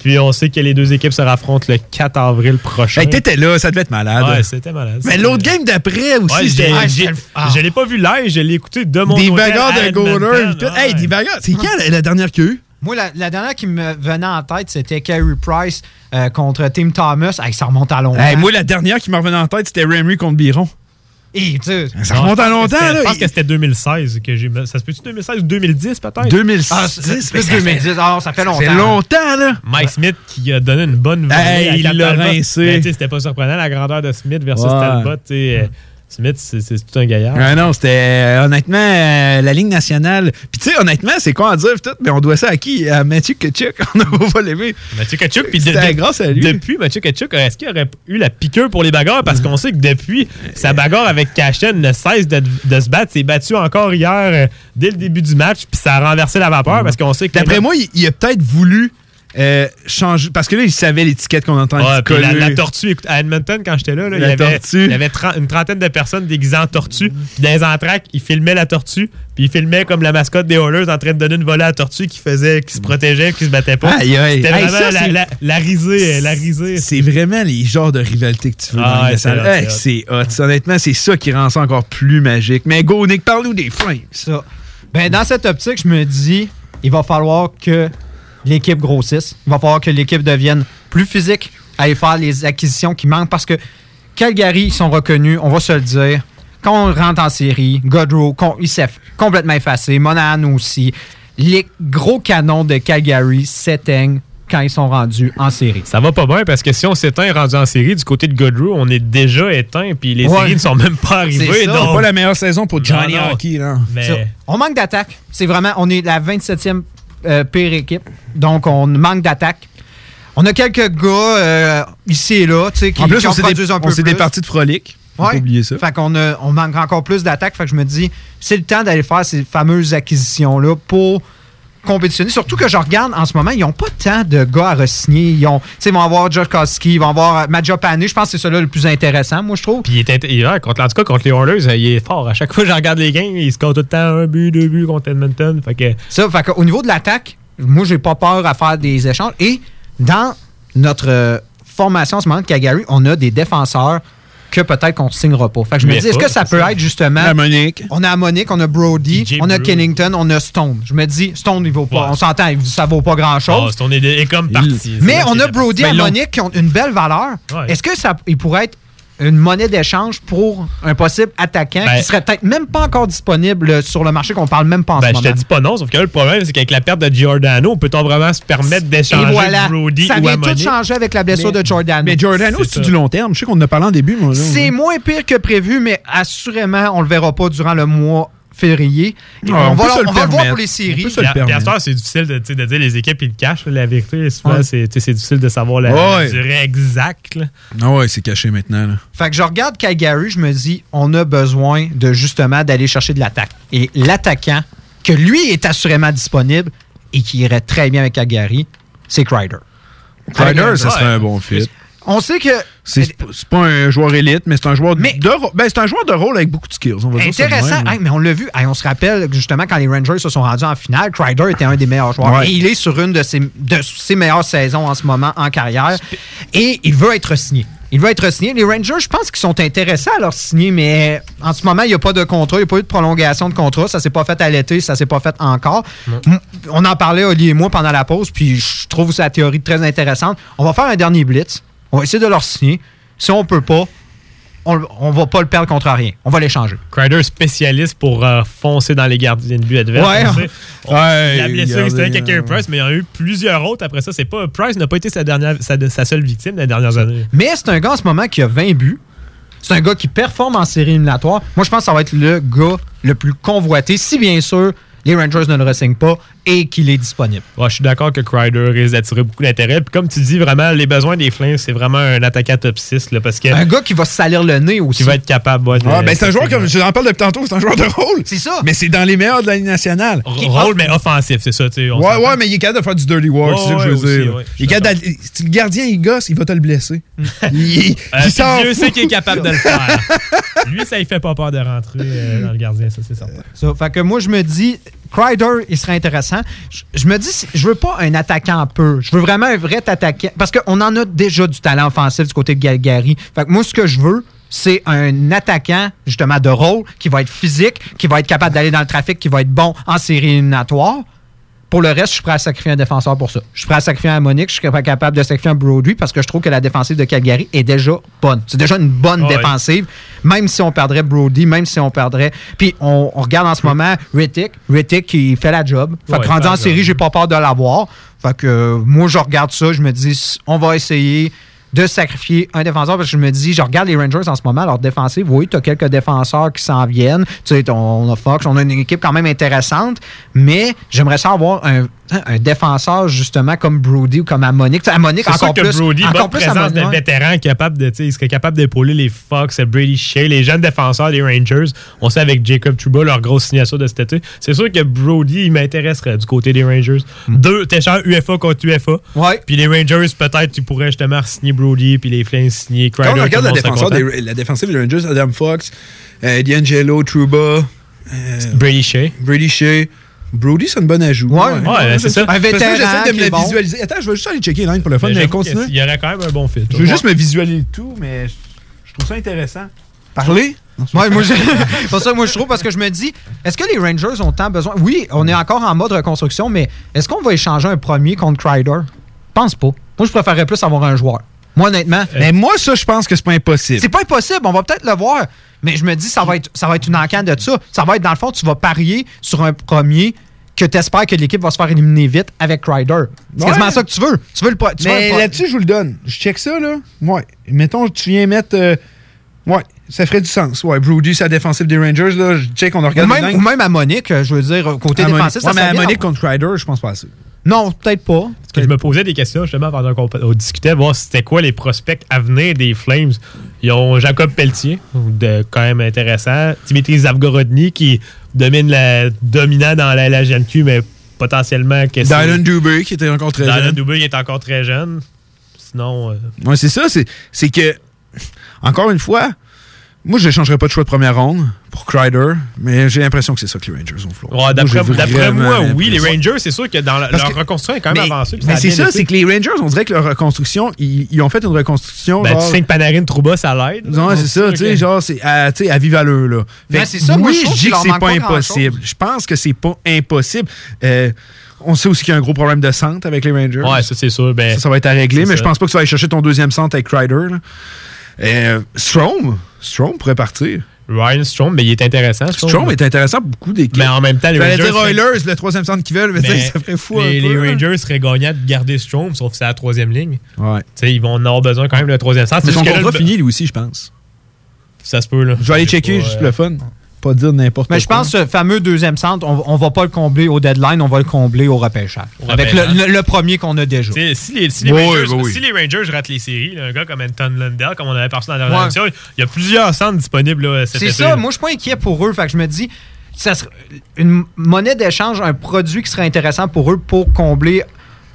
Puis on sait que les deux équipes se raffrontent le 4 avril prochain. Hey, t'étais là, ça devait être malade. Ouais, c'était malade. Mais l'autre game d'après aussi, Ouais, c'était- Ah. Je l'ai pas vu live, je l'ai écouté de mon Des bagarres de goalers. Hey, des bagarres. C'est quand la, la dernière qu'il y a eu? Moi, la, la dernière qui me venait en tête, c'était Carey Price euh, contre Tim Thomas. Hey, ça remonte à longtemps. Hey, moi, la dernière qui me revenait en tête, c'était Ramry contre Biron. Et, Ça remonte à longtemps, là. Je pense que c'était 2016 que j'ai. Ça se peut-tu 2016 ou 2010 peut-être? 2010. Ah, c'est c'est plus 2010. Ah, ça fait longtemps. C'est longtemps, là. Mike Smith qui a donné une bonne Hey, à il l'a rincé. Ben, C'était pas surprenant la grandeur de Smith versus Ouais. Talbot. Smith, c'est tout un gaillard. Ah non, c'était euh, honnêtement euh, la Ligue nationale. Puis tu sais, honnêtement, c'est quoi à dire tout, mais on doit ça à qui? À Mathieu Kachuk. On n'a pas l'aimé. Mathieu Kachuk, puis de- C'était de- grâce à lui. Depuis Mathieu Kachuk, est-ce qu'il aurait eu la piqûre pour les bagarres? Parce qu'on sait que depuis, sa bagarre avec Cashen ne cesse de, de se battre. S'est battu encore hier euh, dès le début du match, puis ça a renversé la vapeur parce qu'on sait que. D'après moi, il, il a peut-être voulu euh, changer. Parce que là, il savait l'étiquette qu'on entend Ouais, puis la, tortue, écoute, à Edmonton, quand j'étais là, là, il y avait, tortue. il y avait tren- une trentaine de personnes déguisées en tortue. Puis dans les entraques, ils filmaient la tortue. Puis ils filmaient comme la mascotte des Oilers en train de donner une volée à la tortue qui faisait, qui se protégeait, qui se battait pas. Aïe, aïe. C'était vraiment ça, la, c'est- la- la risée. La risée. C'est vraiment les genres de rivalité que tu veux Ah dans c'est hot, Honnêtement, c'est ça qui rend ça encore plus magique. Mais go, Nick, parle-nous des Flames. Ça. Ben, dans cette optique, je me dis, il va falloir que l'équipe grossisse. Il va falloir que l'équipe devienne plus physique, aller faire les acquisitions qui manquent parce que Calgary, ils sont reconnus, on va se le dire. Quand on rentre en série, Godrow, il s'est complètement effacé. Monahan aussi. Les gros canons de Calgary s'éteignent quand ils sont rendus en série. Ça va pas bien parce que si on s'éteint rendu en série, du côté de Godrew, on est déjà éteint. Puis les Ouais. séries ne sont même pas arrivées. C'est pas la meilleure saison pour Johnny Non, non. Hockey, là. Mais-. On manque d'attaque. C'est vraiment, on est la 27e euh, pire équipe. Donc, on manque d'attaque. On a quelques gars euh, ici et là, tu sais, qui, En plus, qui on produisent des, un peu plus. des parties de frolic. Ouais. oublier ça. Fait qu'on on manque encore plus d'attaque. Fait que je me dis, c'est le temps d'aller faire ces fameuses acquisitions-là pour compétitionner. Surtout que je regarde en ce moment, ils n'ont pas tant de gars à re-signer. Ils, ont, ils vont avoir Josh Koski, ils vont avoir euh, Majopane. Je pense que c'est celui-là le plus intéressant, moi, je trouve. Puis il est, il- ouais, contre, en tout cas, contre les Oilers, euh, il est fort. À chaque fois que je regarde les games, il score tout le temps un but, deux buts contre Edmonton. Fait que Ça, fait qu'au niveau de l'attaque, moi, j'ai pas peur à faire des échanges. Et dans notre euh, formation en ce moment de Calgary, on a des défenseurs que peut-être qu'on ne signera pas. Fait que je me dis, est-ce que ça peut ça. être justement. La Monique. On a Monique, on a Brody, DJ on a. Kennington, on a Stone. Je me dis, Stone, il vaut pas. Ouais. On s'entend, ça vaut pas grand-chose. c'est- on est, est comme parti. Mais on a Brody et et Monique qui ont une belle valeur. Ouais. Est-ce que ça il pourrait être une monnaie d'échange pour un possible attaquant Ben- qui serait peut-être même pas encore disponible sur le marché, qu'on parle même pas en Ben, ce je te dis pas non, sauf que là, le problème, c'est qu'avec la perte de Giordano, peut-on vraiment se permettre d'échanger voilà, Brody ça ou vient tout changer avec la blessure Mais- de Jordan. Mais Giordano, C'est c'est ça. du long terme? Je sais qu'on en a parlé en début. C'est moins pire que prévu, mais assurément, on le verra pas durant le mois février. Et Ah, on, on va, peut se on le va le voir pour les séries. C'est difficile de, dire les équipes, ils le cachent. La vérité, souvent, Ouais. c'est difficile de savoir la, Ouais. la durée exacte. Ah ouais, c'est caché maintenant. Là. Fait que je regarde Calgary, je me dis, on a besoin de justement d'aller chercher de l'attaque. Et l'attaquant, que lui est assurément disponible et qui irait très bien avec Calgary, c'est Kreider. Ryder, Avec- ça serait Ouais. un bon fit. On sait que. C'est pas- un joueur élite, mais c'est un joueur de rôle. Ben, c'est un joueur de rôle avec beaucoup de skills. On va Intéressant. Hey, mais on l'a vu. Hey, on se rappelle justement quand les Rangers se sont rendus en finale, Crider était un des meilleurs joueurs. Ouais. Et il est sur une de ses, de ses meilleures saisons en ce moment en carrière. Et il veut être signé. Il veut être signé. Les Rangers, je pense qu'ils sont intéressés à leur signer, mais en ce moment, il n'y a pas de contrat, il n'y a pas eu de prolongation de contrat. Ça s'est pas fait à l'été, ça s'est pas fait encore. On en parlait, Oli et moi, pendant la pause, puis je trouve sa théorie très intéressante. On va faire un dernier blitz. On va essayer de leur signer. Si on peut pas, on, on va pas le perdre contre rien. On va l'échanger. Crider spécialiste pour euh, foncer dans les gardiens de but adverses. Ouais. on. On- Ouais, la blessure, c'était quelqu'un Price, mais il y en a eu plusieurs autres après ça. C'est pas Price n'a pas été sa dernière, sa, sa seule victime des dernières années. Mais c'est un gars en ce moment qui a 20 buts. C'est un gars qui performe en série éliminatoire. Moi, je pense que ça va être le gars le plus convoité, si bien sûr les Rangers ne le ressignent pas et qu'il est disponible. Ouais, je suis d'accord que Crider risque d'attirer beaucoup d'intérêt. Puis comme tu dis, vraiment, les besoins des Flames, c'est vraiment un attaquant top 6. Là, parce que Un gars qui va se salir le nez aussi. qui va être capable. ouais, Ah, ben, c'est un joueur comme je en parle depuis tantôt, c'est un joueur de rôle. C'est ça. Mais c'est dans les meilleurs de la Ligue nationale. Rôle, mais offensif, c'est ça. tu sais, on Ouais, s'entend. ouais, mais il est capable de faire du dirty work, Ouais, c'est ça que je veux aussi, dire. ouais, il est si le gardien, il gosse, il va te le blesser. il, Euh, il Dieu sait qu'il est capable de le faire. Lui, ça, il fait pas peur de rentrer euh, dans le gardien, ça, c'est certain. Ça, fait que moi, je me dis, Crider, il serait intéressant. Je, me dis, je veux pas un attaquant peu. Je veux vraiment un vrai attaquant. Parce qu'on en a déjà du talent offensif du côté de Galgary. Fait que moi, ce que je veux, c'est un attaquant, justement, de rôle, qui va être physique, qui va être capable d'aller dans le trafic, qui va être bon en série éliminatoire. Pour le reste, je suis prêt à sacrifier un défenseur pour ça. Je suis prêt à sacrifier un Monique, je suis pas capable de sacrifier un Brody parce que je trouve que la défensive de Calgary est déjà bonne. C'est déjà une bonne défensive, même si on perdrait Brody, même si on perdrait. Puis on, on regarde en ce moment Rittick, Rittick qui fait la job. Fait que rendu en série, j'ai pas peur de l'avoir. Fait que euh, moi, je regarde ça, je me dis, on va essayer de sacrifier un défenseur parce que je me dis, je regarde les Rangers en ce moment, leur défensive, oui, tu as quelques défenseurs qui s'en viennent. Tu sais, on a Fox, on a une équipe quand même intéressante, mais j'aimerais ça avoir un, un défenseur justement comme Brody ou comme C'est sûr encore que plus. Brody, encore bonne plus présence de vétéran capable de, il serait capable d'épauler les Fox, Brady Shea, les jeunes défenseurs des Rangers. On sait avec Jacob Trouba, leur grosse signature de cet été. C'est sûr que Brody, il m'intéresserait du côté des Rangers. Deux, t'échanges UFA contre UFA. Ouais. Puis les Rangers, peut-être, tu pourrais justement signer Brody, puis les Flames signer Crider. Quand on regarde la, défenseur des, la défensive des Rangers, Adam Fox, euh, D'Angelo, Trouba, euh, Brady Shea. Brady Shea. Brody, c'est une bonne ajout. Ouais, ouais, c'est ça. Un Parce que vétéran J'essaie de me la bon. visualiser. Attends, je vais juste aller checker les lines pour le fun, Mais mais j'avoue continue. qu'il y aurait quand même un bon fit. Je veux juste me visualiser le tout, mais je je trouve ça intéressant. Parler? Ouais, moi, je- c'est pour ça que moi je trouve, parce que je me dis, est-ce que les Rangers ont tant besoin? Oui, on est encore en mode reconstruction, mais est-ce qu'on va échanger un premier contre Crider? Pense pas. Moi, je préférerais plus avoir un joueur. Moi, honnêtement. Mais moi, ça, je pense que c'est pas impossible. C'est pas impossible, on va peut-être le voir. Mais je me dis, ça va être, ça va être une encan de ça. Ça va être, dans le fond, tu vas parier sur un premier que tu espères que l'équipe va se faire éliminer vite avec Crider. C'est Ouais. quasiment ça que tu veux. Tu veux le tu Mais là-dessus, je vous le donne. Je check ça, là. Ouais. Mettons, tu viens mettre. euh, Ouais, ça ferait du sens. Ouais, Brody, c'est la défensive des Rangers, là. Je check, on a ou, même, ou même à Monique, je veux dire, côté À défensif, ça mais à Monique contre Ryder, je pense pas assez. Non, peut-être pas. Parce que je me posais des questions justement pendant qu'on on discutait, voir c'était quoi les prospects à venir des Flames. Ils ont Jacob Pelletier, de, quand même intéressant. Dimitri Zavgorodny qui domine la, dominant dans la LHNQ, mais potentiellement que Dylan Dubé, qui était encore très Dylan jeune. Dubé qui est encore très jeune. Sinon, euh, Ouais, c'est ça. c'est- C'est que, encore une fois, moi, je ne changerais pas de choix de première ronde pour Crider, mais j'ai l'impression que c'est ça que les Rangers ont fait. ouais, d'après Moi, oui, les. Rangers, c'est sûr que dans la- leur que- reconstruction est quand même Mais, avancée. mais c'est ça, c'est que les Rangers, on dirait que leur reconstruction, ils, ils ont fait une reconstruction. Ben, genre- tu sais que Panarin Trouba, ça l'aide. Non, c'est ça, tu sais, genre, c'est à, tu sais, à vive allure, là. Fait Ben, c'est ça, moi, oui, je dis que c'est pas impossible. Je pense que c'est pas impossible. Euh, on sait aussi qu'il y a un gros problème de centre avec les Rangers. Ouais, ça, c'est sûr. Ben, ça, ça va être à régler, mais je pense pas que tu vas aller chercher ton deuxième centre avec Crider. là. Euh, Strom, Strom pourrait partir. Ryan Strom, mais il est intéressant. Strom est intéressant pour beaucoup d'équipes. Mais en même temps, les Rangers. dire Oilers, le troisième centre qu'ils veulent, mais, ça ferait fou les, un peu. les hein. Rangers seraient gagnants de garder Strom, sauf que c'est la troisième ligne. Ouais. Tu sais, ils vont en avoir besoin quand même de troisième centre. Mais son contrat le- fini, lui aussi, je pense. Ça se peut, là. Je vais aller checker pas, juste euh, pour le fun. Pas dire n'importe quoi. Mais je pense que ce fameux deuxième centre, on, on va pas le combler au deadline, on va le combler au repêchage. Au avec le, repêchage. le- le premier qu'on a déjà. Si les, si, les Oui, Rangers, oui, oui. si les Rangers ratent les séries, là, un gars comme Anton Lundell, comme on avait parlé dans la dernière Ouais. émission, il y a plusieurs centres disponibles là, cet C'est ça, moi je suis pas inquiet pour eux. Fait que je me dis, ça serait une monnaie d'échange, un produit qui serait intéressant pour eux pour combler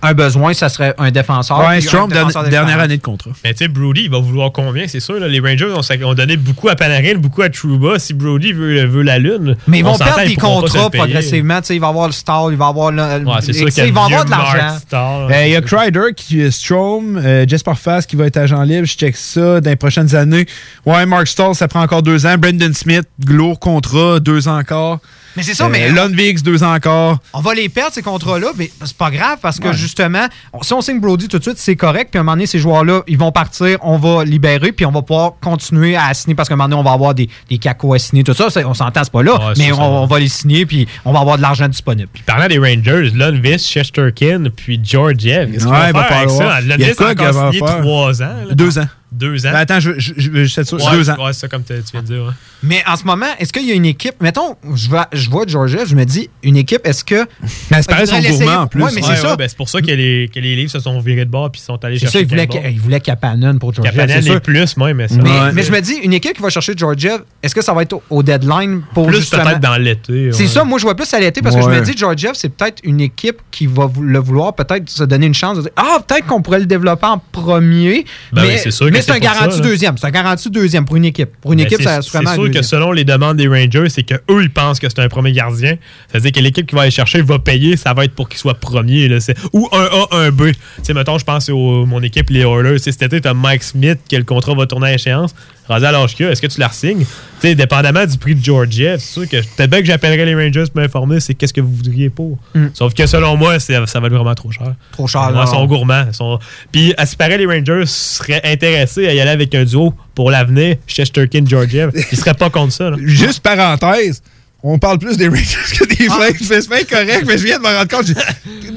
un besoin, ça serait un défenseur. Ouais, Strom, défenseur dernière année de contrat. Mais tu sais, Brody, il va vouloir combien, c'est sûr. là? les Rangers ont, donné beaucoup à Panarin, beaucoup à Trouba. Si Brody veut, veut la Lune. Mais ils on vont perdre des contrats progressivement. Tu sais, il va avoir le Stall, il va avoir le. Ouais, c'est sûr sais, qu'il y a il va le avoir de l'argent. Euh, Il y a Crider, qui, euh, Strom, euh, Jesper Fast qui va être agent libre. Je check ça dans les prochaines années. Ouais, Mark Stall, ça prend encore deux ans. Brendan Smith, lourd contrat, deux ans encore. Mais c'est ça, mais- Lundvix, deux ans encore. On va les perdre, ces contrats-là, mais c'est pas grave parce que Ouais. justement, on- si on signe Brody tout de suite, c'est correct. Puis à un moment donné, ces joueurs-là, ils vont partir, on va libérer, puis on va pouvoir continuer à signer parce qu'à un moment donné, on va avoir des, des cacos à signer, tout ça. On s'entend, c'est pas là, Ouais, mais on, va les signer, puis on va avoir de l'argent disponible. Parlant des Rangers, Lundqvist, Chesterkin, puis Georgiev. Qu'est-ce Ouais, va faire pas avec ça? Il y a Lundqvist quoi a qu'il va encore signé faire? trois ans. là. Deux ans. Deux ans? Ben, attends, je, je, je, je ça, Ouais, deux ans. Ouais, c'est ça comme tu viens de dire. ouais. Mais en ce moment, est-ce qu'il y a une équipe, mettons, je vois, je vois Georgia, je me dis, une équipe, est-ce que. Ben, c'est ils sont gourmands en plus. Ouais, mais Ouais, c'est ouais, ça. ben, c'est pour ça que les, que les livres se sont virés de bord puis sont allés C'est ça, chercher il voulait, Campbell. il voulait Kapanen pour Georgia. C'est est sûr. plus, moi, mais ça. Mais, Ouais. mais je me dis, une équipe qui va chercher Georgia, est-ce que ça va être au, au deadline pour Plus justement... peut-être dans l'été. C'est ça, moi je vois plus à l'été parce que je me dis, Georgiev, c'est peut-être une équipe qui va le vouloir, peut-être se donner une chance de dire Ah, peut-être qu'on pourrait le développer en premier. Ben c'est sûr que mais c'est un ça, garanti deuxième. C'est un garanti deuxième pour une équipe. Pour une Ben, équipe, c'est- sûr que selon les demandes des Rangers, c'est qu'eux, ils pensent que c'est un premier gardien. C'est-à-dire que l'équipe qui va aller chercher va payer, ça va être pour qu'il soit premier. Là. Ou un A, un B. Tu sais, mettons, je pense au mon équipe, les Oilers. Cet été, tu as Mike Smith, que le contrat va tourner à échéance. Rendu à l'âge est-ce que tu la signes? Tu sais, dépendamment du prix de Georgiev, c'est sûr que peut-être bien que j'appellerais les Rangers pour m'informer c'est qu'est-ce que vous voudriez pour. Mm. Sauf que selon moi, ça va vraiment trop cher. Trop cher. Ils sont gourmands. Ils sont... Puis, à ce paraît, les Rangers seraient intéressés à y aller avec un duo pour l'avenir, Chesterkin, Georgiev. Ils seraient pas contre ça. là. Juste parenthèse, on parle plus des Rangers que des Ah. Flames. C'est bien correct, mais je viens de me rendre compte.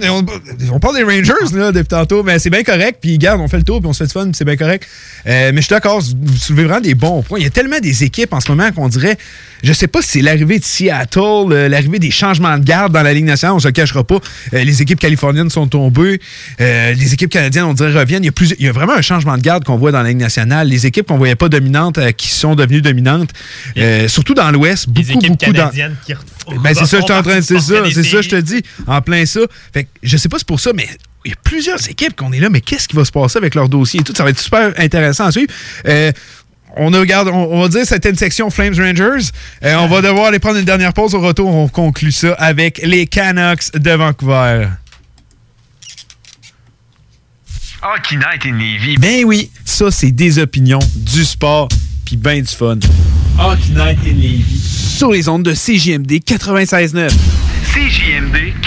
on, on parle des Rangers là, depuis tantôt, mais c'est bien correct. Puis, garde, on fait le tour, puis on se fait du fun, c'est bien correct. Euh, mais je suis d'accord, vous soulevez vraiment des bons points. Il y a tellement des équipes en ce moment qu'on dirait, je sais pas si c'est l'arrivée de Seattle, euh, l'arrivée des changements de garde dans la Ligue nationale, on se le cachera pas. Euh, les équipes californiennes sont tombées, euh, les équipes canadiennes, on dirait, reviennent. Il y a, plus, il y a vraiment un changement de garde qu'on voit dans la Ligue nationale. Les équipes qu'on voyait pas dominantes, qui sont devenues dominantes, surtout dans l'Ouest, beaucoup, beaucoup dans... qui Ben, c'est ça, je suis en train de. C'est ça, c'est ça, je te dis. En plein ça. Fait que je sais pas si c'est pour ça, mais il y a plusieurs équipes qu'on est là, mais qu'est-ce qui va se passer avec leur dossier et tout? Ça va être super intéressant à suivre. Euh, on a, regarde, on, on va dire c'était une section Flames Rangers. Euh, on va devoir aller prendre une dernière pause. Au retour, on conclut ça avec les Canucks de Vancouver. Hockey Night in Levy. Ben oui, ça c'est des opinions, du sport, puis ben du fun. Hockey Night in Levy. Sur les ondes de CJMD 96.9. CJMD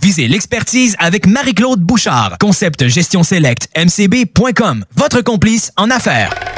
Visez l'expertise avec Marie-Claude Bouchard. Concept Gestion Select mcb.com. Votre complice en affaires.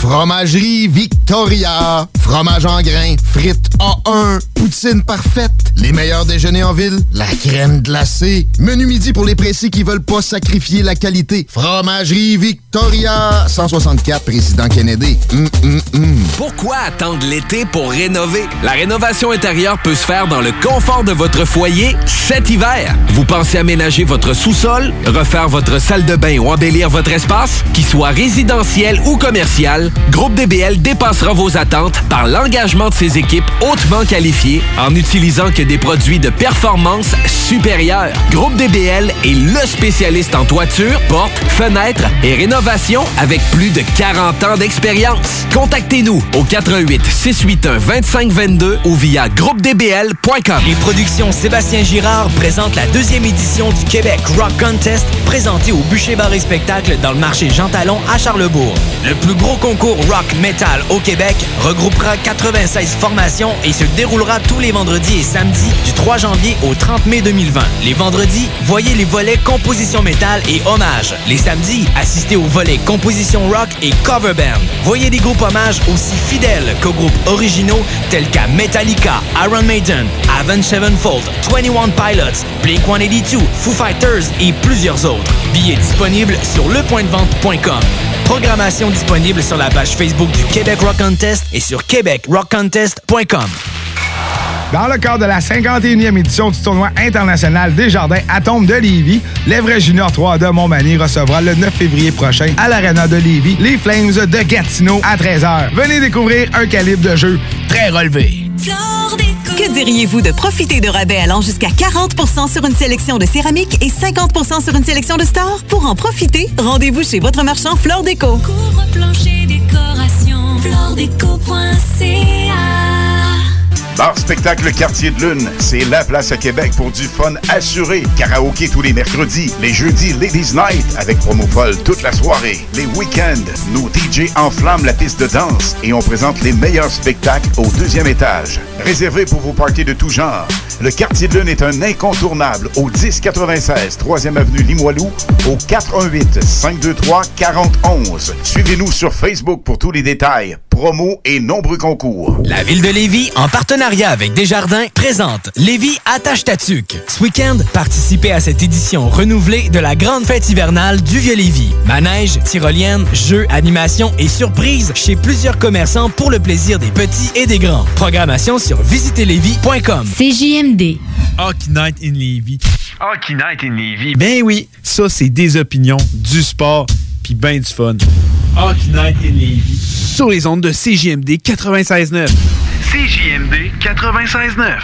Fromagerie Victoria. Fromage en grains. Frites A1. Poutine parfaite. Les meilleurs déjeuners en ville. La crème glacée. Menu midi pour les pressés qui veulent pas sacrifier la qualité. Fromagerie Victoria. 164 Président Kennedy. Hum, hum, hum. Pourquoi attendre l'été pour rénover? La rénovation intérieure peut se faire dans le confort de votre foyer cet hiver. Vous pensez aménager votre sous-sol, refaire votre salle de bain ou embellir votre espace? Qu'il soit résidentiel ou commercial, Groupe DBL dépassera vos attentes par l'engagement de ses équipes hautement qualifiées en n'utilisant que des produits de performance supérieure. Groupe DBL est le spécialiste en toiture, portes, fenêtres et rénovation avec plus de 40 ans d'expérience. Contactez-nous au 88 681 2522 ou via groupedbl.com. Les productions Sébastien Girard présentent la deuxième édition du Québec Rock Contest présenté au Bûcher Spectacle dans le marché Jean Talon à Charlebourg. Le plus gros concours rock metal au Québec regroupera 96 formations et se déroulera tous les vendredis et samedis du 3 janvier au 30 mai 2020. Les vendredis, voyez les volets composition métal et hommage. Les samedis, assistez aux volets composition rock et cover band. Voyez des groupes hommages aussi fidèles qu'aux groupes originaux tels qu'à Metallica, Iron Maiden, Avenged Sevenfold, 21 Pilots, Blink-182, Foo Fighters et plusieurs autres. Billets disponibles sur lepointdevente.com. Programmation disponible sur la page Facebook du Québec Rock Contest et sur québecrockcontest.com. Dans le cadre de la 51e édition du tournoi international des jardins Atomes de Lévis, l'Evray Junior 3 de Montmagny recevra le 9 février prochain à l'Arena de Lévis les Flames de Gatineau à 13h. Venez découvrir un calibre de jeu très relevé. Que diriez-vous de profiter de rabais allant jusqu'à 40% sur une sélection de céramique et 50% sur une sélection de stores? Pour en profiter, rendez-vous chez votre marchand Flore Déco. Décoration, floredeco.ca Bar Spectacle Quartier de Lune, c'est la place à Québec pour du fun assuré. Karaoké tous les mercredis, les jeudis Ladies Night avec promo folle toute la soirée. Les week-ends, nos DJ enflamment la piste de danse et on présente les meilleurs spectacles au deuxième étage. Réservé pour vos parties de tout genre. Le Quartier de Lune est un incontournable au 1096 3e avenue Limoilou au 418 523 4011. Suivez-nous sur Facebook pour tous les détails, promos et nombreux concours. Avec Desjardins, présente Lévis attache ta tuque. Ce week-end, participez à cette édition renouvelée de la grande fête hivernale du Vieux-Lévis. Manège, tyrolienne, jeux, animations et surprises chez plusieurs commerçants pour le plaisir des petits et des grands. Programmation sur visitezlévis.com. CJMD. Hockey Night in Levy. Hockey Night in Levy. Ben oui, ça c'est des opinions, du sport, puis ben du fun. Hockey Night in Levy. Sur les ondes de CJMD 96.9. CJMD 96.9.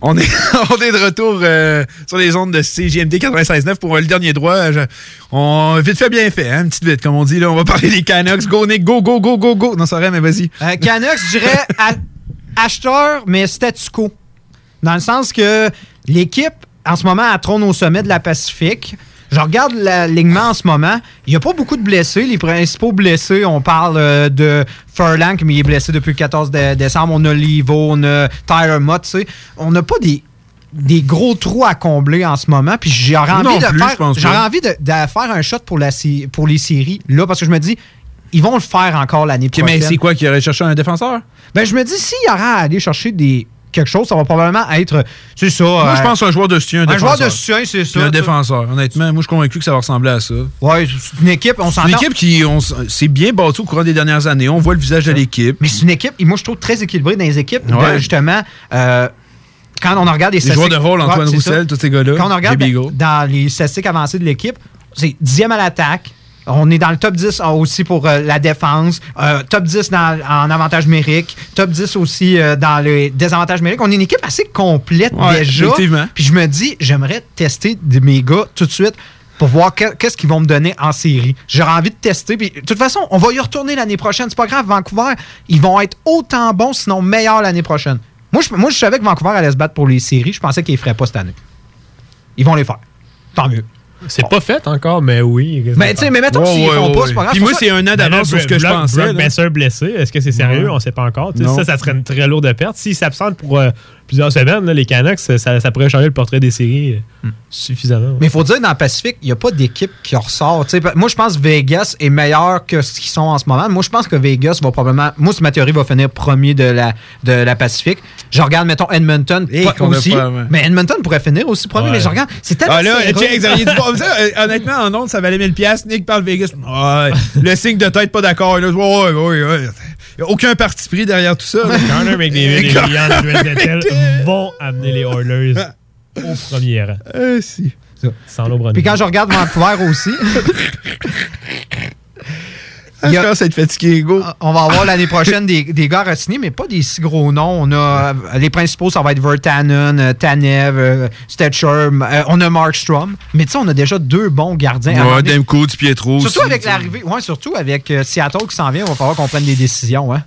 On est, on est de retour euh, sur les ondes de CJMD 96.9 pour euh, le dernier droit. Je- on, vite fait, bien fait, hein, petite vite, comme on dit. Là, on va parler des Canucks. Go, Nick, go, go, go, go, go. Non, c'est vrai, mais vas-y. Euh, Canucks, je dirais acheteur, mais statu quo. Dans le sens que l'équipe, en ce moment, elle trône au sommet de la Pacifique. Je regarde l'alignement en ce moment. Il n'y a pas beaucoup de blessés. Les principaux blessés, on parle euh, de Furlan, mais il est blessé depuis le 14 dé- décembre. On a Livo, on a Tyler Mott. tu sais. On n'a pas des, des gros trous à combler en ce moment. Puis j'aurais envie, de plus, faire, j'aurais envie de, de faire un shot pour, la, pour les séries, là, parce que je me dis, ils vont le faire encore l'année prochaine. mais c'est quoi qui aurait cherché un défenseur? Ben, je me dis, s'il y aura à aller chercher des, quelque chose, ça va probablement être. C'est ça. Moi, euh, je pense un joueur de soutien, un, un joueur de soutien, c'est ça. Un défenseur. Honnêtement, moi, je suis convaincu que ça va ressembler à ça. Ouais, c'est une équipe, on s'entend. une équipe qui s'est bien bâtie au courant des dernières années. On voit le visage de l'équipe. Mais c'est une équipe, et moi, je trouve très équilibrée dans les équipes. de, justement, euh, quand on regarde les Les joueurs de rôle, Antoine Roussel, tous ces gars-là, Quand on regarde dans, dans les statistiques avancées de l'équipe, c'est dixième à l'attaque. On est dans le top 10 aussi pour euh, la défense, euh, top 10 dans- en avantage numérique, top 10 aussi euh, dans le désavantage numérique. On est une équipe assez complète Ouais, déjà. effectivement. Puis je me dis, j'aimerais tester de mes gars tout de suite pour voir que- qu'est-ce qu'ils vont me donner en série. J'aurais envie de tester. Puis, de toute façon, on va y retourner l'année prochaine. C'est pas grave, Vancouver, ils vont être autant bons, sinon meilleurs l'année prochaine. Moi je, moi, je savais que Vancouver allait se battre pour les séries. Je pensais qu'ils ne feraient pas cette année. Ils vont les faire. Tant mieux. C'est pas fait encore, mais oui. Mais, tu sais, mais mettons s'ils font pas, c'est pas grave. Puis C'est moi, c'est un an d'avance sur ce que je pensais. Brock blessé, est-ce que c'est sérieux? Ouais. On ne sait pas encore. Tu sais, Non. Ça, ça serait une très lourde perte. S'ils s'absentent pour euh, plusieurs semaines, là, les Canucks, ça, ça pourrait changer le portrait des séries euh, suffisamment. Mais il faut dire, dans le Pacifique, il n'y a pas d'équipe qui ressort. Moi, je pense que Vegas est meilleur que ce qu'ils sont en ce moment. Moi, je pense que Vegas va probablement. Moi, c'est ma théorie, va finir premier de la, de la Pacifique. Je regarde, mettons, Edmonton Et pas qu'on a aussi. pas, ouais. Mais Edmonton pourrait finir aussi premier. Ouais. Mais je regarde, c'est tellement. Ah là, euh, honnêtement, en ondes, ça valait 1000 pièces. Nick parle Vegas. Ouais, le signe de tête, pas d'accord. là. Ouais, ouais, ouais, ouais. Y a aucun parti pris derrière tout ça. Connor McDavid et Leon Draisaitl vont amener les Oilers au premier rang. Euh, si. Sans l'ombre Puis quand je regarde Vancouver aussi. Il y a- Je commence à être fatigué, go. On va avoir l'année prochaine des, des gars à signer, mais pas des si gros noms. On a les principaux, ça va être Vertanen, euh, Tanev, euh, Stetcher, euh, on a Markstrom. Mais tu sais, on a déjà deux bons gardiens. Ouais, Demko, Di Pietro. Surtout aussi, avec l'arrivée, ouais, surtout avec Seattle qui s'en vient, il va falloir qu'on prenne des décisions, hein.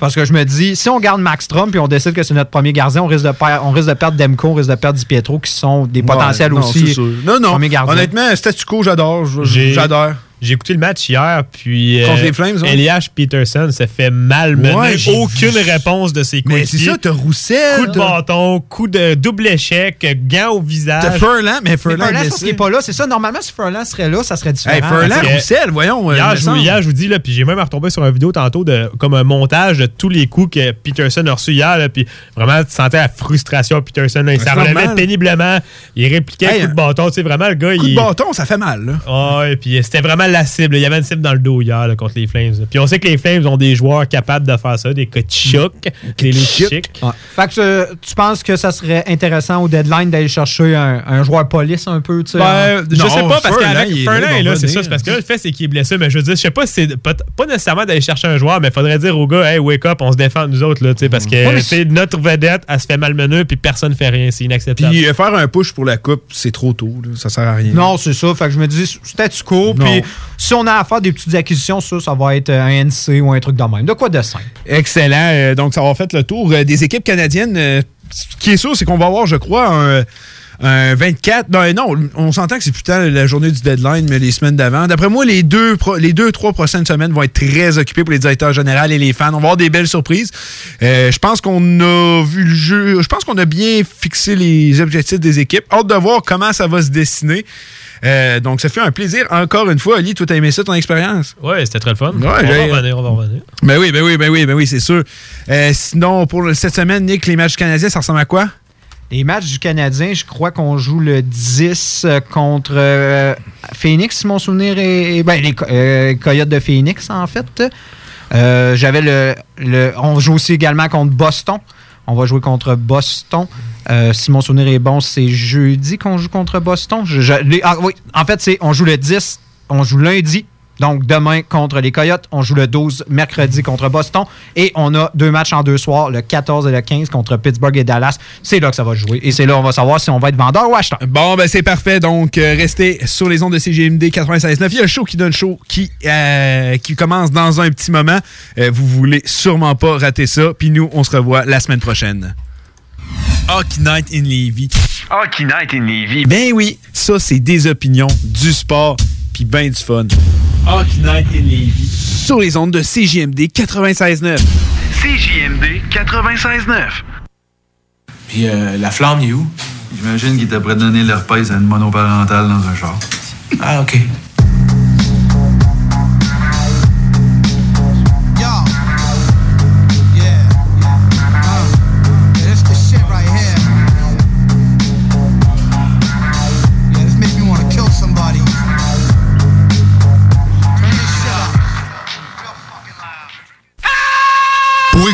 Parce que je me dis, si on garde Max Strom puis on décide que c'est notre premier gardien, on risque de perdre, on risque de perdre Demko, on risque de perdre Di Pietro qui sont des potentiels Ouais, non, aussi. Non, non. Honnêtement, statu quo, j'adore. J'adore. J'ai écouté le match hier, puis. Contre les Flames, ouais. Elias Peterson se fait malmener. Ouais, Aucune vu. réponse de ses Mais coéquipiers. c'est ça, t'as Roussel. Coup de bâton, coup de double échec, gant au visage. T'as Furlan, mais Mais Furlan. Furlan, parce qu'il n'est pas là. C'est ça, normalement, si Furlan serait là, ça serait différent. Hey, Furlan, Parce que- Roussel, voyons. euh, Hier, je, hier, je vous dis, là, puis j'ai même retombé sur une vidéo tantôt de comme un montage de tous les coups que Peterson a reçus hier. là, Puis vraiment, tu sentais la frustration de Peterson. là. Il s'en relevait péniblement. Il répliquait Hey, coup de bâton. Tu sais, vraiment, le gars, Coup de il. bâton, ça fait mal, là. Ouais, puis c'était vraiment la cible. Il y avait une cible dans le dos hier là, contre les Flames. Puis on sait que les Flames ont des joueurs capables de faire ça, des Kachuk, des Luchik. Ouais. Fait que euh, tu penses que ça serait intéressant au deadline d'aller chercher un, un joueur police un peu, tu sais? Ben, hein? je sais pas, parce qu'avec Furlan, là, c'est ça. C'est parce que là, le fait, c'est qu'il est blessé. Mais je veux dire, je sais pas si c'est pas, pas nécessairement d'aller chercher un joueur, mais il faudrait dire au gars, hey, wake up, on se défend nous autres, là, tu sais, parce que sais, notre vedette, elle se fait malmener, puis personne fait rien. C'est inacceptable. Puis euh, faire un push pour la coupe, c'est trop tôt. là. Ça sert à rien. Non, c'est ça. Fait que je me dis, statu quo. Puis si on a à faire des petites acquisitions, ça, ça va être un NC ou un truc de même. De quoi de simple? Excellent. Euh, donc, ça va faire le tour euh, des équipes canadiennes. Euh, ce qui est sûr, c'est qu'on va avoir, je crois, un, un 24. Non, non, on s'entend que c'est plus tard la journée du deadline, mais les semaines d'avant. D'après moi, les deux, les deux, trois prochaines semaines vont être très occupées pour les directeurs généraux et les fans. On va avoir des belles surprises. Euh, je pense qu'on a vu le jeu. Je pense qu'on a bien fixé les objectifs des équipes. Hâte de voir comment ça va se dessiner. Euh, donc, ça fait un plaisir. Encore une fois, Ali, toi, t'as aimé ça, ton expérience? Ouais, c'était très le fun. Ouais, on va revenir, on va revenir. Ben oui, ben oui, ben oui, ben oui, c'est sûr. Euh, sinon, pour cette semaine, Nick, les matchs canadiens, ça ressemble à quoi? Les matchs du Canadien, je crois qu'on joue le 10 euh, contre euh, Phoenix, si mon souvenir est. Ben, les euh, Coyotes de Phoenix, en fait. J'avais le, le. On joue aussi également contre Boston. On va jouer contre Boston. Si mon souvenir est bon, c'est jeudi qu'on joue contre Boston. Ah, oui, en fait, c'est on joue le 10, on joue lundi. Donc, demain contre les Coyotes, on joue le 12 mercredi contre Boston. Et on a deux matchs en deux soirs, le 14 et le 15 contre Pittsburgh et Dallas. C'est là que ça va jouer. Et c'est là on va savoir si on va être vendeur ou acheteur. Bon, ben c'est parfait. Donc, euh, restez sur les ondes de CGMD 96.9. Il y a un show qui donne show qui, euh, qui commence dans un petit moment. Euh, vous voulez sûrement pas rater ça. Puis nous, on se revoit la semaine prochaine. Hockey Night in Levy. Hockey Night in Levy. Ben oui, ça, c'est des opinions, du sport, puis ben du fun. Hockey Night in Levy. Sur les ondes de CGMD 96.9. CJMD 96.9. Puis euh, la flamme, il est où? J'imagine qu'il devrait donner l'herpès à une monoparentale dans un char. Ah, OK.